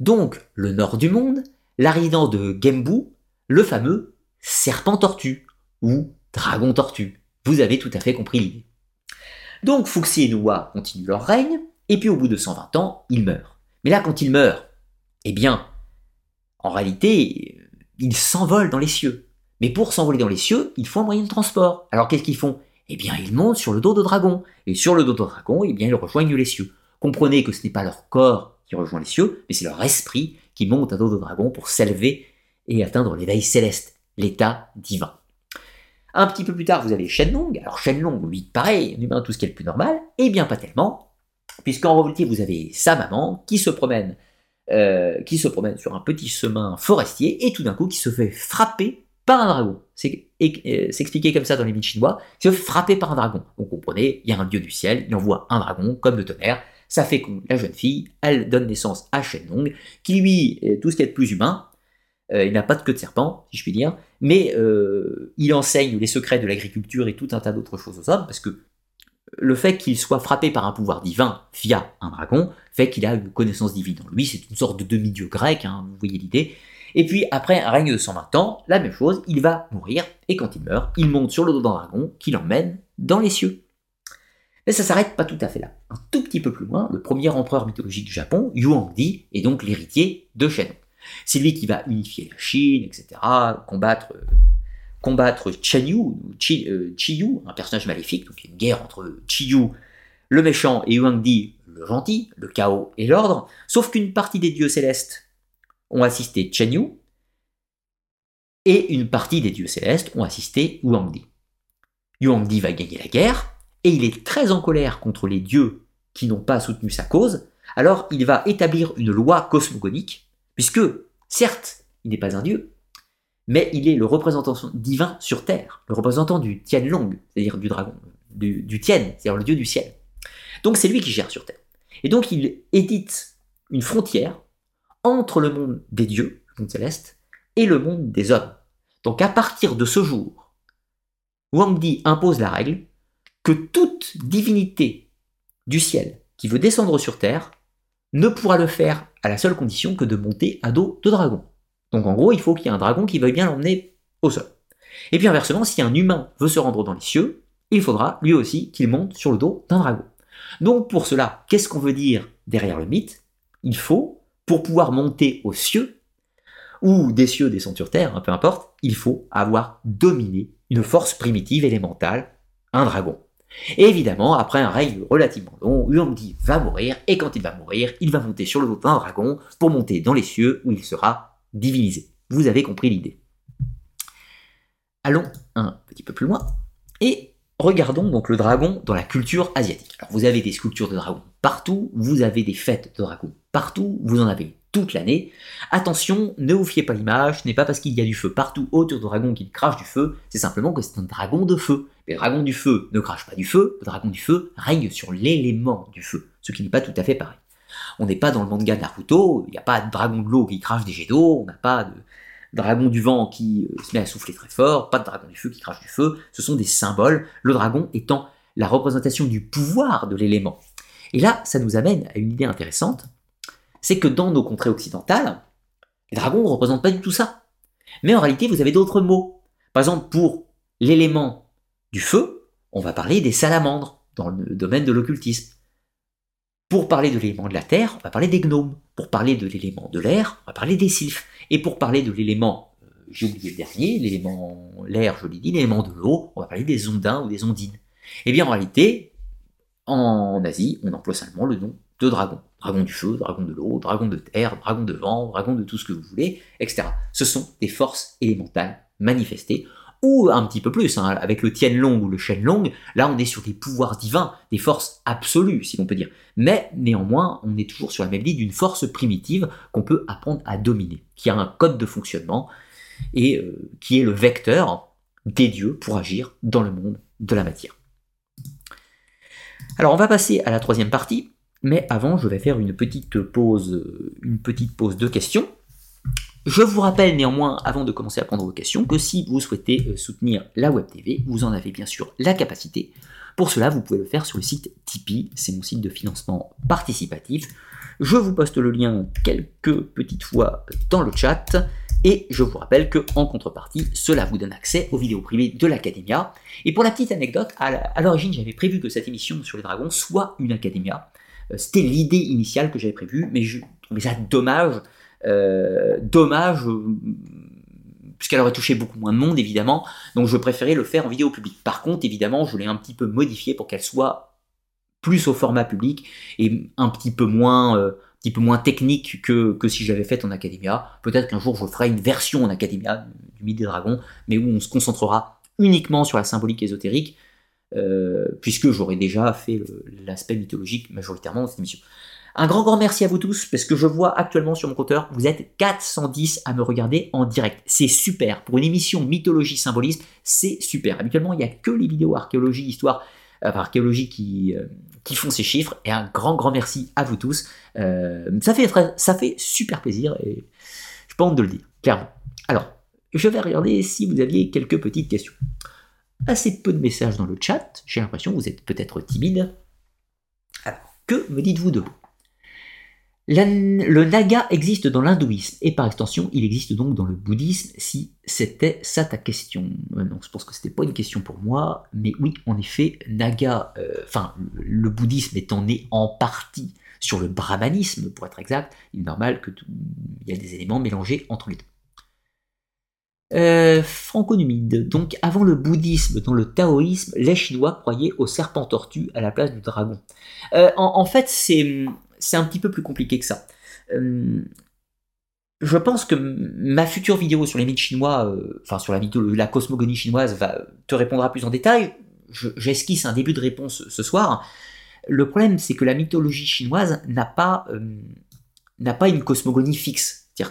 Donc, le nord du monde, la résidence de Gembu, le fameux serpent-tortue, ou dragon-tortue. Vous avez tout à fait compris l'idée. Donc, Fuxi et Noua continuent leur règne, et puis au bout de 120 ans, ils meurent. Mais là, quand ils meurent, eh bien, en réalité, ils s'envolent dans les cieux. Mais pour s'envoler dans les cieux, il faut un moyen de transport. Alors qu'est-ce qu'ils font? Eh bien, ils montent sur le dos de dragon. Et sur le dos de dragon, eh bien, ils rejoignent les cieux. Comprenez que ce n'est pas leur corps qui rejoint les cieux, mais c'est leur esprit qui monte à dos de dragon pour s'élever et atteindre l'éveil céleste, l'état divin. Un petit peu plus tard, vous avez Shenlong. Alors Shenlong, lui, pareil, humain, tout ce qui est le plus normal, et bien pas tellement, puisqu'en réalité, vous avez sa maman qui se promène, euh, qui se promène sur un petit chemin forestier, et tout d'un coup, qui se fait frapper par un dragon. C'est euh, expliqué comme ça dans les mythes chinois, se fait frapper par un dragon. Vous comprenez, il y a un dieu du ciel, il envoie un dragon comme le tonnerre, ça fait que la jeune fille, elle donne naissance à Shenlong, qui lui, tout ce qui est de plus humain, euh, il n'a pas de queue de serpent, si je puis dire, mais euh, il enseigne les secrets de l'agriculture et tout un tas d'autres choses aux hommes, parce que le fait qu'il soit frappé par un pouvoir divin via un dragon fait qu'il a une connaissance divine en lui, c'est une sorte de demi-dieu grec, hein, vous voyez l'idée. Et puis après un règne de 120 ans, la même chose, il va mourir, et quand il meurt, il monte sur le dos d'un dragon qui l'emmène dans les cieux. Mais ça s'arrête pas tout à fait là. Un tout petit peu plus loin, le premier empereur mythologique du Japon, Yuan-Di, est donc l'héritier de Shenhong. C'est lui qui va unifier la Chine, etc., combattre, euh, combattre Chi, euh, Chiyu, un personnage maléfique, donc il y a une guerre entre Chiyu, le méchant, et Yuan-Di, le gentil, le chaos et l'ordre, sauf qu'une partie des dieux célestes ont assisté Chen Yu, et une partie des dieux célestes ont assisté Huangdi. Huangdi va gagner la guerre, et il est très en colère contre les dieux qui n'ont pas soutenu sa cause, alors il va établir une loi cosmogonique, puisque, certes, il n'est pas un dieu, mais il est le représentant divin sur Terre, le représentant du Tianlong, c'est-à-dire du dragon, du, du Tien, c'est-à-dire le dieu du ciel. Donc c'est lui qui gère sur Terre. Et donc il édite une frontière entre le monde des dieux, le monde céleste, et le monde des hommes. Donc à partir de ce jour, Wang Di impose la règle que toute divinité du ciel qui veut descendre sur Terre ne pourra le faire à la seule condition que de monter à dos de dragon. Donc en gros, il faut qu'il y ait un dragon qui veuille bien l'emmener au sol. Et puis inversement, si un humain veut se rendre dans les cieux, il faudra lui aussi qu'il monte sur le dos d'un dragon. Donc pour cela, qu'est-ce qu'on veut dire derrière le mythe? Il faut, pour pouvoir monter aux cieux, ou des cieux descendre sur terre, hein, peu importe, il faut avoir dominé une force primitive élémentale, un dragon. Et évidemment, après un règne relativement long, Huangdi va mourir, et quand il va mourir, il va monter sur le dos d'un dragon pour monter dans les cieux où il sera divinisé. Vous avez compris l'idée. Allons un petit peu plus loin, et regardons donc le dragon dans la culture asiatique. Alors vous avez des sculptures de dragons partout, vous avez des fêtes de dragons partout, vous en avez toute l'année. Attention, ne vous fiez pas l'image, ce n'est pas parce qu'il y a du feu partout autour de dragon qu'il crache du feu, c'est simplement que c'est un dragon de feu. Les dragons du feu ne crachent pas du feu, le dragon du feu règne sur l'élément du feu, ce qui n'est pas tout à fait pareil. On n'est pas dans le manga Naruto, il n'y a pas de dragon de l'eau qui crache des jets d'eau, on n'a pas de dragon du vent qui euh, se met à souffler très fort, pas de dragon du feu qui crache du feu, ce sont des symboles, le dragon étant la représentation du pouvoir de l'élément. Et là, ça nous amène à une idée intéressante, c'est que dans nos contrées occidentales, les dragons ne représentent pas du tout ça. Mais en réalité, vous avez d'autres mots. Par exemple, pour l'élément du feu, on va parler des salamandres dans le domaine de l'occultisme. Pour parler de l'élément de la terre, on va parler des gnomes. Pour parler de l'élément de l'air, on va parler des sylphes. Et pour parler de l'élément, euh, j'ai oublié le dernier, l'élément l'air, je l'ai dit, l'élément de l'eau, on va parler des ondins ou des ondines. Eh bien, en réalité, en Asie, on emploie seulement le nom de dragon. Dragon du feu, dragon de l'eau, dragon de terre, dragon de vent, dragon de tout ce que vous voulez, etc. Ce sont des forces élémentales manifestées, ou un petit peu plus, hein, avec le Tianlong ou le Shenlong, là on est sur des pouvoirs divins, des forces absolues, si l'on peut dire. Mais néanmoins, on est toujours sur la même ligne d'une force primitive qu'on peut apprendre à dominer, qui a un code de fonctionnement, et euh, qui est le vecteur des dieux pour agir dans le monde de la matière. Alors on va passer à la troisième partie, mais avant, je vais faire une petite pause, une petite pause de questions. Je vous rappelle néanmoins, avant de commencer à prendre vos questions, que si vous souhaitez euh, soutenir la Web TV, vous en avez bien sûr la capacité. Pour cela, vous pouvez le faire sur le site Tipeee, c'est mon site de financement participatif. Je vous poste le lien quelques petites fois dans le chat. Et je vous rappelle que en contrepartie, cela vous donne accès aux vidéos privées de l'Academia. Et pour la petite anecdote, à l'origine, j'avais prévu que cette émission sur les dragons soit une Academia. Euh, c'était l'idée initiale que j'avais prévue, mais je trouvais ça dommage. Euh, dommage, euh, puisqu'elle aurait touché beaucoup moins de monde, évidemment. Donc je préférais le faire en vidéo publique. Par contre, évidemment, je l'ai un petit peu modifié pour qu'elle soit plus au format public et un petit peu moins, moins technique que, si j'avais fait en Academia. Peut-être qu'un jour je ferai une version en Academia du Mythe des Dragons, mais où on se concentrera uniquement sur la symbolique ésotérique euh, puisque j'aurais déjà fait l'aspect mythologique majoritairement dans cette émission. Un grand grand merci à vous tous, parce que je vois actuellement sur mon compteur, vous êtes 410 à me regarder en direct. C'est super. Pour une émission mythologie symbolisme, c'est super. Habituellement, il n'y a que les vidéos archéologie, histoire, euh, archéologie qui, euh, qui font ces chiffres. Et un grand grand merci à vous tous. ça, fait, ça fait super plaisir et je pas honte de le dire, clairement. Alors, je vais regarder si vous aviez quelques petites questions assez peu de messages dans le chat. J'ai l'impression que vous êtes peut-être timide. Alors, que me dites-vous de vous? Le naga existe dans l'hindouisme et par extension, il existe donc dans le bouddhisme si c'était ça ta question. Euh, je pense que c'était pas une question pour moi, mais oui, en effet, naga, euh, enfin, le bouddhisme étant né en partie sur le brahmanisme, pour être exact, il est normal qu'il y a des éléments mélangés entre les deux. Euh, franco-numide. Donc, avant le bouddhisme, dans le taoïsme, les Chinois croyaient au serpent tortue à la place du dragon. En, fait, c'est, c'est un petit peu plus compliqué que ça. Euh, je pense que ma future vidéo sur les mythes chinois, enfin sur la, la cosmogonie chinoise, va te répondra plus en détail. j'esquisse un début de réponse ce soir. Le problème, c'est que la mythologie chinoise n'a pas, n'a pas une cosmogonie fixe. Euh,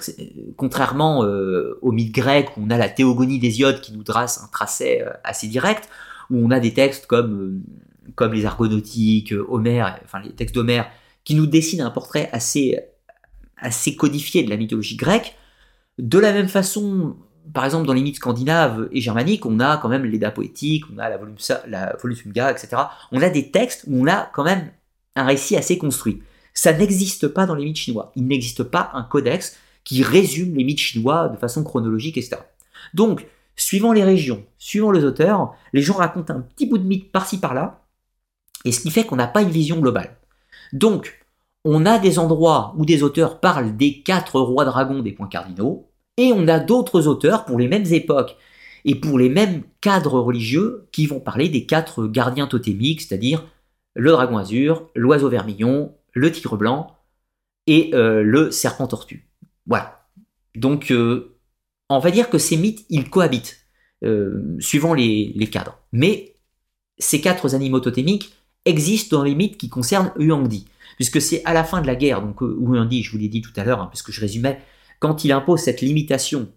contrairement euh, au mythe grec où on a la théogonie d'Hésiode qui nous trace un tracé euh, assez direct, où on a des textes comme, comme les Argonautiques, Homère, enfin les textes d'Homère, qui nous dessinent un portrait assez, codifié de la mythologie grecque, de la même façon, par exemple dans les mythes scandinaves et germaniques, on a quand même l'Eda poétique, on a la, Volumsa, la Volusunga, etc. On a des textes où on a quand même un récit assez construit. Ça n'existe pas dans les mythes chinois. Il n'existe pas un codex qui résume les mythes chinois de façon chronologique, etc. Donc, suivant les régions, suivant les auteurs, les gens racontent un petit bout de mythe par-ci par-là, et ce qui fait qu'on n'a pas une vision globale. Donc, on a des endroits où des auteurs parlent des quatre rois dragons des points cardinaux, et on a d'autres auteurs pour les mêmes époques et pour les mêmes cadres religieux qui vont parler des quatre gardiens totémiques, c'est-à-dire le dragon azur, l'oiseau vermillon, le tigre blanc et euh, le serpent tortue. Voilà. Donc, euh, on va dire que ces mythes, ils cohabitent, euh, suivant les, cadres. Mais ces quatre animaux totémiques existent dans les mythes qui concernent Huangdi. Puisque c'est à la fin de la guerre, donc euh, Huangdi, je vous l'ai dit tout à l'heure, hein, puisque je résumais, quand il impose cette limitation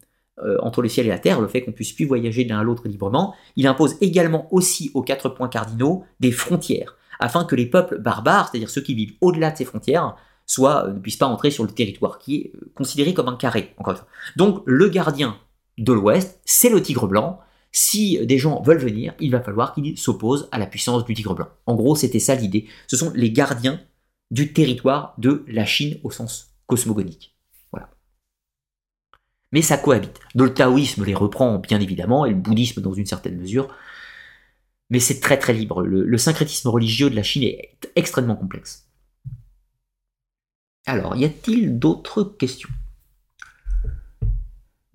entre le ciel et la terre, le fait qu'on puisse plus voyager de l'un à l'autre librement, il impose également aussi aux quatre points cardinaux des frontières, afin que les peuples barbares, c'est-à-dire ceux qui vivent au-delà de ces frontières, euh, ne puisse pas entrer sur le territoire, qui est euh, considéré comme un carré, encore une fois. Donc le gardien de l'Ouest, c'est le tigre blanc. Si des gens veulent venir, il va falloir qu'ils s'opposent à la puissance du tigre blanc. En gros, c'était ça l'idée. Ce sont les gardiens du territoire de la Chine au sens cosmogonique. Voilà. Mais ça cohabite. Le taoïsme les reprend bien évidemment, et le bouddhisme dans une certaine mesure. Mais c'est très très libre. le syncrétisme religieux de la Chine est extrêmement complexe. Alors, y a-t-il d'autres questions?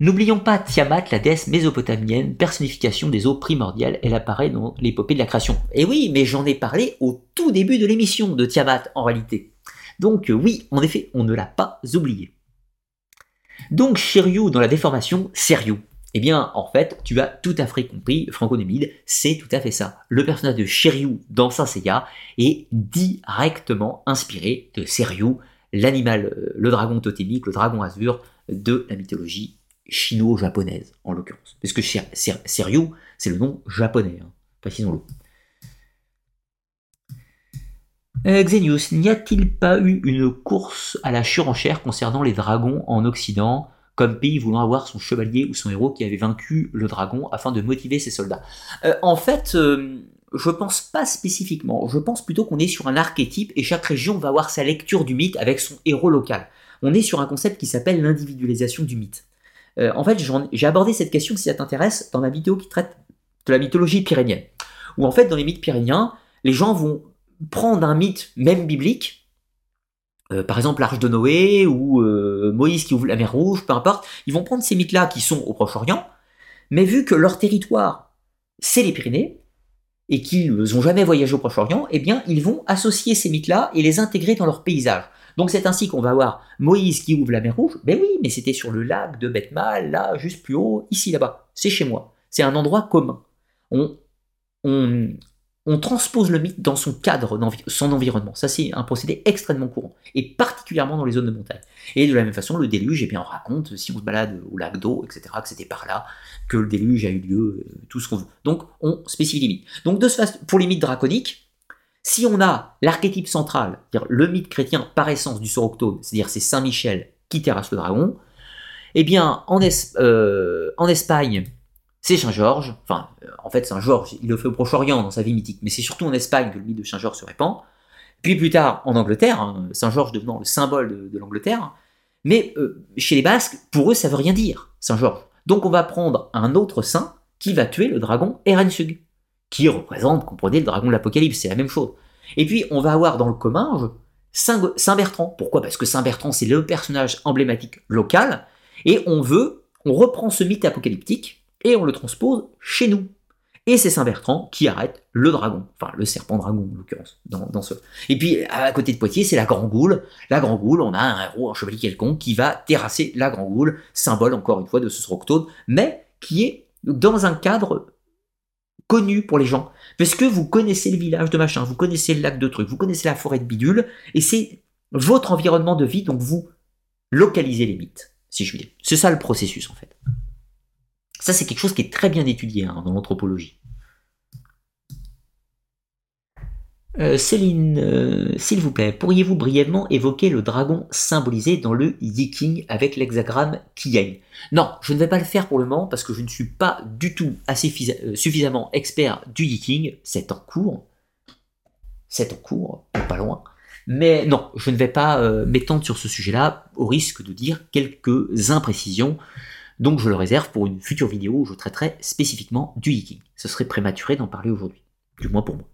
N'oublions pas Tiamat, la déesse mésopotamienne, personnification des eaux primordiales, elle apparaît dans l'épopée de la création. Et oui, mais j'en ai parlé au tout début de l'émission de Tiamat, en réalité. Donc euh, oui, en effet, on ne l'a pas oublié. Donc Shiryu dans la déformation, Seriou. Eh bien, en fait, tu as tout à fait compris, Franco Nemide, c'est tout à fait ça. Le personnage de Shiryu dans Saint Seiya est directement inspiré de Seriou, l'animal, euh, le dragon totémique, le dragon azur de la mythologie chino-japonaise, en l'occurrence. Parce que Seryu, c'est le nom japonais, hein, précisons-le. Euh, Xenius, n'y a-t-il pas eu une course à la surenchère concernant les dragons en Occident, comme pays voulant avoir son chevalier ou son héros qui avait vaincu le dragon afin de motiver ses soldats? Euh, En fait, je pense pas spécifiquement. Je pense plutôt qu'on est sur un archétype et chaque région va avoir sa lecture du mythe avec son héros local. On est sur un concept qui s'appelle l'individualisation du mythe. Euh, en fait, j'ai abordé cette question, si ça t'intéresse, dans ma vidéo qui traite de la mythologie pyrénienne. Où en fait, dans les mythes pyréniens, les gens vont prendre un mythe, même biblique, euh, par exemple l'arche de Noé ou euh, Moïse qui ouvre la mer Rouge, peu importe, ils vont prendre ces mythes-là qui sont au Proche-Orient, mais vu que leur territoire, c'est les Pyrénées, et qu'ils n'ont jamais voyagé au Proche-Orient, eh bien, ils vont associer ces mythes-là et les intégrer dans leur paysage. Donc c'est ainsi qu'on va voir Moïse qui ouvre la mer Rouge. Ben oui, mais c'était sur le lac de Bethmal, là, juste plus haut, ici, là-bas. C'est chez moi. C'est un endroit commun. On, on, on transpose le mythe dans son cadre, son environnement. Ça, c'est un procédé extrêmement courant, et particulièrement dans les zones de montagne. Et de la même façon, le déluge, eh bien, on raconte, si on se balade au lac d'eau, etc., que c'était par là que le déluge a eu lieu, euh, tout ce qu'on veut. Donc, on spécifie les mythes. Donc, de ce pour les mythes draconiques, si on a l'archétype central, c'est-à-dire le mythe chrétien par essence du Soroctone, c'est-à-dire c'est Saint Michel qui terrasse le dragon, eh bien, en, euh, Espagne, c'est Saint-Georges, enfin, euh, en fait, Saint-Georges, il le fait au Proche-Orient dans sa vie mythique, mais c'est surtout en Espagne que le mythe de Saint-Georges se répand. puis plus tard en Angleterre, hein, Saint-Georges devenant le symbole de, l'Angleterre. Mais euh, chez les Basques, pour eux, ça veut rien dire, Saint-Georges. Donc on va prendre un autre saint qui va tuer le dragon Erensug, qui représente, comprenez, le dragon de l'Apocalypse, c'est la même chose. Et puis on va avoir dans le commun Saint Bertrand. Pourquoi? Parce que Saint Bertrand, c'est le personnage emblématique local, et on veut, on reprend ce mythe apocalyptique et on le transpose chez nous. Et c'est Saint Bertrand qui arrête le dragon, enfin le serpent dragon en l'occurrence, dans, ce. Et puis à côté de Poitiers, c'est la Grand Goule. La Grand Goule, on a un héros, un chevalier quelconque qui va terrasser la Grand Goule, symbole encore une fois de ce Sroctone, mais qui est dans un cadre connu pour les gens. Parce que vous connaissez le village de machin, vous connaissez le lac de trucs, vous connaissez la forêt de bidule, et c'est votre environnement de vie, donc vous localisez les mythes, si je puis dire. C'est ça le processus en fait. Ça, c'est quelque chose qui est très bien étudié hein, dans l'anthropologie. Euh, Céline, euh, s'il vous plaît, pourriez-vous brièvement évoquer le dragon symbolisé dans le Yiking avec l'hexagramme Kiyang Non, je ne vais pas le faire pour le moment parce que je ne suis pas du tout assez euh, suffisamment expert du Yiking. C'est en cours. C'est en cours, pas loin. Mais non, je ne vais pas m'étendre sur ce sujet-là au risque de dire quelques imprécisions. Donc je le réserve pour une future vidéo où je traiterai spécifiquement du hiking. Ce serait prématuré d'en parler aujourd'hui, du moins pour moi.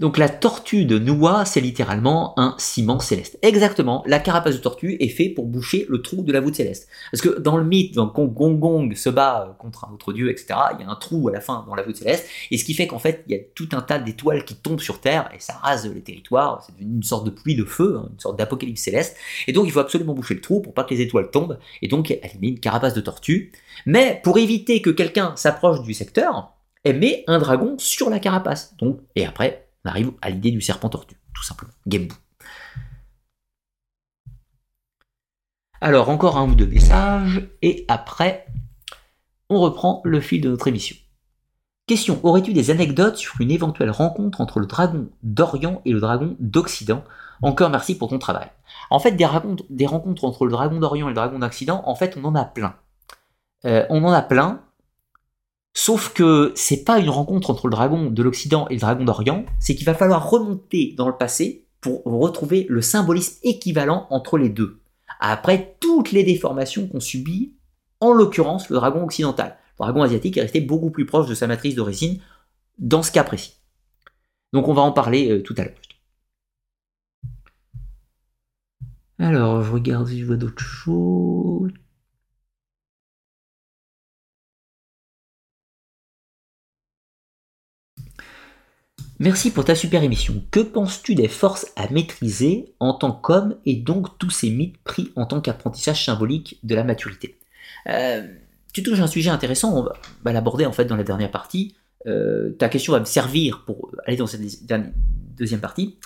Donc la tortue de Noah, c'est littéralement un ciment céleste. Exactement, la carapace de tortue est faite pour boucher le trou de la voûte céleste. Parce que dans le mythe, quand Gong Gong se bat contre un autre dieu, etc., il y a un trou à la fin dans la voûte céleste, et ce qui fait qu'en fait, il y a tout un tas d'étoiles qui tombent sur Terre, et ça rase les territoires, c'est une sorte de pluie de feu, hein, une sorte d'apocalypse céleste, et donc il faut absolument boucher le trou pour pas que les étoiles tombent, et donc elle met une carapace de tortue. Mais pour éviter que quelqu'un s'approche du secteur, elle met un dragon sur la carapace. Donc, et après, on arrive à l'idée du serpent tortue, tout simplement. Game Alors, encore un ou deux messages, et après, on reprend le fil de notre émission. Question, aurais-tu des anecdotes sur une éventuelle rencontre entre le dragon d'Orient et le dragon d'Occident? Encore merci pour ton travail. En fait, des, des rencontres entre le dragon d'Orient et le dragon d'Occident, en fait, on en a plein. Euh, on en a plein, Sauf que c'est pas une rencontre entre le dragon de l'Occident et le dragon d'Orient, c'est qu'il va falloir remonter dans le passé pour retrouver le symbolisme équivalent entre les deux. Après toutes les déformations qu'on subit, en l'occurrence le dragon occidental. Le dragon asiatique est resté beaucoup plus proche de sa matrice d'origine dans ce cas précis. Donc on va en parler euh, tout à l'heure. Alors, je regarde si je vois d'autres choses. Merci pour ta super émission. Que penses-tu des forces à maîtriser en tant qu'homme et donc tous ces mythes pris en tant qu'apprentissage symbolique de la maturité? Euh, Tu touches un sujet intéressant, on va, l'aborder en fait dans la dernière partie. Euh, ta question va me servir pour aller dans cette deuxième partie.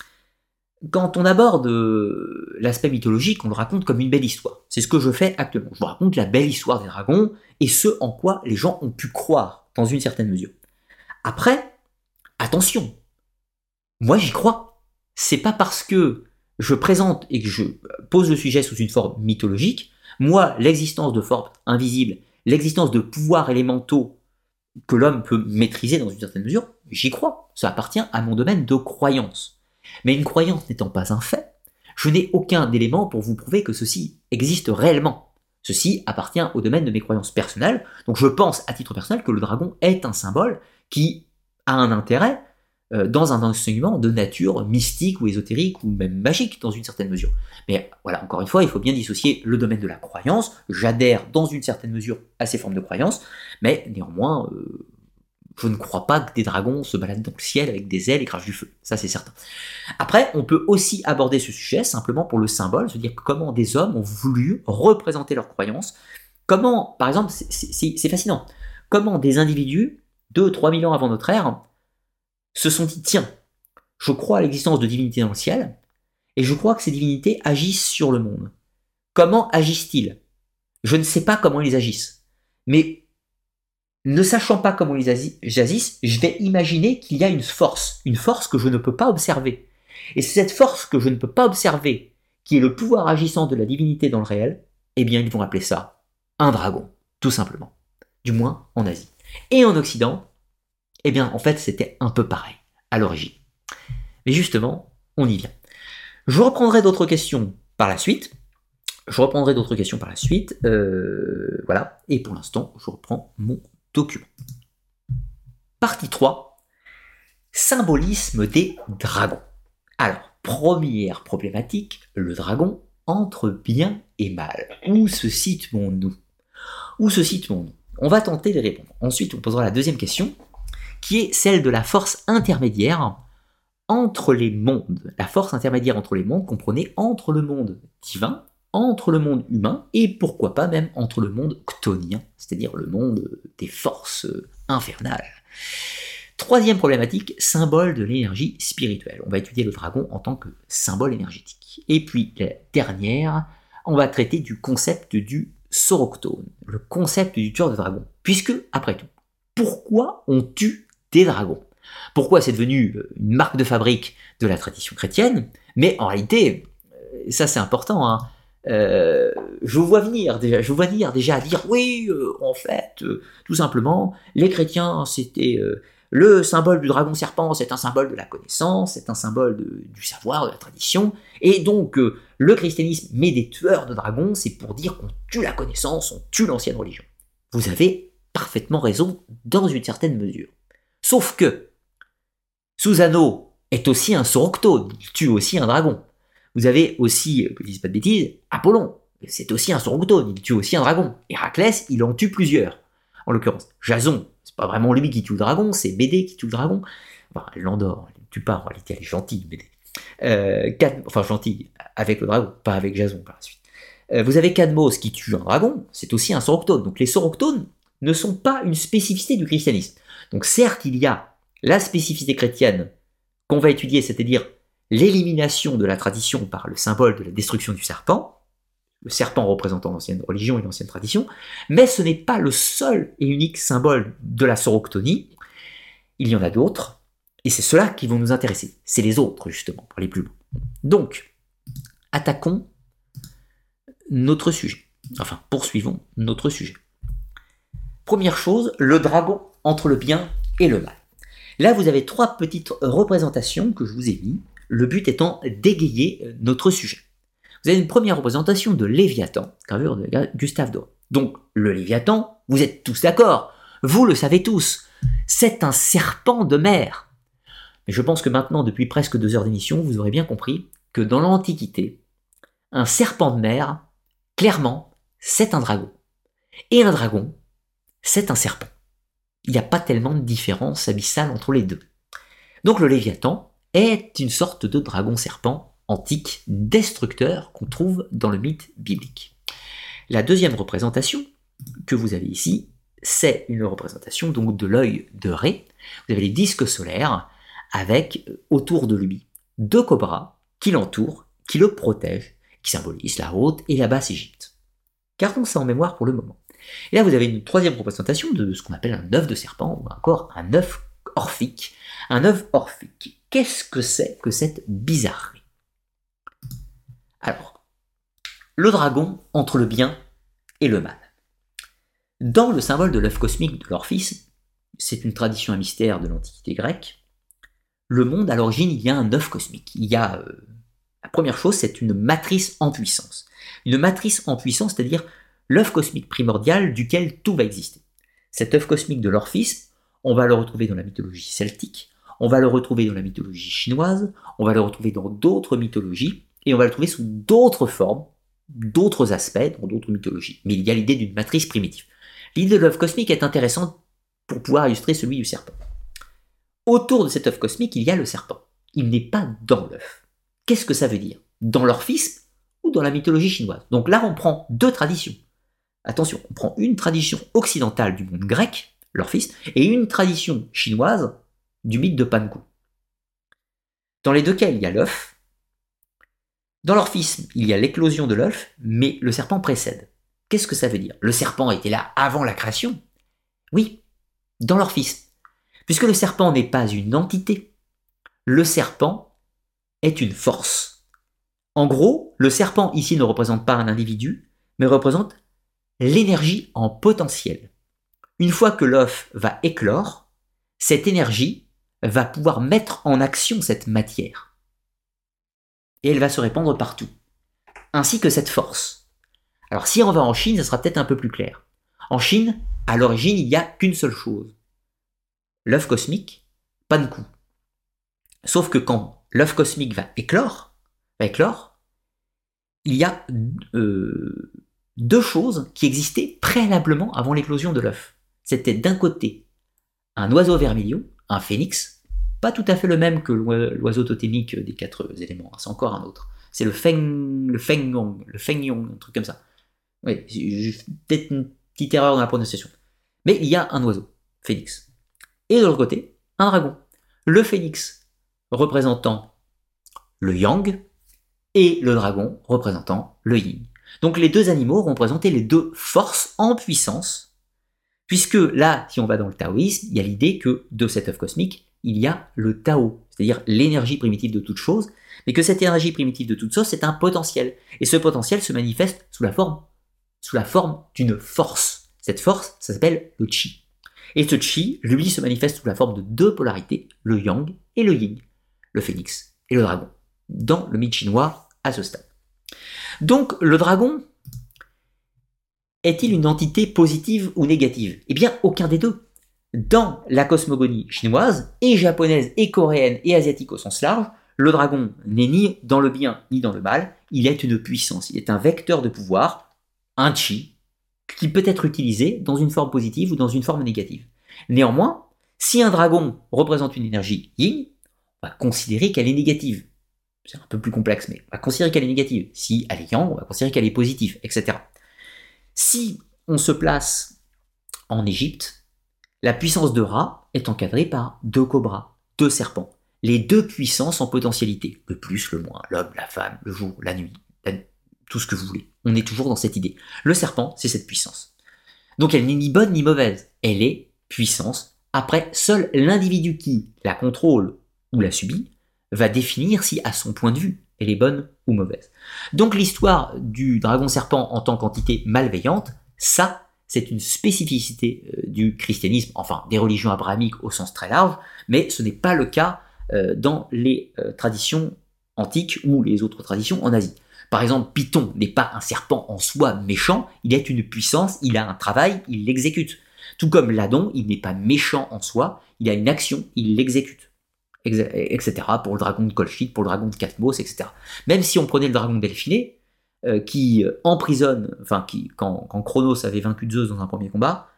Quand on aborde euh, l'aspect mythologique, on le raconte comme une belle histoire. C'est ce que je fais actuellement. Je vous raconte la belle histoire des dragons et ce en quoi les gens ont pu croire dans une certaine mesure. Après, attention, moi, j'y crois. C'est pas parce que je présente et que je pose le sujet sous une forme mythologique, moi, l'existence de formes invisibles, l'existence de pouvoirs élémentaux que l'homme peut maîtriser dans une certaine mesure, j'y crois. Ça appartient à mon domaine de croyance. Mais une croyance n'étant pas un fait, je n'ai aucun élément pour vous prouver que ceci existe réellement. Ceci appartient au domaine de mes croyances personnelles, donc je pense à titre personnel que le dragon est un symbole qui a un intérêt dans un enseignement de nature mystique ou ésotérique ou même magique dans une certaine mesure. Mais voilà, encore une fois, il faut bien dissocier le domaine de la croyance. J'adhère dans une certaine mesure à ces formes de croyance, mais néanmoins, euh, je ne crois pas que des dragons se baladent dans le ciel avec des ailes et crachent du feu. Ça, c'est certain. Après, on peut aussi aborder ce sujet simplement pour le symbole, se dire comment des hommes ont voulu représenter leurs croyances. Comment, par exemple, c'est fascinant, comment des individus, 2-3 000 ans avant notre ère, se sont dit, tiens, je crois à l'existence de divinités dans le ciel, et je crois que ces divinités agissent sur le monde. Comment agissent-ils? Je ne sais pas comment ils agissent. Mais ne sachant pas comment ils agissent, je vais imaginer qu'il y a une force, une force que je ne peux pas observer. Et c'est cette force que je ne peux pas observer, qui est le pouvoir agissant de la divinité dans le réel, eh bien ils vont appeler ça un dragon, tout simplement. Du moins en Asie. Et en Occident, eh bien, en fait, c'était un peu pareil, à l'origine. Mais justement, on y vient. Je reprendrai d'autres questions par la suite. Je reprendrai d'autres questions par la suite. Euh, voilà. Et pour l'instant, je reprends mon document. Partie 3. Symbolisme des dragons. Alors, première problématique, le dragon entre bien et mal. Où se situons-nous? Où se situons-nous? On va tenter de répondre. Ensuite, on posera la deuxième question, qui est celle de la force intermédiaire entre les mondes. La force intermédiaire entre les mondes comprenait entre le monde divin, entre le monde humain, et pourquoi pas même entre le monde chtonien, c'est-à-dire le monde des forces infernales. Troisième problématique, symbole de l'énergie spirituelle. On va étudier le dragon en tant que symbole énergétique. Et puis la dernière, on va traiter du concept du soroctone, le concept du tueur de dragon. Puisque, après tout, pourquoi on tue des dragons Pourquoi c'est devenu euh, une marque de fabrique de la tradition chrétienne? Mais en réalité, euh, ça c'est important, hein, euh, je vois venir vois venir déjà à dire oui, en fait, tout simplement, les chrétiens c'était le symbole du dragon serpent, c'est un symbole de la connaissance, c'est un symbole du savoir, de la tradition. Et donc, le christianisme met des tueurs de dragons, c'est pour dire qu'on tue la connaissance, on tue l'ancienne religion. Vous avez parfaitement raison dans une certaine mesure. Sauf que Susano est aussi un soroctone, il tue aussi un dragon. Vous avez aussi, je dise pas de bêtises, Apollon, c'est aussi un soroctone, il tue aussi un dragon. Héraclès, il en tue plusieurs. En l'occurrence, Jason, c'est pas vraiment lui qui tue le dragon, c'est BD qui tue le dragon. Enfin, elle l'endort, elle ne tue pas, en réalité, elle est gentille, BD. Euh, enfin, gentille, avec le dragon, pas avec Jason par la suite. Euh, vous avez Cadmos qui tue un dragon, c'est aussi un soroctone. Donc les soroctones ne sont pas une spécificité du christianisme. Donc certes, il y a la spécificité chrétienne qu'on va étudier, c'est-à-dire l'élimination de la tradition par le symbole de la destruction du serpent, le serpent représentant l'ancienne religion et l'ancienne tradition, mais ce n'est pas le seul et unique symbole de la soroctonie. Il y en a d'autres, et c'est ceux-là qui vont nous intéresser. C'est les autres, justement, pour aller plus loin. Donc, attaquons notre sujet. Enfin, poursuivons notre sujet. Première chose, le dragon entre le bien et le mal. Là, vous avez trois petites représentations que je vous ai mis, le but étant d'égayer notre sujet vous avez une première représentation de Léviathan, gravure de Gustave Doré. Donc, le Léviathan, vous êtes tous d'accord, vous le savez tous, c'est un serpent de mer. Mais je pense que maintenant, depuis presque deux heures d'émission, vous aurez bien compris que dans l'Antiquité, un serpent de mer, clairement, c'est un dragon. Et un dragon, c'est un serpent. Il n'y a pas tellement de différence abyssale entre les deux. Donc le Léviathan est une sorte de dragon-serpent antique destructeur qu'on trouve dans le mythe biblique. La deuxième représentation que vous avez ici, c'est une représentation donc de l'œil de Ré. Vous avez les disques solaires avec euh, autour de lui deux cobras qui l'entourent, qui le protègent, qui symbolisent la haute et la basse Égypte. Gardons ça en mémoire pour le moment. Et là, vous avez une troisième représentation de ce qu'on appelle un œuf de serpent, ou encore un œuf orphique. Un œuf orphique. Qu'est-ce que c'est que cette bizarrerie? Alors, le dragon entre le bien et le mal. Dans le symbole de l'œuf cosmique de l'Orphis, c'est une tradition à mystère de l'Antiquité grecque, le monde, à l'origine, il y a un œuf cosmique. Il y a, euh, la première chose, c'est une matrice en puissance. Une matrice en puissance, c'est-à-dire l'œuf cosmique primordial duquel tout va exister. Cet œuf cosmique de l'Orphis, on va le retrouver dans la mythologie celtique, on va le retrouver dans la mythologie chinoise, on va le retrouver dans d'autres mythologies, et on va le trouver sous d'autres formes, d'autres aspects, dans d'autres mythologies. Mais il y a l'idée d'une matrice primitive. L'idée de l'œuf cosmique est intéressante pour pouvoir illustrer celui du serpent. Autour de cet œuf cosmique, il y a le serpent. Il n'est pas dans l'œuf. Qu'est-ce que ça veut dire? Dans leur fils ou dans la mythologie chinoise? Donc là, on prend deux traditions. Attention, on prend une tradition occidentale du monde grec, fils, et une tradition chinoise du mythe de Panku. Dans les deux cas, il y a l'œuf, dans l'orphisme, il y a l'éclosion de l'œuf, mais le serpent précède. Qu'est-ce que ça veut dire? Le serpent était là avant la création? Oui, dans l'orphisme. Puisque le serpent n'est pas une entité, le serpent est une force. En gros, le serpent ici ne représente pas un individu, mais représente l'énergie en potentiel. Une fois que l'œuf va éclore, cette énergie va pouvoir mettre en action cette matière. Et elle va se répandre partout. Ainsi que cette force. Alors si on va en Chine, ça sera peut-être un peu plus clair. En Chine, à l'origine, il n'y a qu'une seule chose. L'œuf cosmique, pas de coup. Sauf que quand l'œuf cosmique va éclore, va éclore, il y a euh, deux choses qui existaient préalablement avant l'éclosion de l'œuf. C'était d'un côté un oiseau vermillon, un phénix, pas tout à fait le même que l'oiseau totémique des quatre éléments, c'est encore un autre. C'est le feng, le feng yong, le feng yong, un truc comme ça. Oui, peut-être une petite erreur dans la prononciation. Mais il y a un oiseau, phénix. Et de l'autre côté, un dragon. Le phénix représentant le yang et le dragon représentant le yin. Donc les deux animaux représentaient les deux forces en puissance, puisque là, si on va dans le taoïsme, il y a l'idée que de cet œuf cosmique, il y a le Tao, c'est-à-dire l'énergie primitive de toute chose, mais que cette énergie primitive de toute chose, c'est un potentiel. Et ce potentiel se manifeste sous la forme, sous la forme d'une force. Cette force, ça s'appelle le chi. Et ce chi, lui, se manifeste sous la forme de deux polarités, le yang et le yin, le phénix et le dragon, dans le mythe chinois à ce stade. Donc le dragon est-il une entité positive ou négative? Eh bien, aucun des deux. Dans la cosmogonie chinoise, et japonaise, et coréenne, et asiatique au sens large, le dragon n'est ni dans le bien ni dans le mal, il est une puissance, il est un vecteur de pouvoir, un chi, qui peut être utilisé dans une forme positive ou dans une forme négative. Néanmoins, si un dragon représente une énergie yin, on va considérer qu'elle est négative c'est un peu plus complexe, mais on va considérer qu'elle est négative. Si elle est yang, on va considérer qu'elle est positive, etc. Si on se place en Égypte, la puissance de Ra est encadrée par deux cobras, deux serpents. Les deux puissances en potentialité, le plus, le moins, l'homme, la femme, le jour, la nuit, tout ce que vous voulez. On est toujours dans cette idée. Le serpent, c'est cette puissance. Donc elle n'est ni bonne ni mauvaise. Elle est puissance. Après, seul l'individu qui la contrôle ou la subit va définir si, à son point de vue, elle est bonne ou mauvaise. Donc l'histoire du dragon serpent en tant qu'entité malveillante, ça, c'est une spécificité euh, du christianisme, enfin des religions abrahamiques au sens très large, mais ce n'est pas le cas euh, dans les euh, traditions antiques ou les autres traditions en Asie. Par exemple, Python n'est pas un serpent en soi méchant, il est une puissance, il a un travail, il l'exécute. Tout comme l'Adon, il n'est pas méchant en soi, il a une action, il l'exécute etc. Pour le dragon de Colchide, pour le dragon de Katmos, etc. Même si on prenait le dragon Delphiné, euh, qui euh, emprisonne, enfin, qui, quand, Chronos avait vaincu Zeus dans un premier combat,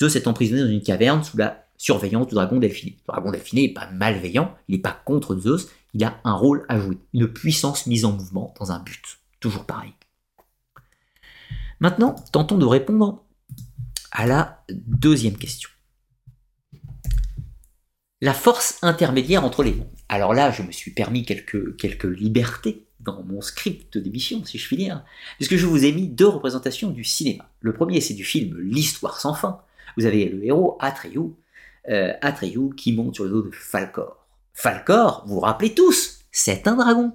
Zeus est emprisonné dans une caverne sous la surveillance du dragon Delphiné. Le dragon Delphiné n'est pas malveillant, il n'est pas contre Zeus, il a un rôle à jouer, une puissance mise en mouvement dans un but. Toujours pareil. Maintenant, tentons de répondre à la deuxième question la force intermédiaire entre les mondes. Alors là, je me suis permis quelques, libertés dans mon script d'émission, si je puis dire, puisque je vous ai mis deux représentations du cinéma. Le premier, c'est du film L'Histoire sans fin. Vous avez le héros Atreyu, euh, qui monte sur le dos de Falcor. Falcor, vous vous rappelez tous, c'est un dragon.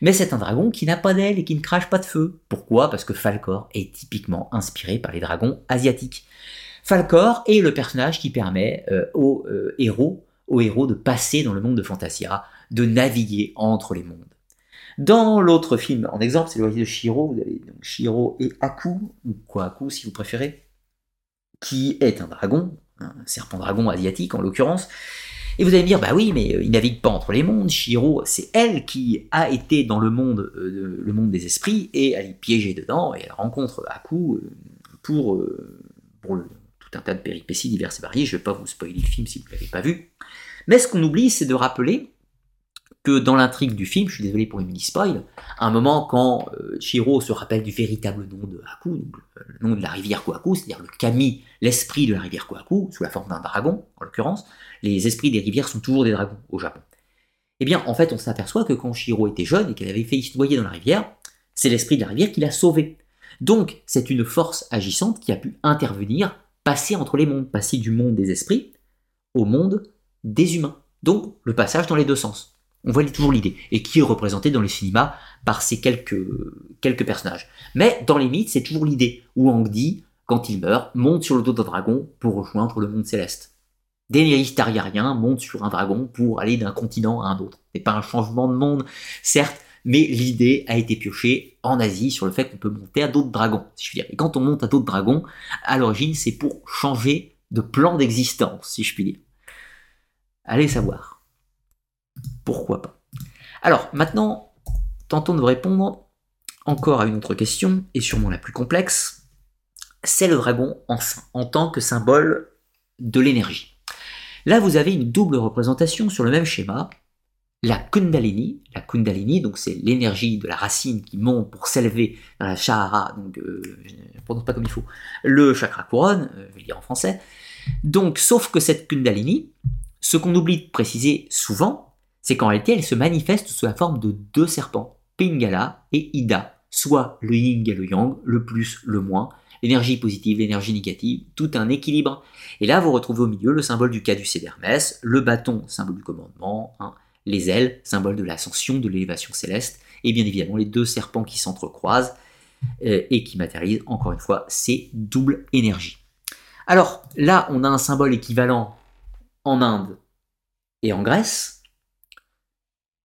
Mais c'est un dragon qui n'a pas d'aile et qui ne crache pas de feu. Pourquoi? Parce que Falcor est typiquement inspiré par les dragons asiatiques. Falcor est le personnage qui permet euh, aux euh, héros héros de passer dans le monde de Fantasia, de naviguer entre les mondes. Dans l'autre film, en exemple, c'est le voyage de Shiro, vous avez donc Shiro et Aku, ou Kwaku si vous préférez, qui est un dragon, un serpent dragon asiatique en l'occurrence, et vous allez me dire, bah oui, mais euh, il navigue pas entre les mondes. Shiro, c'est elle qui a été dans le monde, euh, le monde des esprits et elle est piégée dedans et elle rencontre Aku euh, pour, pour le, tout un tas de péripéties diverses et variées. Je ne vais pas vous spoiler le film si vous ne l'avez pas vu. Mais ce qu'on oublie, c'est de rappeler que dans l'intrigue du film, je suis désolé pour une mini-spoil, à un moment quand euh, Shiro se rappelle du véritable nom de Haku, le nom de la rivière Kohaku, c'est-à-dire le kami, l'esprit de la rivière Kohaku, sous la forme d'un dragon en l'occurrence, les esprits des rivières sont toujours des dragons au Japon. Eh bien, en fait, on s'aperçoit que quand Shiro était jeune et qu'elle avait failli se noyer dans la rivière, c'est l'esprit de la rivière qui l'a sauvée. Donc, c'est une force agissante qui a pu intervenir passer entre les mondes, passer du monde des esprits au monde des humains. Donc le passage dans les deux sens. On voit toujours l'idée. Et qui est représenté dans le cinéma par ces quelques, quelques personnages. Mais dans les mythes, c'est toujours l'idée où Angdi, quand il meurt, monte sur le dos d'un dragon pour rejoindre le monde céleste. Daenerys Targaryen monte sur un dragon pour aller d'un continent à un autre. C'est pas un changement de monde, certes, mais l'idée a été piochée en Asie sur le fait qu'on peut monter à d'autres dragons, si je puis dire. Et quand on monte à d'autres dragons, à l'origine, c'est pour changer de plan d'existence, si je puis dire. Allez savoir. Pourquoi pas Alors, maintenant, tentons de répondre encore à une autre question, et sûrement la plus complexe. C'est le dragon en, en tant que symbole de l'énergie. Là, vous avez une double représentation sur le même schéma. La Kundalini, la Kundalini, donc c'est l'énergie de la racine qui monte pour s'élever dans la Shahara, donc euh, je ne prononce pas comme il faut, le chakra couronne, euh, je vais le dire en français. Donc, sauf que cette Kundalini, ce qu'on oublie de préciser souvent, c'est qu'en réalité, elle se manifeste sous la forme de deux serpents, Pingala et Ida, soit le yin et le yang, le plus, le moins, l'énergie positive, l'énergie négative, tout un équilibre. Et là, vous retrouvez au milieu le symbole du caducée d'Hermès, le bâton, symbole du commandement, hein, les ailes, symbole de l'ascension, de l'élévation céleste, et bien évidemment les deux serpents qui s'entrecroisent euh, et qui matérialisent encore une fois ces doubles énergies. Alors là, on a un symbole équivalent en Inde et en Grèce.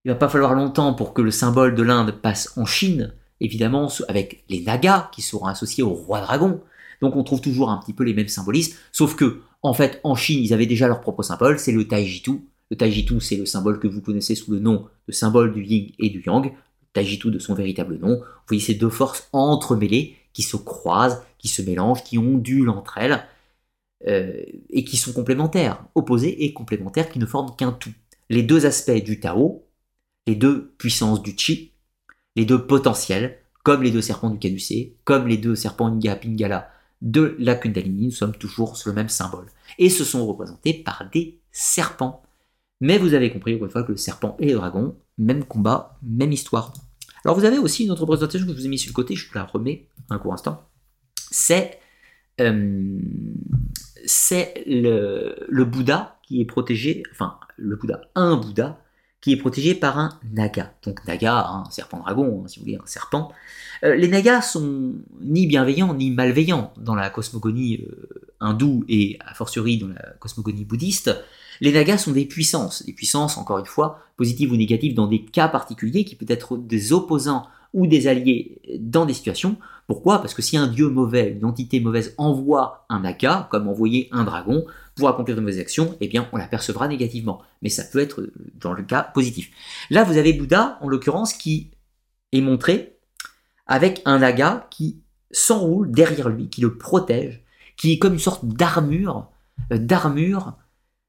Il va pas falloir longtemps pour que le symbole de l'Inde passe en Chine, évidemment avec les Nagas qui seront associés au roi dragon. Donc on trouve toujours un petit peu les mêmes symbolismes, sauf que en fait en Chine ils avaient déjà leur propre symbole, c'est le Taijitu. Le Taijitu c'est le symbole que vous connaissez sous le nom de symbole du Yin et du Yang. Le Taijitu de son véritable nom. Vous voyez ces deux forces entremêlées qui se croisent, qui se mélangent, qui ondulent entre elles euh, et qui sont complémentaires, opposés et complémentaires, qui ne forment qu'un tout. Les deux aspects du Tao, les deux puissances du Chi, les deux potentiels, comme les deux serpents du caducée, comme les deux serpents Inga Pingala de la Kundalini, nous sommes toujours sur le même symbole. Et ce sont représentés par des serpents. Mais vous avez compris, une fois, que le serpent et le dragon, même combat, même histoire. Alors vous avez aussi une autre représentation que je vous ai mis sur le côté, je la remets un court instant. C'est euh, le, Bouddha qui est protégé, enfin le Bouddha, un Bouddha qui est protégé par un naga. Donc naga, un serpent dragon, hein, si vous voulez, un serpent. Euh, les nagas sont ni bienveillants ni malveillants dans la cosmogonie euh, hindoue et a fortiori dans la cosmogonie bouddhiste. Les nagas sont des puissances, des puissances, encore une fois, positives ou négatives dans des cas particuliers, qui peut être des opposants ou des alliés dans des situations. Pourquoi? Parce que si un dieu mauvais, une entité mauvaise envoie un naga, comme envoyer un dragon, pour accomplir de mauvaises actions, eh bien, on l'apercevra négativement. Mais ça peut être dans le cas positif. Là, vous avez Bouddha, en l'occurrence, qui est montré avec un naga qui s'enroule derrière lui, qui le protège, qui est comme une sorte d'armure, euh, d'armure,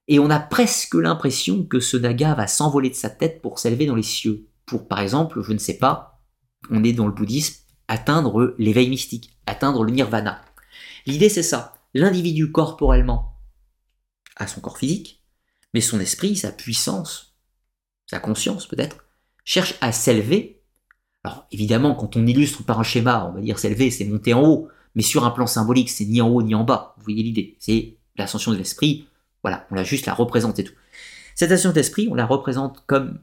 et on a presque l'impression que ce naga va s'envoler de sa tête pour s'élever dans les cieux. Pour, par exemple, je ne sais pas, on est dans le bouddhisme, atteindre l'éveil mystique, atteindre le nirvana. L'idée c'est ça. L'individu corporellement à son corps physique, mais son esprit, sa puissance, sa conscience peut-être, cherche à s'élever. Alors évidemment, quand on illustre par un schéma, on va dire s'élever, c'est monter en haut, mais sur un plan symbolique, c'est ni en haut ni en bas. Vous voyez l'idée, c'est l'ascension de l'esprit. Voilà, on l'a juste la représente et tout. Cette ascension d'esprit, on la représente comme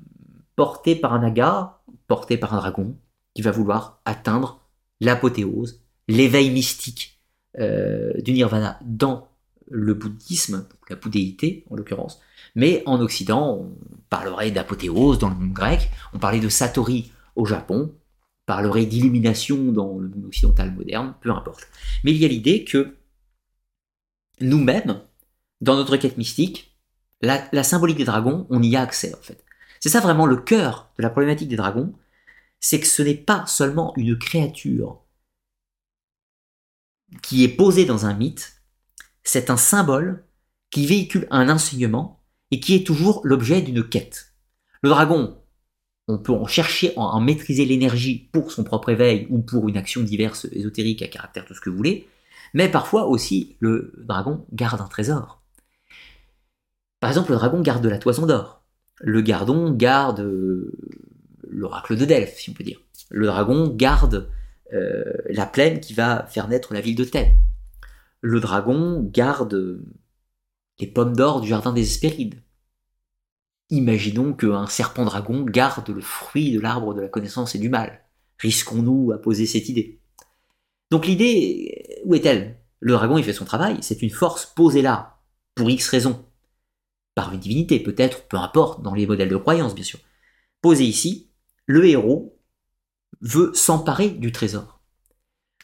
portée par un naga, portée par un dragon, qui va vouloir atteindre l'apothéose, l'éveil mystique euh, du nirvana dans le bouddhisme, la bouddhéité en l'occurrence, mais en Occident, on parlerait d'apothéose dans le monde grec, on parlait de satori au Japon, on parlerait d'illumination dans le monde occidental moderne, peu importe. Mais il y a l'idée que nous-mêmes, dans notre quête mystique, la, symbolique des dragons, on y a accès en fait. C'est ça vraiment le cœur de la problématique des dragons, c'est que ce n'est pas seulement une créature qui est posée dans un mythe, c'est un symbole qui véhicule un enseignement et qui est toujours l'objet d'une quête. Le dragon, on peut en chercher à en maîtriser l'énergie pour son propre éveil ou pour une action diverse ésotérique à caractère tout ce que vous voulez, mais parfois aussi le dragon garde un trésor. Par exemple, le dragon garde de la toison d'or. Le gardon garde euh, l'oracle de Delphes, si on peut dire. Le dragon garde euh, la plaine qui va faire naître la ville de Thèbes le dragon garde les pommes d'or du jardin des Hespérides. Imaginons qu'un serpent dragon garde le fruit de l'arbre de la connaissance et du mal. Risquons-nous à poser cette idée Donc l'idée, où est-elle? Le dragon, il fait son travail, c'est une force posée là, pour X raisons. Par une divinité, peut-être, peu importe, dans les modèles de croyance, bien sûr. Posé ici, le héros veut s'emparer du trésor.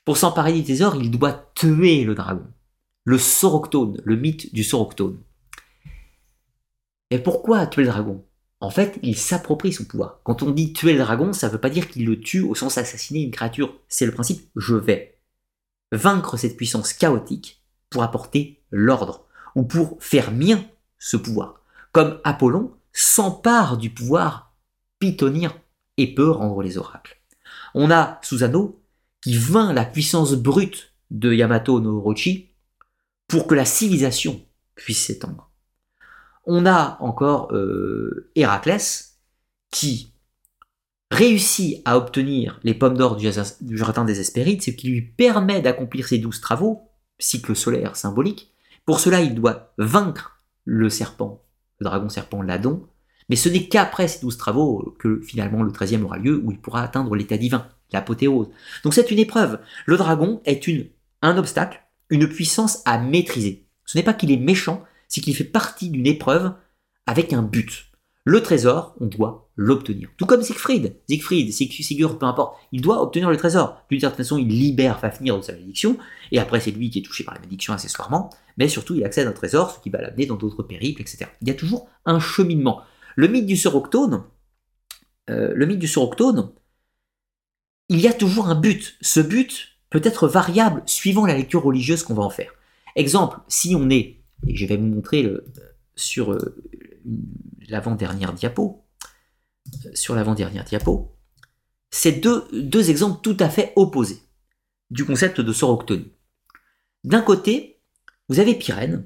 Pour s'emparer du trésor, il doit tuer le dragon. Le soroctone, le mythe du soroctone. Et pourquoi tuer le dragon? En fait, il s'approprie son pouvoir. Quand on dit tuer le dragon, ça ne veut pas dire qu'il le tue au sens assassiner une créature. C'est le principe je vais vaincre cette puissance chaotique pour apporter l'ordre, ou pour faire mien ce pouvoir. Comme Apollon s'empare du pouvoir pitonir et peut rendre les oracles. On a Susanoo qui vint la puissance brute de Yamato no Orochi pour que la civilisation puisse s'étendre. On a encore euh, Héraclès qui réussit à obtenir les pommes d'or du, jardin des Hespérides, ce qui lui permet d'accomplir ses douze travaux, cycle solaire symbolique. Pour cela, il doit vaincre le serpent, le dragon serpent Ladon, mais ce n'est qu'après ces douze travaux que finalement le treizième aura lieu, où il pourra atteindre l'état divin, l'apothéose. Donc c'est une épreuve. Le dragon est une, un obstacle, une puissance à maîtriser. Ce n'est pas qu'il est méchant, c'est qu'il fait partie d'une épreuve avec un but. Le trésor, on doit l'obtenir. Tout comme Siegfried. Siegfried, Sigurd, peu importe. Il doit obtenir le trésor. D'une certaine façon, il libère Fafnir de sa malédiction. Et après, c'est lui qui est touché par la malédiction accessoirement. Mais surtout, il accède à un trésor, ce qui va l'amener dans d'autres périples, etc. Il y a toujours un cheminement. Le mythe du Soroctone, euh, le mythe du il y a toujours un but. Ce but peut être variable suivant la lecture religieuse qu'on va en faire. Exemple, si on est, et je vais vous montrer le, sur euh, l'avant-dernière diapo, sur l'avant-dernière diapo, c'est deux, exemples tout à fait opposés du concept de soroctonie. D'un côté, vous avez Pyrène.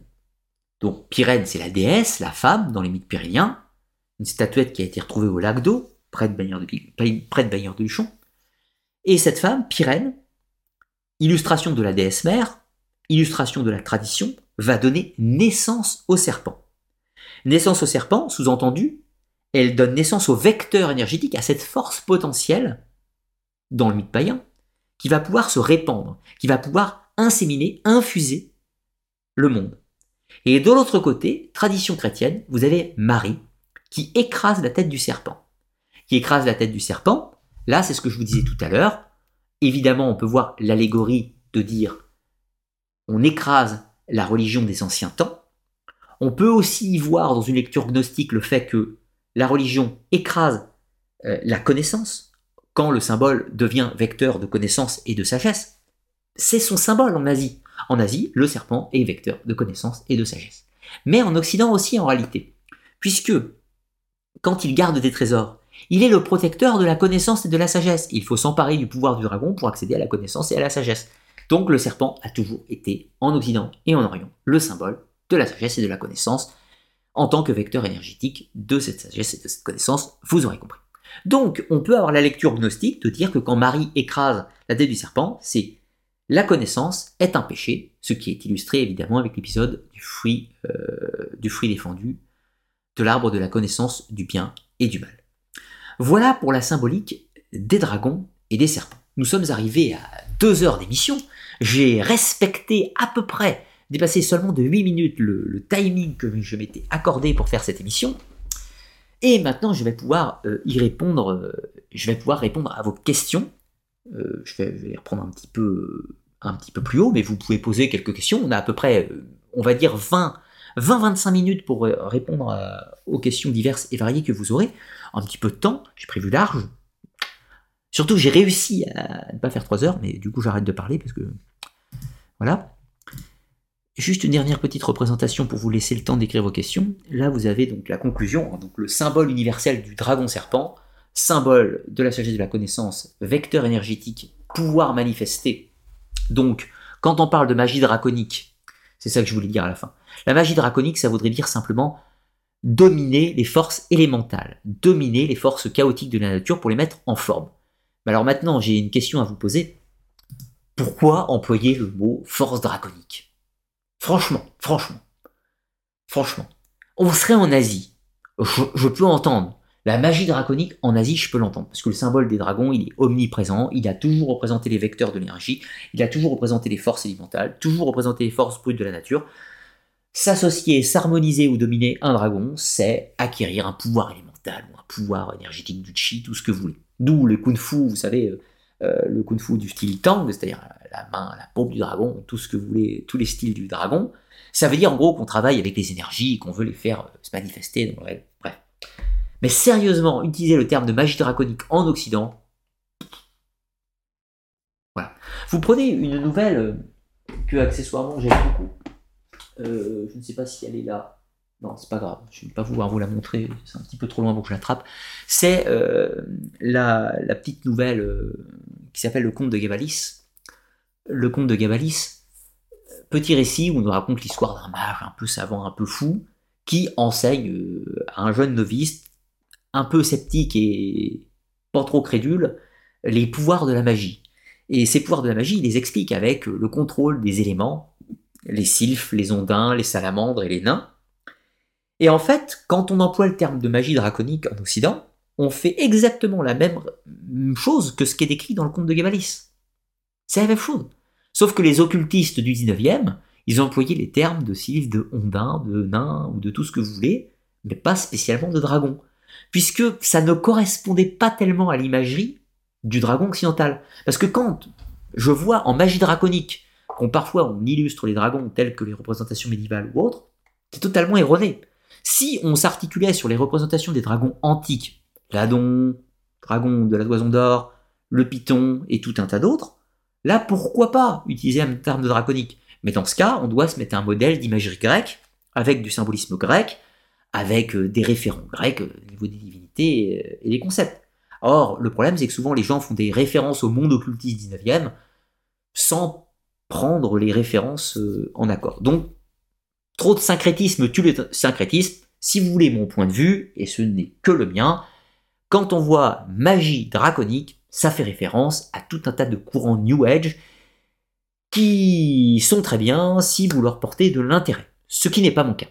Donc Pyrène, c'est la déesse, la femme dans les mythes pyréniens, une statuette qui a été retrouvée au lac d'eau, près de de, de Luchon. Et cette femme, Pyrène, illustration de la déesse mère, illustration de la tradition, va donner naissance au serpent. Naissance au serpent, sous-entendu, elle donne naissance au vecteur énergétique, à cette force potentielle, dans le mythe païen, qui va pouvoir se répandre, qui va pouvoir inséminer, infuser le monde. Et de l'autre côté, tradition chrétienne, vous avez Marie, qui écrase la tête du serpent. Qui écrase la tête du serpent, là c'est ce que je vous disais tout à l'heure, évidemment on peut voir l'allégorie de dire on écrase la religion des anciens temps, on peut aussi y voir dans une lecture gnostique le fait que la religion écrase euh, la connaissance quand le symbole devient vecteur de connaissance et de sagesse. C'est son symbole en Asie. En Asie, le serpent est vecteur de connaissance et de sagesse. Mais en Occident aussi en réalité. Puisque quand il garde des trésors, il est le protecteur de la connaissance et de la sagesse. Il faut s'emparer du pouvoir du dragon pour accéder à la connaissance et à la sagesse. Donc le serpent a toujours été, en Occident et en Orient, le symbole de la sagesse et de la connaissance en tant que vecteur énergétique de cette sagesse et de cette connaissance, vous aurez compris. Donc, on peut avoir la lecture gnostique de dire que quand Marie écrase la tête du serpent, c'est la connaissance est un péché, ce qui est illustré évidemment avec l'épisode du euh, du fruit défendu, de l'arbre de la connaissance du bien et du mal. Voilà pour la symbolique des dragons et des serpents. Nous sommes arrivés à deux heures d'émission. J'ai respecté à peu près dépasser seulement de 8 minutes le, timing que je m'étais accordé pour faire cette émission. Et maintenant, je vais pouvoir euh, y répondre. Euh, je vais pouvoir répondre à vos questions. Euh, je, vais, les reprendre un petit peu, un petit peu plus haut, mais vous pouvez poser quelques questions. On a à peu près, on va dire 20, 20-25 minutes pour répondre aux questions diverses et variées que vous aurez. Un petit peu de temps. J'ai prévu large. Surtout, j'ai réussi à ne pas faire 3 heures, mais du coup, j'arrête de parler parce que voilà. Juste une dernière petite représentation pour vous laisser le temps d'écrire vos questions. Là, vous avez donc la conclusion, hein, donc le symbole universel du dragon serpent, symbole de la sagesse de la connaissance, vecteur énergétique, pouvoir manifesté. Donc, quand on parle de magie draconique, c'est ça que je voulais dire à la fin. La magie draconique, ça voudrait dire simplement dominer les forces élémentales, dominer les forces chaotiques de la nature pour les mettre en forme. Mais alors maintenant, j'ai une question à vous poser. Pourquoi employer le mot force draconique? Franchement, franchement, franchement, on serait en Asie. Je, peux entendre. La magie draconique en Asie, je peux l'entendre. Parce que le symbole des dragons, il est omniprésent. Il a toujours représenté les vecteurs de l'énergie. Il a toujours représenté les forces élémentales. Toujours représenté les forces brutes de la nature. S'associer, s'harmoniser ou dominer un dragon, c'est acquérir un pouvoir élémental ou un pouvoir énergétique du chi, tout ce que vous voulez. D'où le kung fu, vous savez, euh, le kung fu du style Tang, c'est-à-dire la main, la paume du dragon, tout ce que vous voulez, tous les styles du dragon. Ça veut dire en gros qu'on travaille avec les énergies, qu'on veut les faire se manifester. bref. Mais sérieusement, utiliser le terme de magie draconique en Occident, voilà. Vous prenez une nouvelle euh, que accessoirement j'aime beaucoup. Euh, je ne sais pas si elle est là. Non, c'est pas grave. Je ne vais pas pouvoir vous la montrer. C'est un petit peu trop loin pour que je l'attrape. C'est euh, la, petite nouvelle qui s'appelle Le Conte de Gabalis. Le Conte de Gabalis. Petit récit où on nous raconte l'histoire d'un mage un peu savant, un peu fou, qui enseigne à un jeune novice un peu sceptique et pas trop crédule les pouvoirs de la magie. Et ces pouvoirs de la magie, il les explique avec le contrôle des éléments, les sylphes, les ondins, les salamandres et les nains. Et en fait, quand on emploie le terme de magie draconique en Occident, on fait exactement la même chose que ce qui est décrit dans le conte de Gabalis. C'est la même chose. Sauf que les occultistes du 19e, ils ont employé les termes de sylphes, de ondins, de nains ou de tout ce que vous voulez, mais pas spécialement de dragons. Puisque ça ne correspondait pas tellement à l'imagerie du dragon occidental. Parce que quand je vois en magie draconique qu'on parfois on illustre les dragons tels que les représentations médiévales ou autres, c'est totalement erroné. Si on s'articulait sur les représentations des dragons antiques, l'adon, dragon de la toison d'or, le python et tout un tas d'autres, là pourquoi pas utiliser un terme de draconique? Mais dans ce cas, on doit se mettre un modèle d'imagerie grecque, avec du symbolisme grec, avec euh, des référents grecs euh, au niveau des divinités euh, et des concepts. Or, le problème, c'est que souvent les gens font des références au monde occultiste 19e sans prendre les références en accord. Donc, trop de syncrétisme tue le syncrétisme. Si vous voulez mon point de vue, et ce n'est que le mien, quand on voit magie draconique, ça fait référence à tout un tas de courants New Age qui sont très bien si vous leur portez de l'intérêt, ce qui n'est pas mon cas.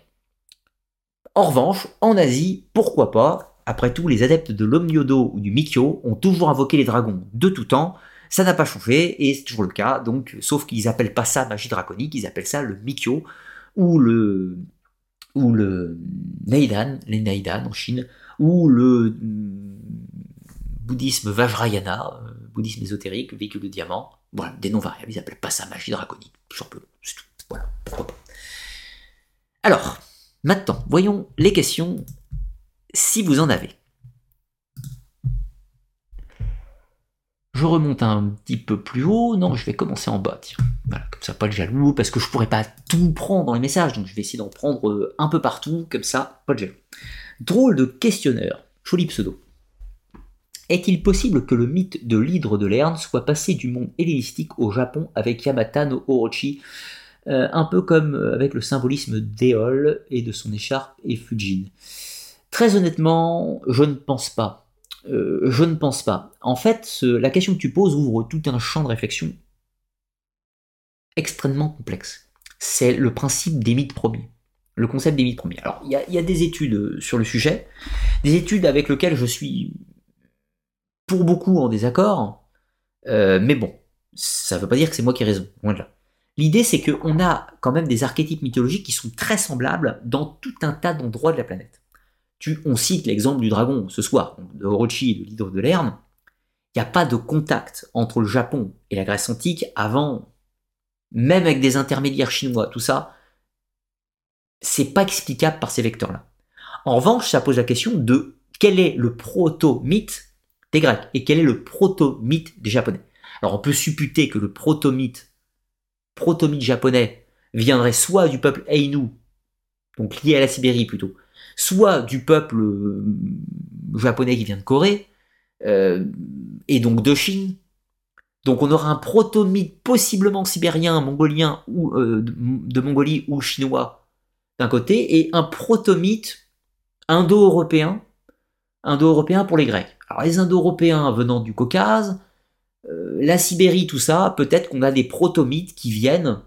En revanche, en Asie, pourquoi pas, après tout, les adeptes de l'Omniodo ou du Mikyo ont toujours invoqué les dragons de tout temps. Ça n'a pas changé et c'est toujours le cas. Donc, sauf qu'ils appellent pas ça magie draconique, ils appellent ça le Mikyo ou le ou le Neidan, les Neidan en Chine, ou le mm, bouddhisme Vajrayana, euh, bouddhisme ésotérique, véhicule de diamant. Voilà, des noms variables, ils appellent pas ça magie draconique, tout simplement. C'est tout. Voilà, pourquoi pas. Alors, maintenant, voyons les questions si vous en avez. Je remonte un petit peu plus haut. Non, je vais commencer en bas. Tiens. Comme ça, pas le jaloux, parce que je pourrais pas tout prendre dans les messages, donc je vais essayer d'en prendre euh, un peu partout, comme ça, pas de jaloux. Drôle de questionneur. Joli pseudo. Est-il possible que le mythe de l'hydre de Lerne soit passé du monde hellénistique au Japon avec Yamata no Orochi, euh, un peu comme euh, avec le symbolisme d'Éole et de son écharpe et Fujin? Très honnêtement, je ne pense pas. Euh, je ne pense pas. En fait, la question que tu poses ouvre tout un champ de réflexion extrêmement complexe. C'est le principe des mythes premiers. Le concept des mythes premiers. Alors, il y, a des études euh, sur le sujet, des études avec lesquelles je suis pour beaucoup en désaccord, euh, mais bon, ça ne veut pas dire que c'est moi qui ai raison, loin de là. L'idée, c'est qu'on a quand même des archétypes mythologiques qui sont très semblables dans tout un tas d'endroits de la planète on cite l'exemple du dragon ce soir, de Orochi de l'hydre de Lerne, il n'y a pas de contact entre le Japon et la Grèce antique avant, même avec des intermédiaires chinois, tout ça, c'est pas explicable par ces vecteurs-là. En revanche, ça pose la question de quel est le proto-mythe des Grecs et quel est le proto-mythe des Japonais. Alors on peut supputer que le proto-mythe, proto-mythe japonais, viendrait soit du peuple Ainu, donc lié à la Sibérie plutôt, soit du peuple euh, japonais qui vient de Corée, euh, et donc de Chine. Donc on aura un proto-mythe possiblement sibérien, mongolien, ou euh, de, Mongolie ou chinois d'un côté, et un proto-mythe indo-européen, indo-européen pour les Grecs. Alors les indo-européens venant du Caucase, la Sibérie, tout ça, peut-être qu'on a des proto-mythes qui viennent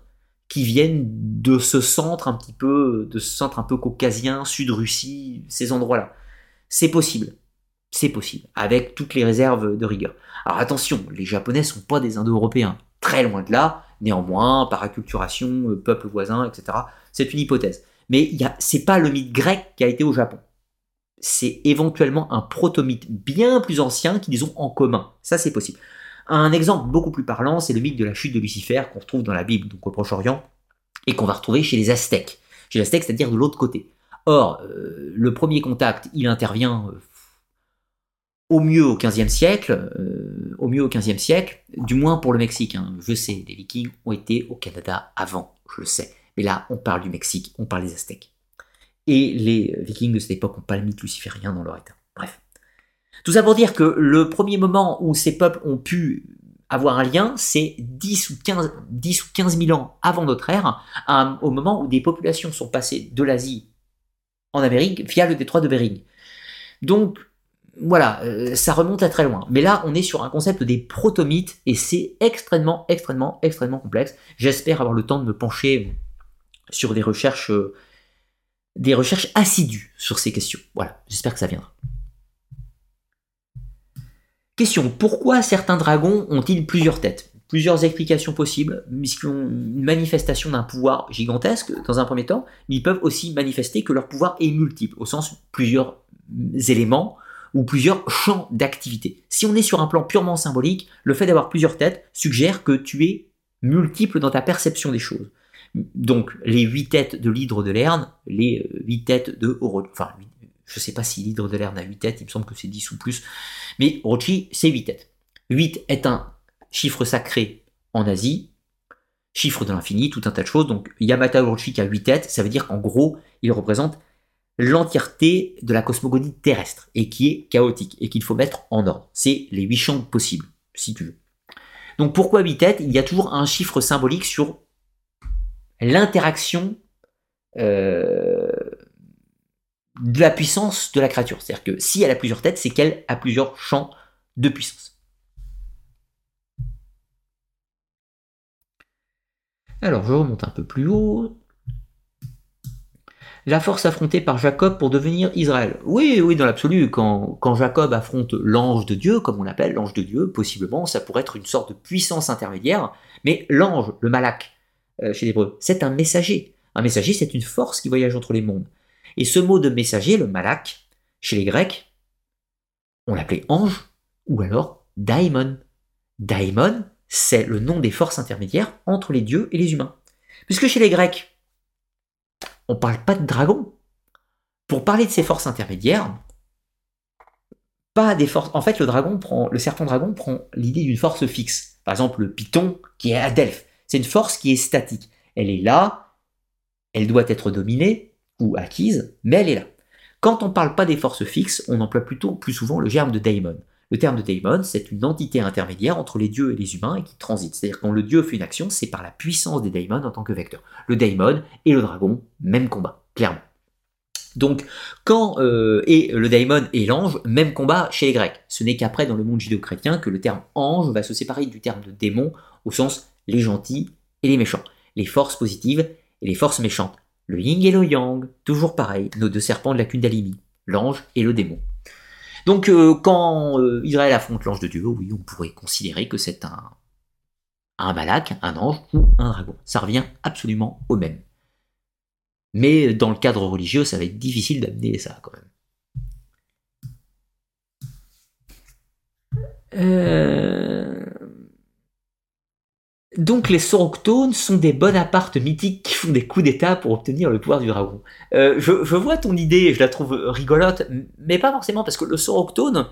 qui viennent de ce centre un petit peu, de ce centre un peu caucasien, Sud-Russie, ces endroits-là. C'est possible. C'est possible, avec toutes les réserves de rigueur. Alors attention, les Japonais sont pas des Indo-Européens, très loin de là, Néanmoins, par acculturation, euh, peuple voisin, etc., c'est une hypothèse. Mais ce n'est pas le mythe grec qui a été au Japon. C'est éventuellement un proto-mythe bien plus ancien qu'ils ont en commun. Ça, c'est possible. Un exemple beaucoup plus parlant, c'est le mythe de la chute de Lucifer qu'on retrouve dans la Bible, donc au Proche-Orient, et qu'on va retrouver chez les Aztèques. Chez les Aztèques, c'est-à-dire de l'autre côté. Or, euh, le premier contact, il intervient euh, au mieux au XVe siècle, euh, au mieux au XVe siècle, du moins pour le Mexique. Hein. Je sais, les Vikings ont été au Canada avant, je le sais. Mais là, on parle du Mexique, on parle des Aztèques. Et les Vikings de cette époque n'ont pas le mythe luciférien dans leur état. Tout ça pour dire que le premier moment où ces peuples ont pu avoir un lien, c'est 10 ou 15, 10 ou 15 000 ans avant notre ère, au moment où des populations sont passées de l'Asie en Amérique via le détroit de Bering. Donc, voilà, euh, ça remonte à très loin. Mais là, on est sur un concept des protomythes et c'est extrêmement, extrêmement, extrêmement complexe. J'espère avoir le temps de me pencher sur des recherches, euh, des recherches assidues sur ces questions. Voilà, j'espère que ça viendra. Question, pourquoi certains dragons ont-ils plusieurs têtes? Plusieurs explications possibles, puisqu'ils ont une manifestation d'un pouvoir gigantesque dans un premier temps, mais ils peuvent aussi manifester que leur pouvoir est multiple, au sens plusieurs éléments ou plusieurs champs d'activité. Si on est sur un plan purement symbolique, le fait d'avoir plusieurs têtes suggère que tu es multiple dans ta perception des choses. Donc les huit têtes de l'hydre de Lerne, les euh, huit têtes de enfin je ne sais pas si l'hydre de Lerne a huit têtes, il me semble que c'est 10 ou plus, mais Orochi c'est huit têtes. 8 est un chiffre sacré en Asie, chiffre de l'infini, tout un tas de choses, donc Yamata Orochi qui a huit têtes, ça veut dire qu'en gros il représente l'entièreté de la cosmogonie terrestre et qui est chaotique et qu'il faut mettre en ordre. C'est les huit champs possibles, si tu veux. Donc pourquoi huit têtes? Il y a toujours un chiffre symbolique sur l'interaction euh, de la puissance de la créature. C'est-à-dire que si elle a plusieurs têtes, c'est qu'elle a plusieurs champs de puissance. Alors je remonte un peu plus haut la force affrontée par Jacob pour devenir Israël. Oui, oui, dans l'absolu, quand, Jacob affronte l'ange de Dieu, comme on l'appelle, l'ange de Dieu, possiblement, ça pourrait être une sorte de puissance intermédiaire, mais l'ange, le malak, euh, chez les Hébreux, c'est un messager. Un messager, c'est une force qui voyage entre les mondes. Et ce mot de messager, le malak, chez les Grecs, on l'appelait ange, ou alors daimon. Daimon, c'est le nom des forces intermédiaires entre les dieux et les humains. Puisque chez les Grecs, on parle pas de dragon. Pour parler de ces forces intermédiaires, pas des forces. En fait, le le serpent dragon prend l'idée d'une force fixe. Par exemple, le python qui est à Delphes, c'est une force qui est statique. Elle est là, elle doit être dominée ou acquise, mais elle est là. Quand on ne parle pas des forces fixes, on emploie plutôt plus souvent le germe de daemon. Le terme de daemon, c'est une entité intermédiaire entre les dieux et les humains et qui transite. C'est-à-dire quand le dieu fait une action, c'est par la puissance des daemons en tant que vecteur. Le daemon et le dragon, même combat, clairement. Donc, quand euh, et le daemon et l'ange, même combat chez les Grecs. Ce n'est qu'après dans le monde judéo-chrétien que le terme ange va se séparer du terme de démon au sens les gentils et les méchants, les forces positives et les forces méchantes. Le yin et le yang, toujours pareil, nos deux serpents de la Kundalini, l'ange et le démon. Donc euh, quand euh, Israël affronte l'ange de Dieu, oui, on pourrait considérer que c'est un, un malak, un ange ou un dragon. Ça revient absolument au même. Mais dans le cadre religieux, ça va être difficile d'amener ça quand même. Euh... Donc les Soroctones sont des Bonapartes mythiques qui font des coups d'état pour obtenir le pouvoir du dragon. Euh, je, vois ton idée, je la trouve rigolote, mais pas forcément parce que le Soroctone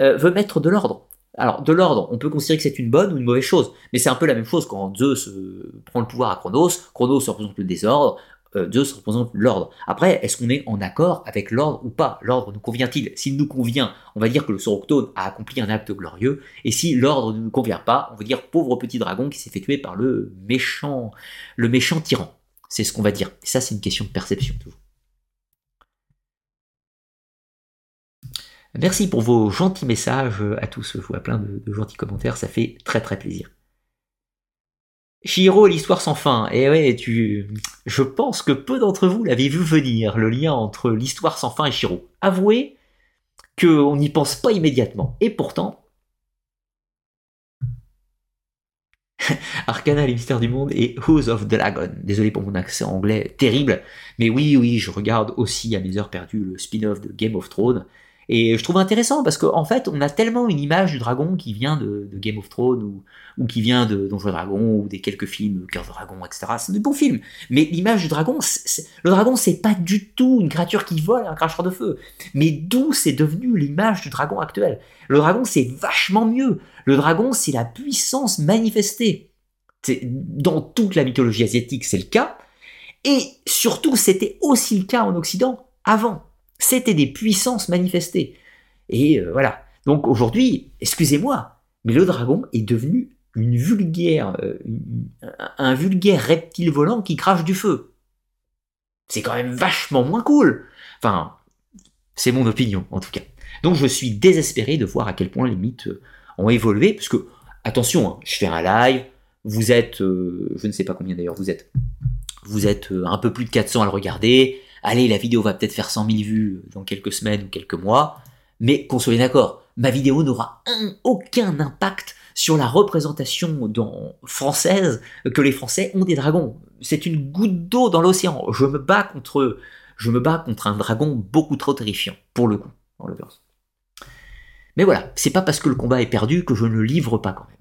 euh, veut mettre de l'ordre. Alors de l'ordre, on peut considérer que c'est une bonne ou une mauvaise chose, mais c'est un peu la même chose quand Zeus euh, prend le pouvoir à Chronos, Chronos représente le désordre, euh, Zeus représente l'ordre. Après, est-ce qu'on est en accord avec l'ordre ou pas? L'ordre nous convient-il? S'il nous convient, on va dire que le Soroctone a accompli un acte glorieux, et si l'ordre ne nous convient pas, on va dire pauvre petit dragon qui s'est fait tuer par le méchant, le méchant tyran. C'est ce qu'on va dire. Et ça, c'est une question de perception. Merci pour vos gentils messages à tous. Je vois plein de gentils commentaires, ça fait très très plaisir. Shiro, l'histoire sans fin. Et ouais, tu, je pense que peu d'entre vous l'avez vu venir, le lien entre l'histoire sans fin et Shiro. Avouez qu'on n'y pense pas immédiatement. Et pourtant, Arcana, les mystères du monde et Who's of Dragon. Désolé pour mon accent anglais terrible, mais oui, oui, je regarde aussi à mes heures perdues le spin-off de Game of Thrones. Et je trouve intéressant parce qu'en en fait, on a tellement une image du dragon qui vient de, Game of Thrones ou, qui vient de Donjons Dragon ou des quelques films, Cœur de Dragon, etc. C'est des bons films. Mais l'image du dragon, le dragon, c'est pas du tout une créature qui vole, un cracheur de feu. Mais d'où c'est devenu l'image du dragon actuel? Le dragon, c'est vachement mieux. Le dragon, c'est la puissance manifestée. Dans toute la mythologie asiatique, c'est le cas. Et surtout, c'était aussi le cas en Occident avant. C'était des puissances manifestées. Et euh, voilà. Donc aujourd'hui, excusez-moi, mais le dragon est devenu une vulgaire, euh, un vulgaire reptile volant qui crache du feu. C'est quand même vachement moins cool. Enfin, c'est mon opinion en tout cas. Donc je suis désespéré de voir à quel point les mythes euh, ont évolué, parce que, attention, hein, je fais un live, vous êtes, je ne sais pas combien d'ailleurs vous êtes, vous êtes un peu plus de 400 à le regarder, allez, la vidéo va peut-être faire 100 000 vues dans quelques semaines ou quelques mois, mais qu'on soit d'accord, ma vidéo n'aura aucun impact sur la représentation française que les Français ont des dragons. C'est une goutte d'eau dans l'océan. Je me bats contre, je me bats contre un dragon beaucoup trop terrifiant, pour le coup, en l'occurrence. Mais voilà, c'est pas parce que le combat est perdu que je ne livre pas quand même.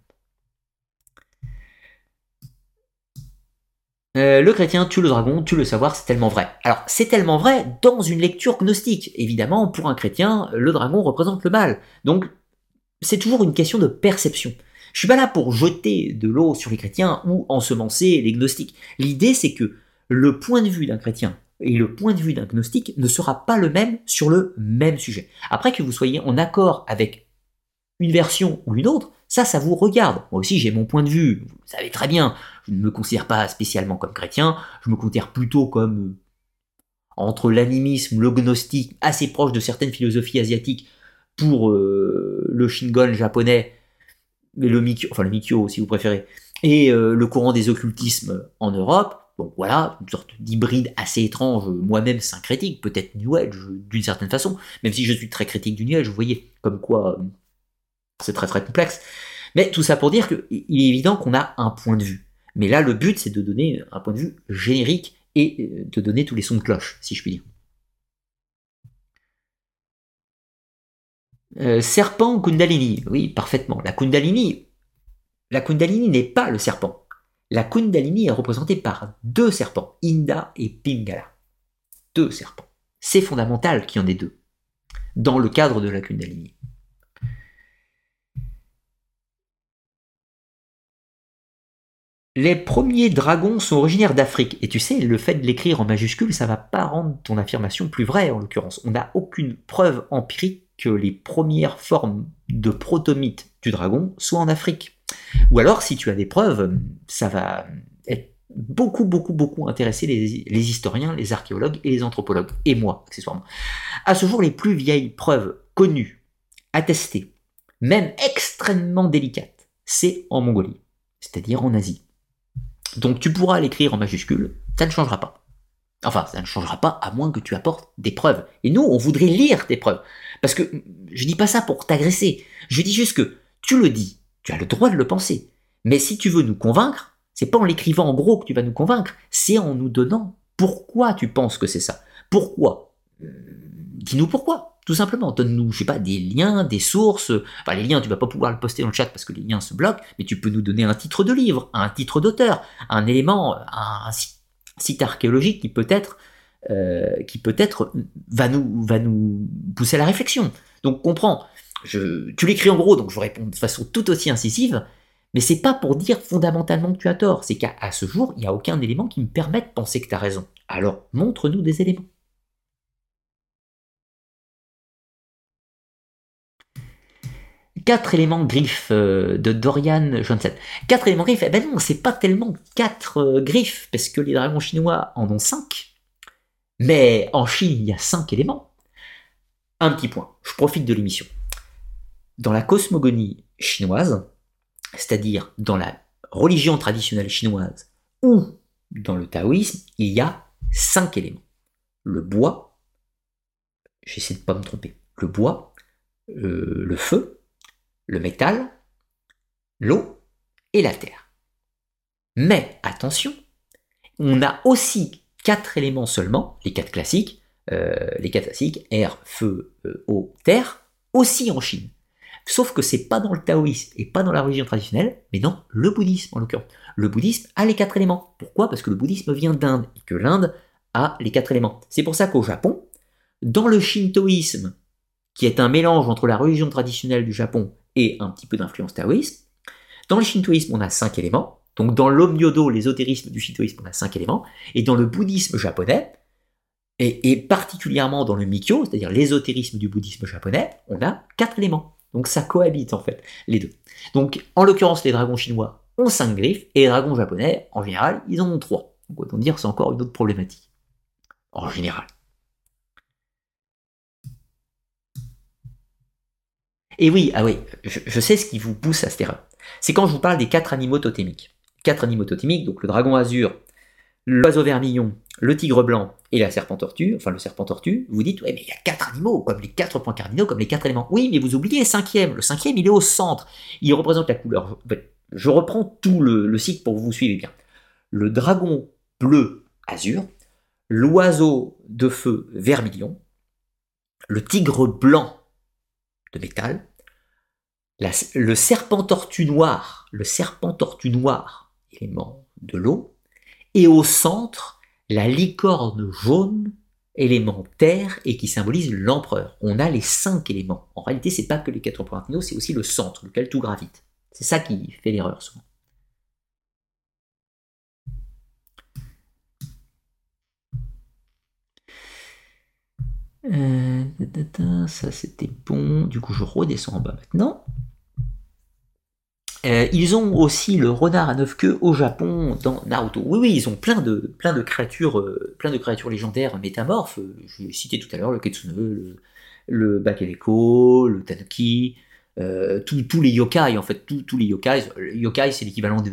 Euh, le chrétien tue le dragon, tue le savoir, c'est tellement vrai. Alors, c'est tellement vrai dans une lecture gnostique. Évidemment, pour un chrétien, le dragon représente le mal. Donc, c'est toujours une question de perception. Je suis pas là pour jeter de l'eau sur les chrétiens ou ensemencer les gnostiques. L'idée, c'est que le point de vue d'un chrétien et le point de vue d'un gnostique ne sera pas le même sur le même sujet. Après que vous soyez en accord avec une version ou une autre, ça, ça vous regarde. Moi aussi, j'ai mon point de vue. Vous savez très bien, je ne me considère pas spécialement comme chrétien, je me considère plutôt comme euh, entre l'animisme, le gnostique, assez proche de certaines philosophies asiatiques pour euh, le Shingon japonais, le Mikyo, enfin le Mikyo si vous préférez, et euh, le courant des occultismes en Europe. Donc voilà, une sorte d'hybride assez étrange, moi-même syncrétique, peut-être New Age d'une certaine façon, même si je suis très critique du New Age, vous voyez, comme quoi c'est très très complexe. Mais tout ça pour dire qu'il est évident qu'on a un point de vue. Mais là, le but, c'est de donner un point de vue générique et euh, de donner tous les sons de cloche, si je puis dire. Euh, serpent Kundalini, oui, parfaitement. La Kundalini, la Kundalini n'est pas le serpent. La Kundalini est représentée par deux serpents, Inda et Pingala. Deux serpents. C'est fondamental qu'il y en ait deux dans le cadre de la Kundalini. Les premiers dragons sont originaires d'Afrique. Et tu sais, le fait de l'écrire en majuscule, ça va pas rendre ton affirmation plus vraie en l'occurrence. On n'a aucune preuve empirique que les premières formes de protomythes du dragon soient en Afrique. Ou alors, si tu as des preuves, ça va être beaucoup, beaucoup, beaucoup intéresser les, les historiens, les archéologues et les anthropologues, et moi, accessoirement. À ce jour, les plus vieilles preuves connues, attestées, même extrêmement délicates, c'est en Mongolie, c'est-à-dire en Asie. Donc tu pourras l'écrire en majuscule, ça ne changera pas. Enfin, ça ne changera pas à moins que tu apportes des preuves. Et nous, on voudrait lire tes preuves. Parce que je dis pas ça pour t'agresser. Je dis juste que tu le dis, tu as le droit de le penser. Mais si tu veux nous convaincre, c'est pas en l'écrivant en gros que tu vas nous convaincre, c'est en nous donnant pourquoi tu penses que c'est ça. Pourquoi? Dis-nous pourquoi. Tout simplement, donne-nous, je sais pas, des liens, des sources. Enfin, les liens, tu vas pas pouvoir le poster dans le chat parce que les liens se bloquent, mais tu peux nous donner un titre de livre, un titre d'auteur, un élément, un site archéologique qui peut-être, euh, qui peut-être va nous, va nous pousser à la réflexion. Donc, comprends. Tu l'écris en gros, donc je réponds de façon tout aussi incisive, mais c'est pas pour dire fondamentalement que tu as tort. C'est qu'à ce jour, il n'y a aucun élément qui me permette de penser que tu as raison. Alors, montre-nous des éléments. Quatre éléments griffes euh, de Dorian Johnson. Quatre éléments griffes, eh ben non, c'est pas tellement quatre euh, griffes, parce que les dragons chinois en ont cinq. Mais en Chine, il y a cinq éléments. Un petit point, je profite de l'émission. Dans la cosmogonie chinoise, c'est-à-dire dans la religion traditionnelle chinoise ou dans le taoïsme, il y a cinq éléments. Le bois, j'essaie de ne pas me tromper, le bois, euh, le feu, le métal, l'eau et la terre. Mais attention, on a aussi quatre éléments seulement, les quatre classiques, euh, les quatre classiques, air, feu, euh, eau, terre, aussi en Chine. Sauf que c'est pas dans le taoïsme et pas dans la religion traditionnelle, mais dans le bouddhisme en l'occurrence. Le bouddhisme a les quatre éléments. Pourquoi? Parce que le bouddhisme vient d'Inde et que l'Inde a les quatre éléments. C'est pour ça qu'au Japon, dans le shintoïsme, qui est un mélange entre la religion traditionnelle du Japon et un petit peu d'influence taoïste, dans le shintoïsme, on a cinq éléments. Donc dans l'omnyodo, l'ésotérisme du shintoïsme, on a cinq éléments. Et dans le bouddhisme japonais, et, particulièrement dans le Mikyo, c'est-à-dire l'ésotérisme du bouddhisme japonais, on a quatre éléments. Donc ça cohabite en fait, les deux. Donc en l'occurrence, les dragons chinois ont cinq griffes, et les dragons japonais, en général, ils en ont trois. Donc autant dire, c'est encore une autre problématique. En général. Et oui, ah oui, je, sais ce qui vous pousse à cette erreur. C'est quand je vous parle des quatre animaux totémiques. Quatre animaux totémiques, donc le dragon azur, l'oiseau vermillon, le tigre blanc et la serpent tortue, enfin le serpent tortue, vous dites, ouais, mais il y a quatre animaux, comme les quatre points cardinaux, comme les quatre éléments. Oui, mais vous oubliez le cinquième. Le cinquième, il est au centre. Il représente la couleur. Je reprends tout le, cycle pour que vous suivez bien. Le dragon bleu azur, l'oiseau de feu vermillon, le tigre blanc métal, le serpent tortue noir, le serpent tortue noir, élément de l'eau, et au centre, la licorne jaune, élément terre, et qui symbolise l'empereur. On a les cinq éléments. En réalité, c'est pas que les quatre points c'est aussi le centre, lequel tout gravite. C'est ça qui fait l'erreur souvent. Euh, ça c'était bon. Du coup, je redescends en bas maintenant. Euh, ils ont aussi le renard à neuf queues au Japon dans Naruto. Oui, oui, ils ont plein de, créatures, euh, plein de créatures légendaires métamorphes. Je l'ai cité tout à l'heure le Kitsune, le, le Bakeleko, le Tanuki, tous les yokai en fait, tous les yokai. Yokai c'est l'équivalent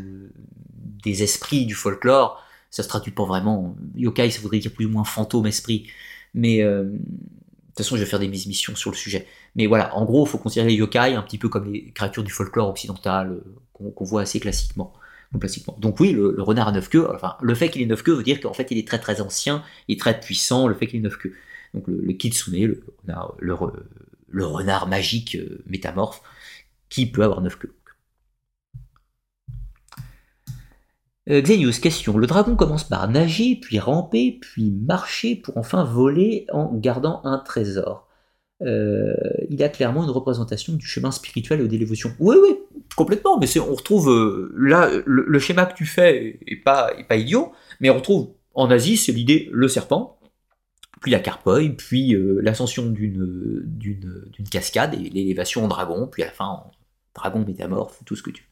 des esprits du folklore. Ça se traduit pas vraiment. Yokai ça voudrait dire plus ou moins fantôme, esprit. Mais euh, de toute façon, je vais faire des missions sur le sujet. Mais voilà, en gros, il faut considérer les yokai un petit peu comme les créatures du folklore occidental euh, qu'on voit assez classiquement. Donc oui, le, renard à neuf queues, enfin, le fait qu'il ait neuf queues veut dire qu'en fait il est très très ancien et très puissant, le fait qu'il ait neuf queues. Donc le, kitsune, le renard, le, renard magique euh, métamorphe, qui peut avoir neuf queues. Xenius, question. Le dragon commence par nager, puis ramper, puis marcher pour enfin voler en gardant un trésor. Euh, il a clairement une représentation du chemin spirituel et de l'évolution. Oui, oui, complètement. Mais on retrouve euh, là le, schéma que tu fais est pas, idiot, mais on retrouve en Asie, c'est l'idée le serpent, puis la carpoï, puis l'ascension d'une d'une cascade et l'élévation en dragon, puis à la fin en dragon métamorphe, tout ce que tu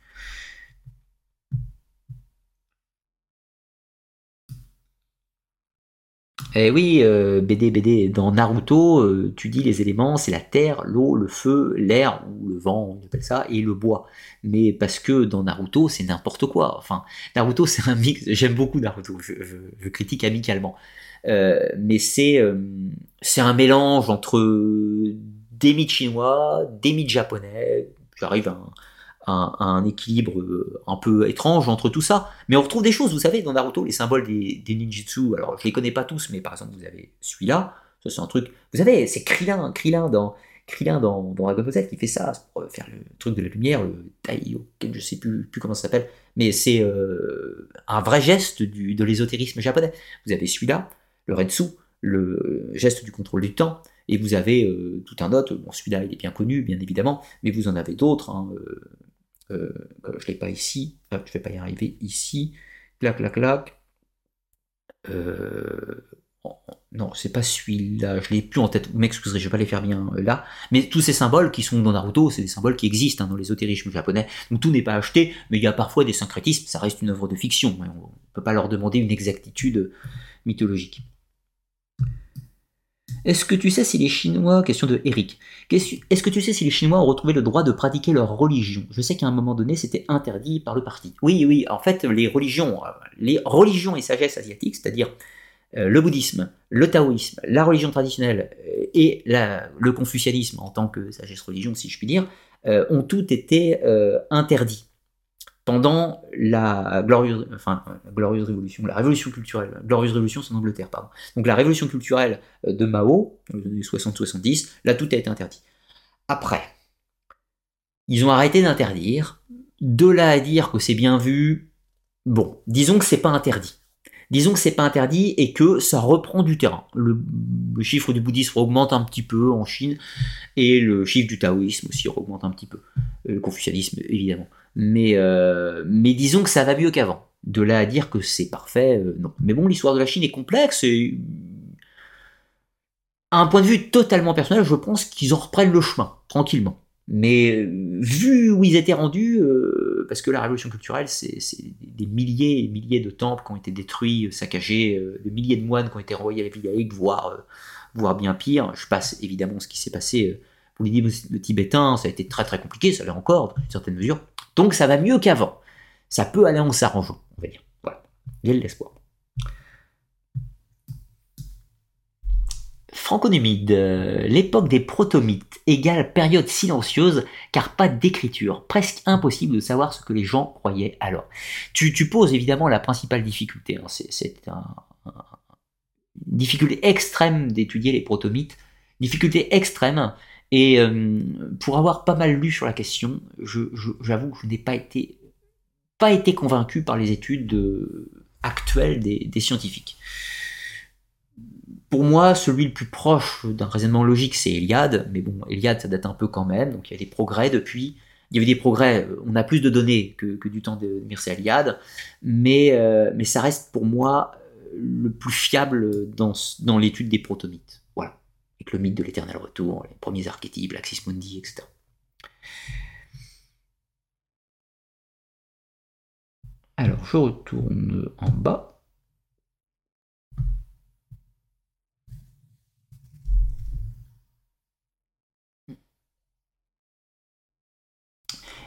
Eh oui, BD, euh, BD, dans Naruto, euh, tu dis les éléments, c'est la terre, l'eau, le feu, l'air, ou le vent, on appelle ça, et le bois. Mais parce que dans Naruto, c'est n'importe quoi. Enfin, Naruto, c'est un mix, j'aime beaucoup Naruto, je, critique amicalement. Euh, mais c'est c'est un mélange entre des mythes chinois, des mythes japonais, j'arrive à un, équilibre euh, un peu étrange entre tout ça. Mais on retrouve des choses, vous savez, dans Naruto, les symboles des, ninjutsu. Alors, je les connais pas tous, mais par exemple, vous avez celui-là. Ça, c'est un truc. Vous savez, c'est Krillin, Krillin dans. Krillin dans, Dragon Ball Z qui fait ça pour faire le truc de la lumière, le Taiyoken, je sais plus, plus comment ça s'appelle, mais c'est euh, un vrai geste du, de l'ésotérisme japonais. Vous avez celui-là, le Rensu, le geste du contrôle du temps, et vous avez euh, tout un autre, bon celui-là il est bien connu bien évidemment, mais vous en avez d'autres, hein, euh, je ne l'ai pas ici, je ne vais pas y arriver ici, clac, clac, clac. Euh, non, c'est pas celui-là, je l'ai plus en tête, vous m'excuserez, je vais pas les faire bien euh, là, mais tous ces symboles qui sont dans Naruto, c'est des symboles qui existent hein, dans l'ésotérisme japonais, donc tout n'est pas acheté, mais il y a parfois des syncrétismes, ça reste une œuvre de fiction, on ne peut pas leur demander une exactitude mythologique. Est-ce que tu sais si les Chinois, question de Eric, est-ce que tu sais si les Chinois ont retrouvé le droit de pratiquer leur religion? Je sais qu'à un moment donné, c'était interdit par le parti. Oui, oui, en fait, les religions, euh, les religions et sagesse asiatiques, c'est-à-dire euh, le bouddhisme, le taoïsme, la religion traditionnelle euh, et le confucianisme en tant que sagesse religion, si je puis dire, ont toutes été interdits. Pendant la glorieuse, révolution, la révolution culturelle, glorieuse révolution c'est en Angleterre, pardon. Donc la révolution culturelle de Mao, dans les années 60-70, là tout a été interdit. Après, ils ont arrêté d'interdire. De là à dire que c'est bien vu, bon, disons que c'est pas interdit. Disons que c'est pas interdit et que ça reprend du terrain. Le, chiffre du bouddhisme augmente un petit peu en Chine et le chiffre du taoïsme aussi augmente un petit peu. Euh, le confucianisme évidemment. Mais, euh, mais disons que ça va mieux qu'avant. De là à dire que c'est parfait, euh, non. Mais bon, l'histoire de la Chine est complexe et à un point de vue totalement personnel, je pense qu'ils en reprennent le chemin, tranquillement. Mais vu où ils étaient rendus, parce que la révolution culturelle, c'est des milliers et milliers de temples qui ont été détruits, saccagés, euh, des milliers de moines qui ont été renvoyés à la voire, euh, voire bien pire. Je passe évidemment ce qui s'est passé euh, pour les Tibétains, ça a été très très compliqué, ça l'est encore dans une certaine mesure. Donc ça va mieux qu'avant. Ça peut aller en s'arrangeant, on va dire. Voilà, il y a de l'espoir. Franconumide, l'époque des protomythes égale période silencieuse car pas d'écriture, presque impossible de savoir ce que les gens croyaient alors. Tu, poses évidemment la principale difficulté, hein. c'est une difficulté extrême d'étudier les protomythes, difficulté extrême, et euh, pour avoir pas mal lu sur la question, j'avoue que je n'ai pas été, pas été convaincu par les études actuelles des scientifiques. Pour moi, celui le plus proche d'un raisonnement logique, c'est Eliade, mais bon, Eliade, ça date un peu quand même, donc il y a des progrès depuis. Il y avait des progrès, euh, on a plus de données que, du temps de Mircea Eliade, mais, euh, mais ça reste pour moi le plus fiable dans, dans l'étude des protomythes. Le mythe de l'éternel retour, les premiers archétypes, l'Axis Mundi, etc. Alors, je retourne en bas.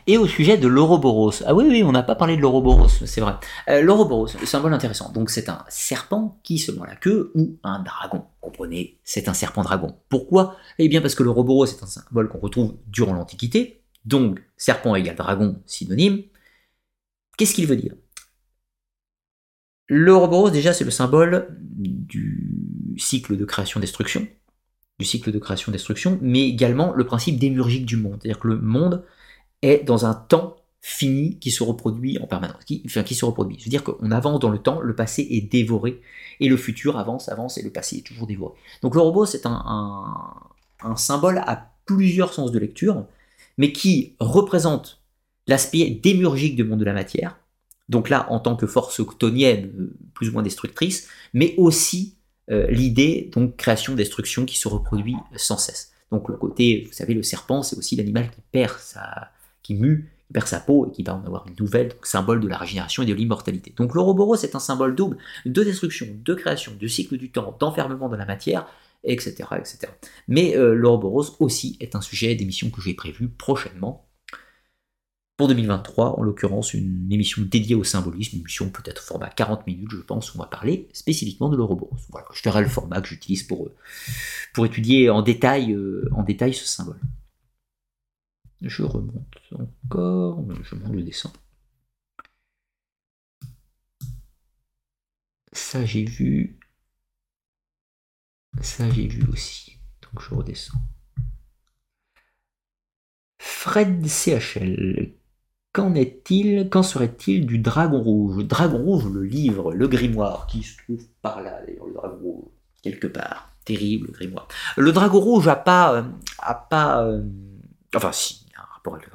Et au sujet de l'Ouroboros. Ah oui, oui, on n'a pas parlé de l'Ouroboros, c'est vrai. Euh, L'Ouroboros, symbole intéressant. Donc c'est un serpent qui se la queue ou un dragon. Comprenez, c'est un serpent dragon. Pourquoi? Eh bien parce que l'Ouroboros est un symbole qu'on retrouve durant l'Antiquité. Donc serpent égale dragon, synonyme. Qu'est-ce qu'il veut dire? L'Ouroboros, déjà, c'est le symbole du cycle de création-destruction, du cycle de création-destruction, mais également le principe démurgique du monde. C'est-à-dire que le monde est dans un temps fini qui se reproduit en permanence, qui, enfin, se reproduit. Je veux dire qu'on avance dans le temps, le passé est dévoré, et le futur avance, avance, et le passé est toujours dévoré. Donc le robot, c'est un, un, symbole à plusieurs sens de lecture, mais qui représente l'aspect démurgique du monde de la matière, donc là en tant que force octonienne, euh, plus ou moins destructrice, mais aussi euh, l'idée, donc création-destruction qui se reproduit sans cesse. Donc le côté, vous savez, le serpent, c'est aussi l'animal qui perd sa, qui mue, qui perd sa peau et qui va en avoir une nouvelle, symbole de la régénération et de l'immortalité. Donc l'Ouroboros est un symbole double de destruction, de création, du cycle du temps, d'enfermement de la matière, etc. etc. Mais euh, aussi est un sujet d'émission que j'ai prévu prochainement. Pour 2023, en l'occurrence, une émission dédiée au symbolisme, une émission peut-être format 40 minutes, je pense, où on va parler spécifiquement de l'Ouroboros. Voilà, je verrai le format que j'utilise pour, euh, étudier euh, en détail ce symbole. Je remonte encore, je monte le descends. Ça j'ai vu. Ça j'ai vu aussi. Donc je redescends. Fred CHL. Qu'en est-il Qu'en serait-il du Dragon Rouge? Dragon Rouge, le livre, le grimoire, qui se trouve par là d'ailleurs, le Dragon Rouge, quelque part. Terrible grimoire. Le Dragon Rouge a pas. Euh, a pas. Euh, enfin, si, avec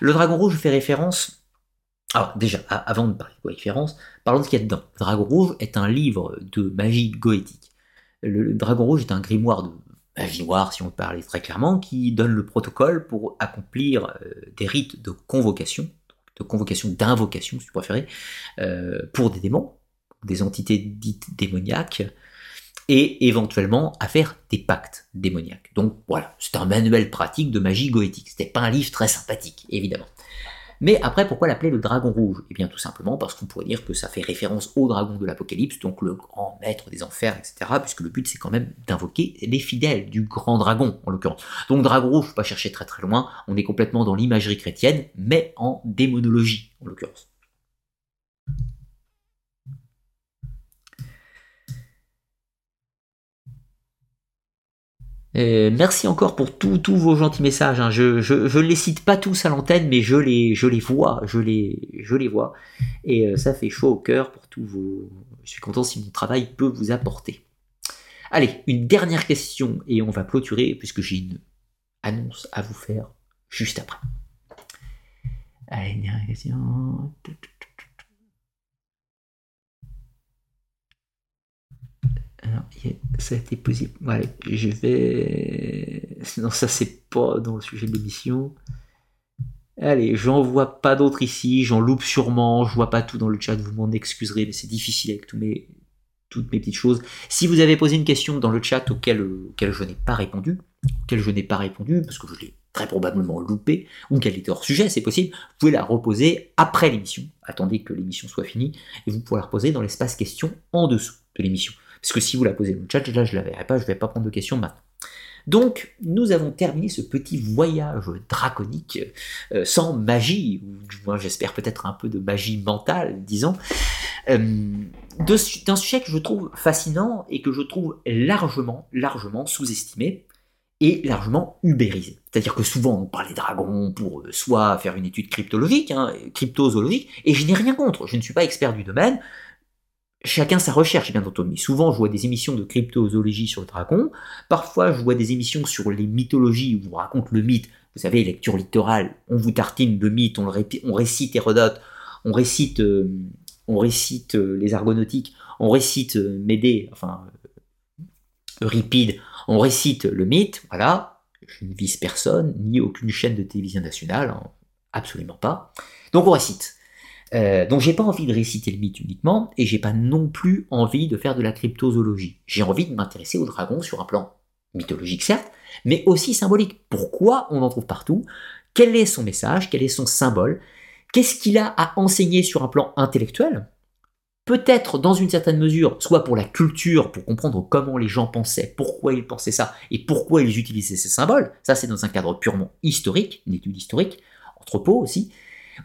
le dragon, rouge fait référence. Alors, déjà, avant de parler de référence, parlons de ce qu'il y a dedans. Le dragon rouge est un livre de magie goétique. Le dragon rouge est un grimoire de magie noire, si on peut parler très clairement, qui donne le protocole pour accomplir euh, des rites de convocation, de convocation, d'invocation, si tu préfères, euh, pour des démons, des entités dites démoniaques, et éventuellement à faire des pactes démoniaques. Donc voilà, c'est un manuel pratique de magie goétique. C'était pas un livre très sympathique, évidemment. Mais après, pourquoi l'appeler le dragon rouge? Eh bien tout simplement parce qu'on pourrait dire que ça fait référence au dragon de l'Apocalypse, donc le grand maître des enfers, etc. Puisque le but c'est quand même d'invoquer les fidèles du grand dragon, en l'occurrence. Donc dragon rouge, faut pas chercher très très loin, on est complètement dans l'imagerie chrétienne, mais en démonologie, en l'occurrence. Euh, merci encore pour tous vos gentils messages. Hein. Je, je, les cite pas tous à l'antenne, mais je les, vois, je les, vois. Et euh, ça fait chaud au cœur pour tous vos. Je suis content si mon travail peut vous apporter. Allez, une dernière question et on va clôturer puisque j'ai une annonce à vous faire juste après. Allez, dernière question. Alors, ça a été possible. Je vais. Non, ça, c'est pas dans le sujet de l'émission. Allez, j'en vois pas d'autres ici, j'en loupe sûrement, je vois pas tout dans le chat, vous m'en excuserez, mais c'est difficile avec toutes mes petites choses. Si vous avez posé une question dans le chat auquel, auquel je n'ai pas répondu, auquel je n'ai pas répondu, parce que je l'ai très probablement loupé, ou qu'elle était hors sujet, c'est possible, vous pouvez la reposer après l'émission. Attendez que l'émission soit finie, et vous pouvez la reposer dans l'espace question en dessous de l'émission. Parce que si vous la posez dans le chat, là je ne la verrai pas, je ne vais pas prendre de questions maintenant. Donc, nous avons terminé ce petit voyage draconique euh, sans magie, ou du moins j'espère peut-être un peu de magie mentale, disons, euh, d'un sujet que je trouve fascinant et que je trouve largement, largement sous-estimé et largement ubérisé. C'est-à-dire que souvent on parle des dragons pour euh, soit faire une étude cryptologique, hein, cryptozoologique, et je n'ai rien contre, je ne suis pas expert du domaine, chacun sa recherche, bien entendu. Souvent, je vois des émissions de cryptozoologie sur le dragon. Parfois, je vois des émissions sur les mythologies où on raconte le mythe. Vous savez, lecture littorale, on vous tartine de mythe, on, récite Hérodote, on récite, euh, récite euh, les argonautiques, on récite euh, Médée, enfin Euripide, on récite le mythe, voilà. Je ne vise personne, ni aucune chaîne de télévision nationale, hein, absolument pas. Donc on récite. Euh, donc j'ai pas envie de réciter le mythe uniquement, et j'ai pas non plus envie de faire de la cryptozoologie. J'ai envie de m'intéresser au dragon sur un plan mythologique certes, mais aussi symbolique. Pourquoi on en trouve partout? Quel est son message? Quel est son symbole? Qu'est-ce qu'il a à enseigner sur un plan intellectuel? Peut-être dans une certaine mesure, soit pour la culture, pour comprendre comment les gens pensaient, pourquoi ils pensaient ça, et pourquoi ils utilisaient ces symboles. Ça c'est dans un cadre purement historique, une étude historique, anthropo aussi,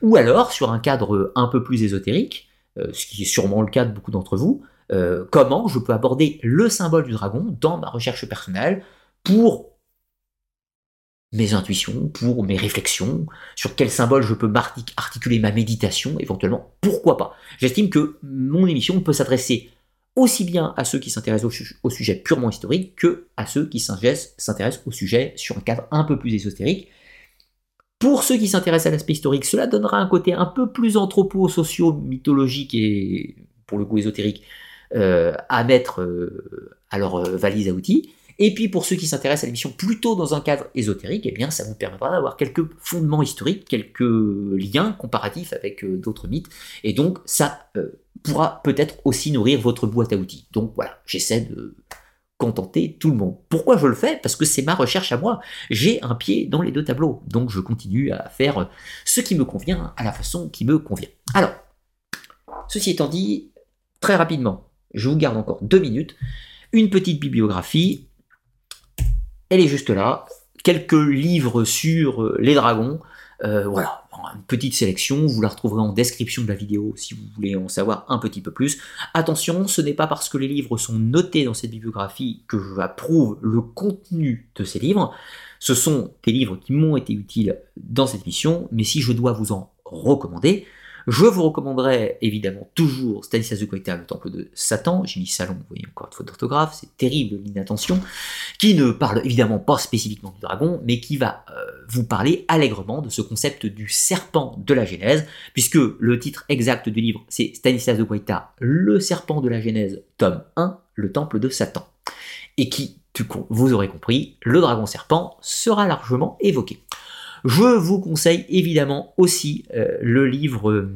ou alors sur un cadre un peu plus ésotérique, euh, ce qui est sûrement le cas de beaucoup d'entre vous, euh, comment je peux aborder le symbole du dragon dans ma recherche personnelle pour mes intuitions, pour mes réflexions, sur quel symbole je peux articuler ma méditation, éventuellement, pourquoi pas. J'estime que mon émission peut s'adresser aussi bien à ceux qui s'intéressent au, sujet purement historique que à ceux qui s'intéressent au sujet sur un cadre un peu plus ésotérique, pour ceux qui s'intéressent à l'aspect historique, cela donnera un côté un peu plus anthropo-socio-mythologique et pour le coup ésotérique euh, à mettre euh, à leur euh, valise à outils. Et puis pour ceux qui s'intéressent à l'émission plutôt dans un cadre ésotérique, eh bien ça vous permettra d'avoir quelques fondements historiques, quelques liens comparatifs avec d'autres mythes, et donc ça pourra peut-être aussi nourrir votre boîte à outils. Donc voilà, j'essaie de contenter tout le monde. Pourquoi je le fais? Parce que c'est ma recherche à moi. J'ai un pied dans les deux tableaux, donc je continue à faire ce qui me convient à la façon qui me convient. Alors, ceci étant dit, très rapidement, je vous garde encore deux minutes, une petite bibliographie, elle est juste là, quelques livres sur les dragons, euh, voilà, une petite sélection, vous la retrouverez en description de la vidéo si vous voulez en savoir un petit peu plus. Attention, ce n'est pas parce que les livres sont notés dans cette bibliographie que j'approuve le contenu de ces livres. Ce sont des livres qui m'ont été utiles dans cette mission, mais si je dois vous en recommander, je vous recommanderais évidemment toujours Stanislas de Guaita, le temple de Satan. J'ai mis salon, vous voyez encore une faute d'orthographe, c'est terrible l'inattention, qui ne parle évidemment pas spécifiquement du dragon, mais qui va euh, vous parler allègrement de ce concept du serpent de la Genèse, puisque le titre exact du livre c'est Stanislas de Guaita, le serpent de la Genèse, tome 1, le temple de Satan. Et qui, vous aurez compris, le dragon serpent sera largement évoqué. Je vous conseille évidemment aussi euh, le livre, euh,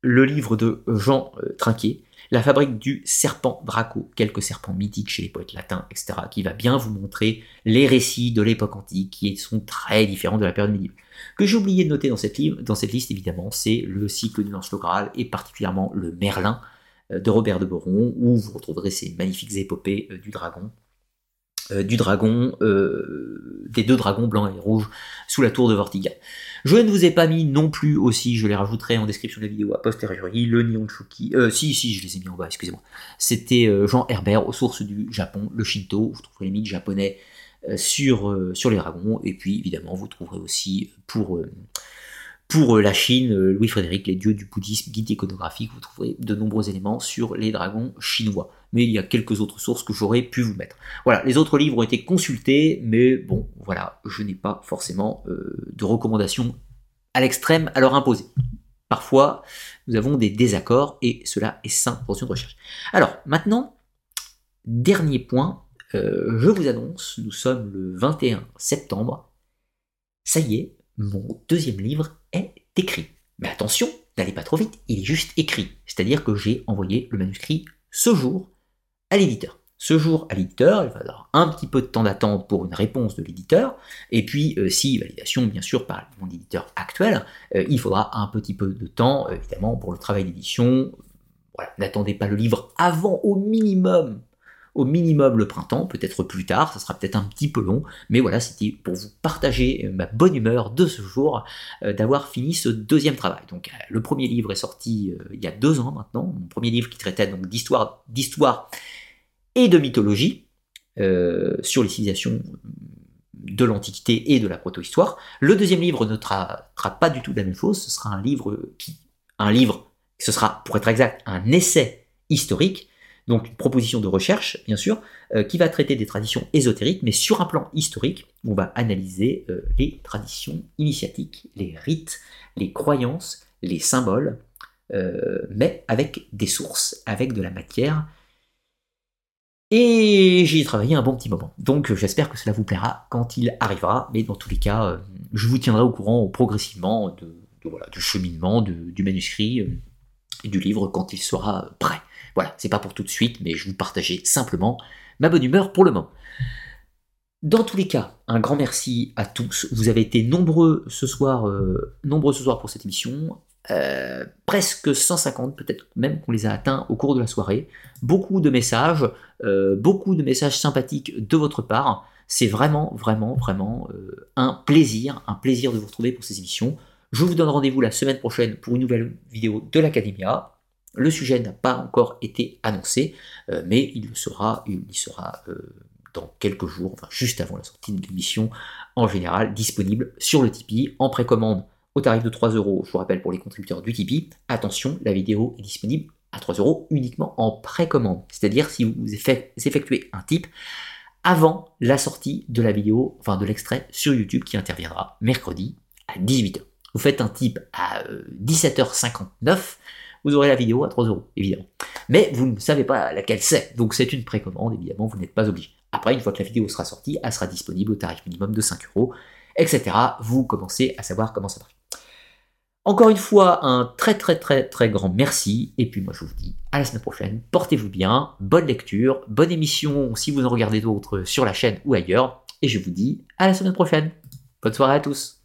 le livre de Jean euh, Trinquier, La fabrique du serpent Draco, quelques serpents mythiques chez les poètes latins, etc., qui va bien vous montrer les récits de l'époque antique qui sont très différents de la période médiévale. Que j'ai oublié de noter dans cette, liste, évidemment, c'est le cycle du Lance Graal et particulièrement le Merlin de Robert de Boron, où vous retrouverez ces magnifiques épopées du dragon du dragon, euh, des deux dragons blancs et rouges sous la tour de Vortiga. Je ne vous ai pas mis non plus aussi, je les rajouterai en description de la vidéo a posteriori, le Nihonshuki, euh, si, si, je les ai mis en bas, excusez-moi. C'était euh, Jean Herbert, aux sources du Japon, le Shinto, vous trouverez les mythes japonais sur, sur les dragons, et puis évidemment vous trouverez aussi pour pour la Chine, Louis-Frédéric, les dieux du bouddhisme, guide iconographique, vous trouverez de nombreux éléments sur les dragons chinois mais il y a quelques autres sources que j'aurais pu vous mettre. Voilà, les autres livres ont été consultés, mais bon, voilà, je n'ai pas forcément euh, de recommandations à l'extrême à leur imposer. Parfois, nous avons des désaccords et cela est sain pour une recherche. Alors, maintenant, dernier point, euh, je vous annonce, nous sommes le 21 septembre, ça y est, mon deuxième livre est écrit. Mais attention, n'allez pas trop vite, il est juste écrit. C'est-à-dire que j'ai envoyé le manuscrit ce jour à l'éditeur. Ce jour à l'éditeur, il va avoir un petit peu de temps d'attente pour une réponse de l'éditeur, et puis euh, si validation bien sûr par mon éditeur actuel, euh, il faudra un petit peu de temps euh, évidemment pour le travail d'édition. Voilà, n'attendez pas le livre avant au minimum, au minimum le printemps, peut-être plus tard, ça sera peut-être un petit peu long, mais voilà, c'était pour vous partager ma bonne humeur de ce jour d'avoir fini ce deuxième travail. Donc le premier livre est sorti il y a deux ans maintenant, mon premier livre qui traitait donc d'histoire, d'histoire et de mythologie euh, sur les civilisations de l'Antiquité et de la proto-histoire. Le deuxième livre ne traitera pas du tout de la même chose, ce sera un livre qui, un livre, ce sera, pour être exact, un essai historique, donc une proposition de recherche, bien sûr, euh, qui va traiter des traditions ésotériques, mais sur un plan historique, on va analyser euh, les traditions initiatiques, les rites, les croyances, les symboles, mais avec des sources, avec de la matière et j'y ai travaillé un bon petit moment. Donc j'espère que cela vous plaira quand il arrivera. Mais dans tous les cas, euh, je vous tiendrai au courant progressivement du cheminement du manuscrit euh, et du livre quand il sera prêt. Voilà, c'est pas pour tout de suite, mais je vous partageais simplement ma bonne humeur pour le moment. Dans tous les cas, un grand merci à tous. Vous avez été nombreux ce soir, euh, nombreux ce soir pour cette émission. Euh, presque 150, peut-être même qu'on les a atteints au cours de la soirée. Beaucoup de messages, euh, beaucoup de messages sympathiques de votre part. C'est vraiment, vraiment, vraiment euh, un plaisir, un plaisir de vous retrouver pour ces émissions. Je vous donne rendez-vous la semaine prochaine pour une nouvelle vidéo de l'Academia. Le sujet n'a pas encore été annoncé, mais il sera, il sera dans quelques jours, enfin juste avant la sortie de l'émission en général, disponible sur le Tipeee en précommande au tarif de 3 euros, je vous rappelle pour les contributeurs du Tipeee, attention, la vidéo est disponible à 3 euros uniquement en précommande. C'est-à-dire si vous effectuez un tip avant la sortie de la vidéo, enfin de l'extrait sur YouTube qui interviendra mercredi à 18h. Vous faites un tip à 17h59, euh, vous aurez la vidéo à 3 euros, évidemment. Mais vous ne savez pas laquelle c'est, donc c'est une précommande, évidemment, vous n'êtes pas obligé. Après, une fois que la vidéo sera sortie, elle sera disponible au tarif minimum de 5 euros, etc. Vous commencez à savoir comment ça marche. Encore une fois, un très très très très grand merci. Et puis moi je vous dis à la semaine prochaine. Portez-vous bien, bonne lecture, bonne émission si vous en regardez d'autres sur la chaîne ou ailleurs. Et je vous dis à la semaine prochaine. Bonne soirée à tous.